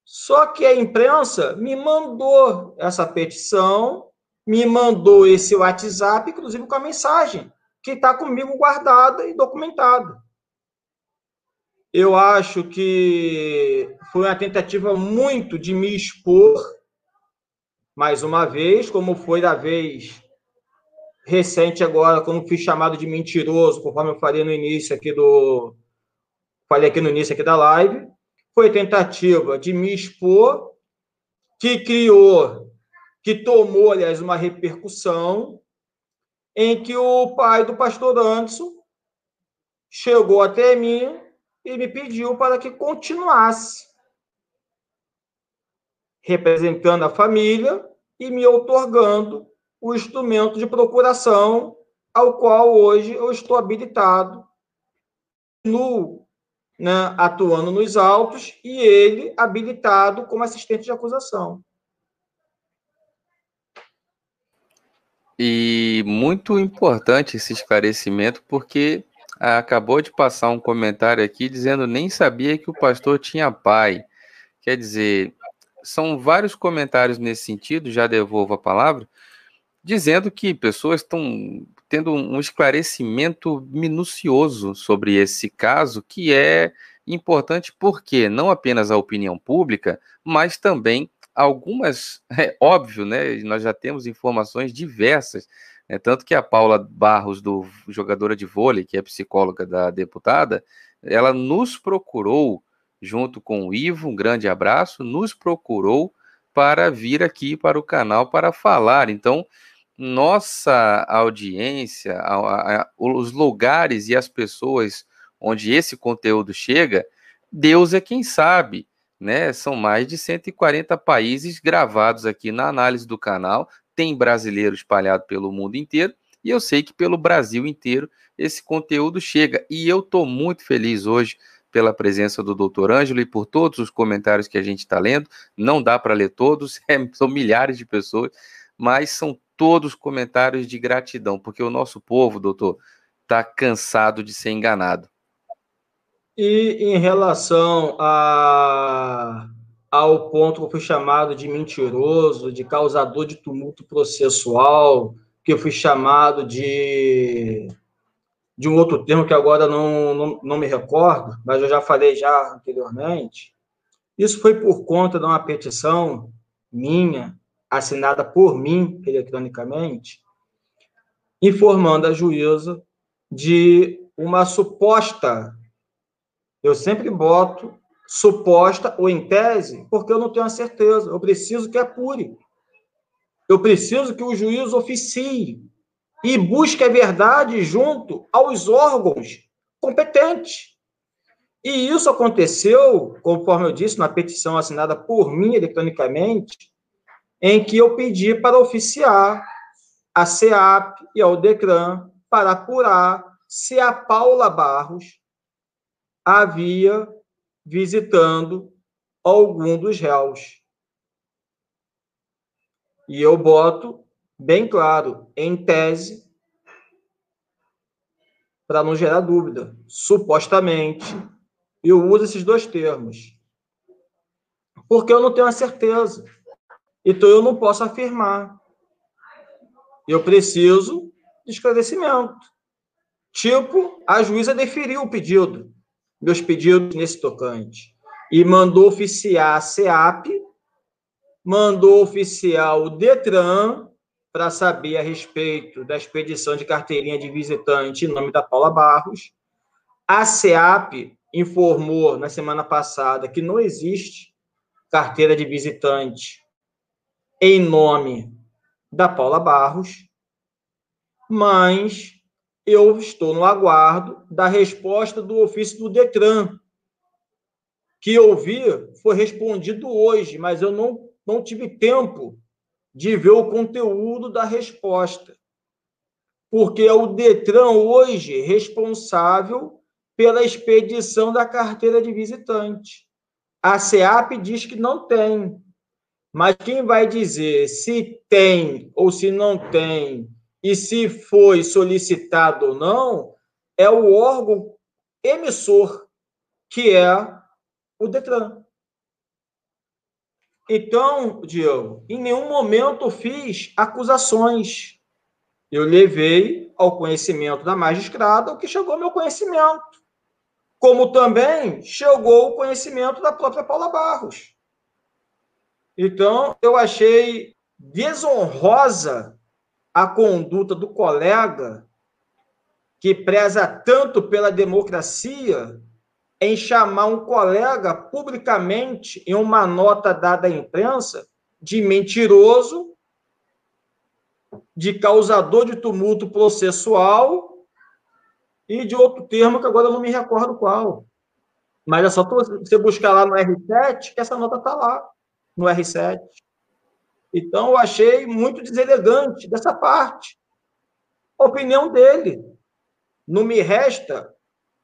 Só que a imprensa me mandou essa petição, me mandou esse WhatsApp, inclusive com a mensagem, que está comigo guardada e documentada. Eu acho que foi uma tentativa muito de me expor, mais uma vez, como foi da vez recente agora, quando fui chamado de mentiroso, conforme eu falei no início aqui do. Falei aqui no início aqui da live. Foi tentativa de me expor, que criou, que tomou, aliás, uma repercussão, em que o pai do pastor Anderson chegou até mim e me pediu para que continuasse representando a família e me otorgando o instrumento de procuração ao qual hoje eu estou habilitado no né, atuando nos autos e ele habilitado como assistente de acusação. E muito importante esse esclarecimento, porque acabou de passar um comentário aqui dizendo nem sabia que o pastor tinha pai. Quer dizer, são vários comentários nesse sentido, já devolvo a palavra, dizendo que pessoas estão tendo um esclarecimento minucioso sobre esse caso, que é importante porque não apenas a opinião pública, mas também algumas, é óbvio, né? Nós já temos informações diversas é, tanto que a Paula Barros, do jogadora de vôlei, que é psicóloga da deputada, ela nos procurou, junto com o Ivo, um grande abraço, nos procurou para vir aqui para o canal para falar. Então, nossa audiência, a, a, os lugares e as pessoas onde esse conteúdo chega, Deus é quem sabe. Né? São mais de 140 países gravados aqui na análise do canal tem brasileiro espalhado pelo mundo inteiro, e eu sei que pelo Brasil inteiro esse conteúdo chega. E eu estou muito feliz hoje pela presença do doutor Ângelo e por todos os comentários que a gente está lendo. Não dá para ler todos, é, são milhares de pessoas, mas são todos comentários de gratidão, porque o nosso povo, doutor, está cansado de ser enganado. E em relação a ao ponto que eu fui chamado de mentiroso, de causador de tumulto processual, que eu fui chamado de de um outro termo que agora não, não, não me recordo, mas eu já falei já anteriormente. Isso foi por conta de uma petição minha, assinada por mim eletronicamente, informando a juíza de uma suposta. Eu sempre boto suposta ou em tese, porque eu não tenho a certeza. Eu preciso que apure. Eu preciso que o juiz oficie e busque a verdade junto aos órgãos competentes. E isso aconteceu, conforme eu disse, na petição assinada por mim eletronicamente, em que eu pedi para oficiar a CEAP e ao DECRAN para apurar se a Paula Barros havia visitando algum dos réus. E eu boto bem claro, em tese, para não gerar dúvida. Supostamente, eu uso esses dois termos. Porque eu não tenho a certeza. Então, eu não posso afirmar. Eu preciso de esclarecimento. Tipo, a juíza deferiu o pedido meus pedidos nesse tocante. E mandou oficiar a SEAP, mandou oficiar o DETRAN para saber a respeito da expedição de carteirinha de visitante em nome da Paula Barros. A SEAP informou na semana passada que não existe carteira de visitante em nome da Paula Barros, mas eu estou no aguardo da resposta do ofício do Detran, que eu vi foi respondido hoje, mas eu não, não tive tempo de ver o conteúdo da resposta. Porque é o Detran hoje responsável pela expedição da carteira de visitante. A SEAP diz que não tem. Mas quem vai dizer se tem ou se não tem e se foi solicitado ou não, é o órgão emissor, que é o Detran. Então, Diego, em nenhum momento fiz acusações. Eu levei ao conhecimento da magistrada o que chegou ao meu conhecimento. Como também chegou o conhecimento da própria Paula Barros. Então, eu achei desonrosa a conduta do colega que preza tanto pela democracia em chamar um colega publicamente, em uma nota dada à imprensa, de mentiroso, de causador de tumulto processual e de outro termo que agora eu não me recordo qual. Mas é só você buscar lá no R7 que essa nota está lá, no R7. Então, eu achei muito deselegante dessa parte. Opinião dele. Não me resta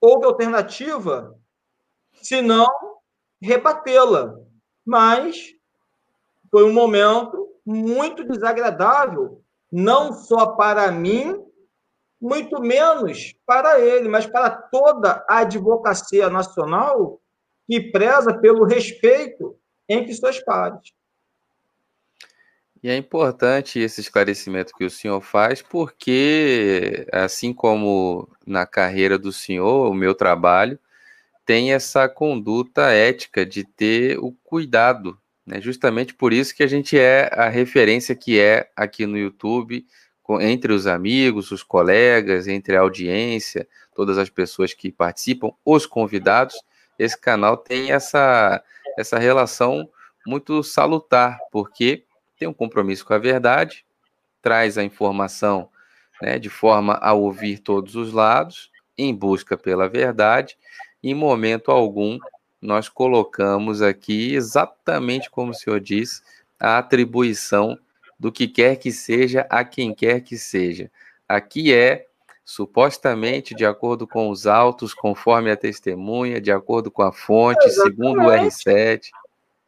outra alternativa senão rebatê-la. Mas foi um momento muito desagradável, não só para mim, muito menos para ele, mas para toda a advocacia nacional que preza pelo respeito entre suas pares. E é importante esse esclarecimento que o senhor faz, porque, assim como na carreira do senhor, o meu trabalho, tem essa conduta ética de ter o cuidado. Né? Justamente por isso que a gente é a referência que é aqui no YouTube, entre os amigos, os colegas, entre a audiência, todas as pessoas que participam, os convidados. Esse canal tem essa, essa relação muito salutar, porque tem um compromisso com a verdade, traz a informação né, de forma a ouvir todos os lados, em busca pela verdade, em momento algum, nós colocamos aqui, exatamente como o senhor disse, a atribuição do que quer que seja a quem quer que seja. Aqui é supostamente de acordo com os autos, conforme a testemunha, de acordo com a fonte, segundo o R7.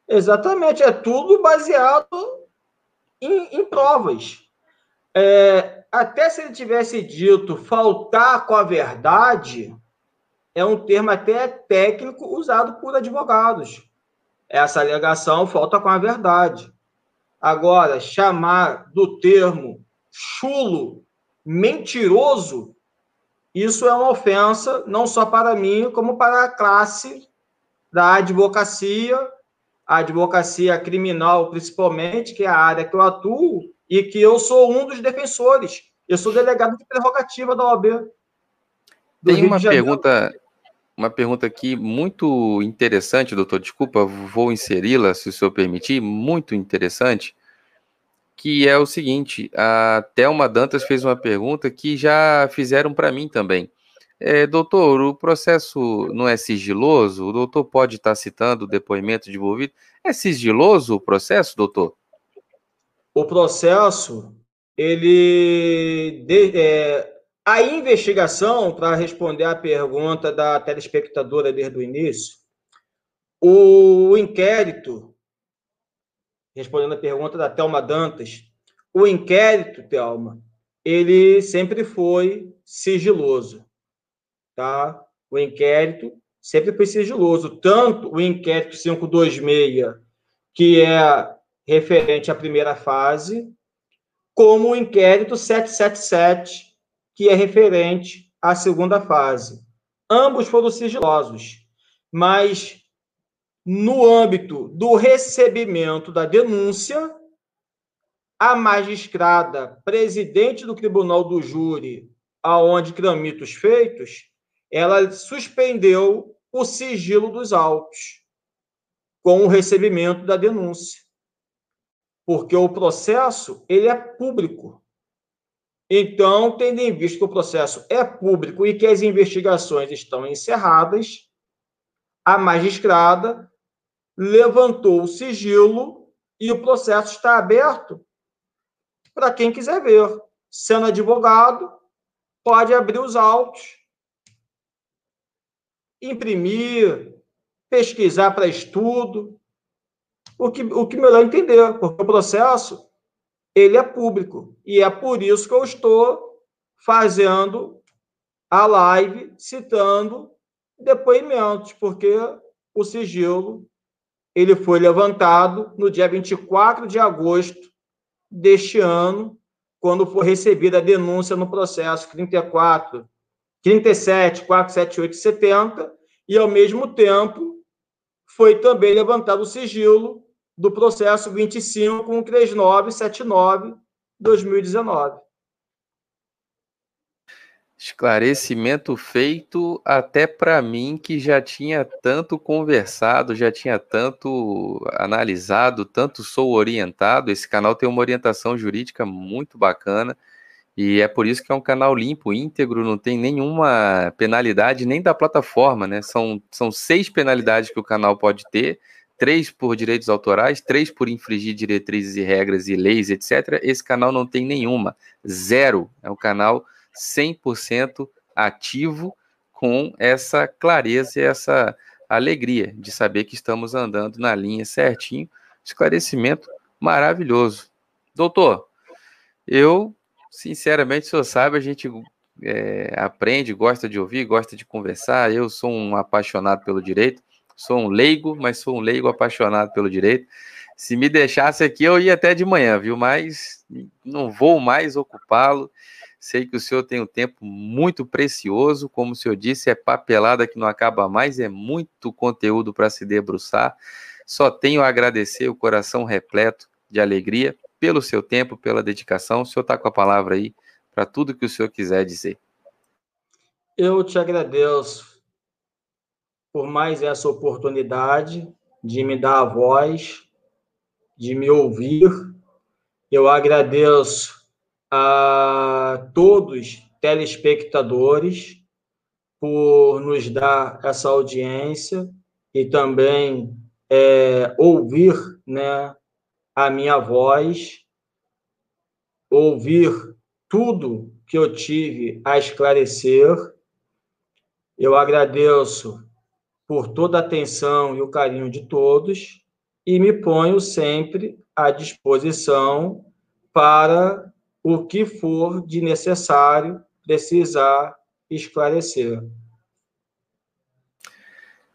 Exatamente, é tudo baseado em, em provas. É, até se ele tivesse dito faltar com a verdade, é um termo até técnico usado por advogados. Essa alegação falta com a verdade. Agora, chamar do termo chulo, mentiroso, isso é uma ofensa não só para mim, como para a classe da advocacia, a advocacia criminal principalmente, que é a área que eu atuo, e que eu sou um dos defensores. Eu sou delegado de prerrogativa da OAB. Tem uma pergunta, uma pergunta aqui muito interessante, doutor. Desculpa, vou inseri-la, se o senhor permitir. Muito interessante. Que é o seguinte: a Thelma Dantas fez uma pergunta que já fizeram para mim também. É, doutor, o processo não é sigiloso? O doutor pode estar citando o depoimento de envolvido? É sigiloso o processo, doutor? O processo, ele. De, é, a investigação, para responder à pergunta da telespectadora desde o início, o inquérito, respondendo a pergunta da Thelma Dantas, o inquérito, Thelma, ele sempre foi sigiloso, tá? O inquérito sempre foi sigiloso, tanto o inquérito 526, que é referente à primeira fase, como o inquérito 777, que é referente à segunda fase. Ambos foram sigilosos, mas no âmbito do recebimento da denúncia, a magistrada presidente do Tribunal do Júri, aonde tramita os feitos, ela suspendeu o sigilo dos autos com o recebimento da denúncia. Porque o processo ele é público. Então, tendo em vista que o processo é público e que as investigações estão encerradas, a magistrada levantou o sigilo e o processo está aberto para quem quiser ver. Sendo advogado, pode abrir os autos, imprimir, pesquisar para estudo, o que, o que melhor entender, porque o processo ele é público. E é por isso que eu estou fazendo a live citando depoimentos, porque o sigilo ele foi levantado no dia 24 de agosto deste ano, quando foi recebida a denúncia no processo 34 37 478 70 e ao mesmo tempo foi também levantado o sigilo do processo 25 3979 2019. Esclarecimento feito até para mim que já tinha tanto conversado, já tinha tanto analisado, tanto sou orientado. Esse canal tem uma orientação jurídica muito bacana e é por isso que é um canal limpo, íntegro, não tem nenhuma penalidade nem da plataforma, né? São, são seis penalidades que o canal pode ter, três por direitos autorais, três por infringir diretrizes e regras e leis, etc. Esse canal não tem nenhuma, zero. É um canal 100% ativo com essa clareza e essa alegria de saber que estamos andando na linha certinho. Esclarecimento maravilhoso. Doutor, eu, sinceramente, o senhor sabe, a gente é, aprende, gosta de ouvir, gosta de conversar. Eu sou um apaixonado pelo direito, sou um leigo, mas sou um leigo apaixonado pelo direito. Se me deixasse aqui, eu ia até de manhã, viu? Mas não vou mais ocupá-lo. Sei que o senhor tem um tempo muito precioso, como o senhor disse, é papelada que não acaba mais, é muito conteúdo para se debruçar. Só tenho a agradecer o coração repleto de alegria pelo seu tempo, pela dedicação. O senhor está com a palavra aí para tudo que o senhor quiser dizer. Eu te agradeço por mais essa oportunidade de me dar a voz, de me ouvir. Eu agradeço a todos telespectadores por nos dar essa audiência e também é, ouvir né, a minha voz, ouvir tudo que eu tive a esclarecer. Eu agradeço por toda a atenção e o carinho de todos e me ponho sempre à disposição para o que for de necessário precisar esclarecer.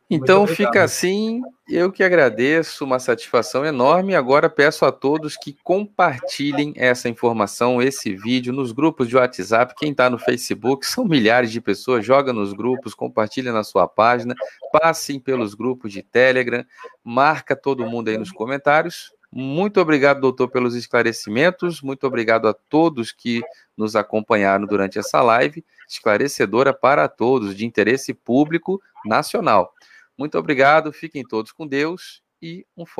Então fica assim, eu que agradeço, uma satisfação enorme. Agora peço a todos que compartilhem essa informação, esse vídeo nos grupos de WhatsApp. Quem está no Facebook, são milhares de pessoas, joga nos grupos, compartilha na sua página, passem pelos grupos de Telegram, marca todo mundo aí nos comentários muito obrigado, doutor, pelos esclarecimentos. Muito obrigado a todos que nos acompanharam durante essa live, esclarecedora para todos, de interesse público nacional. Muito obrigado, fiquem todos com Deus e um forte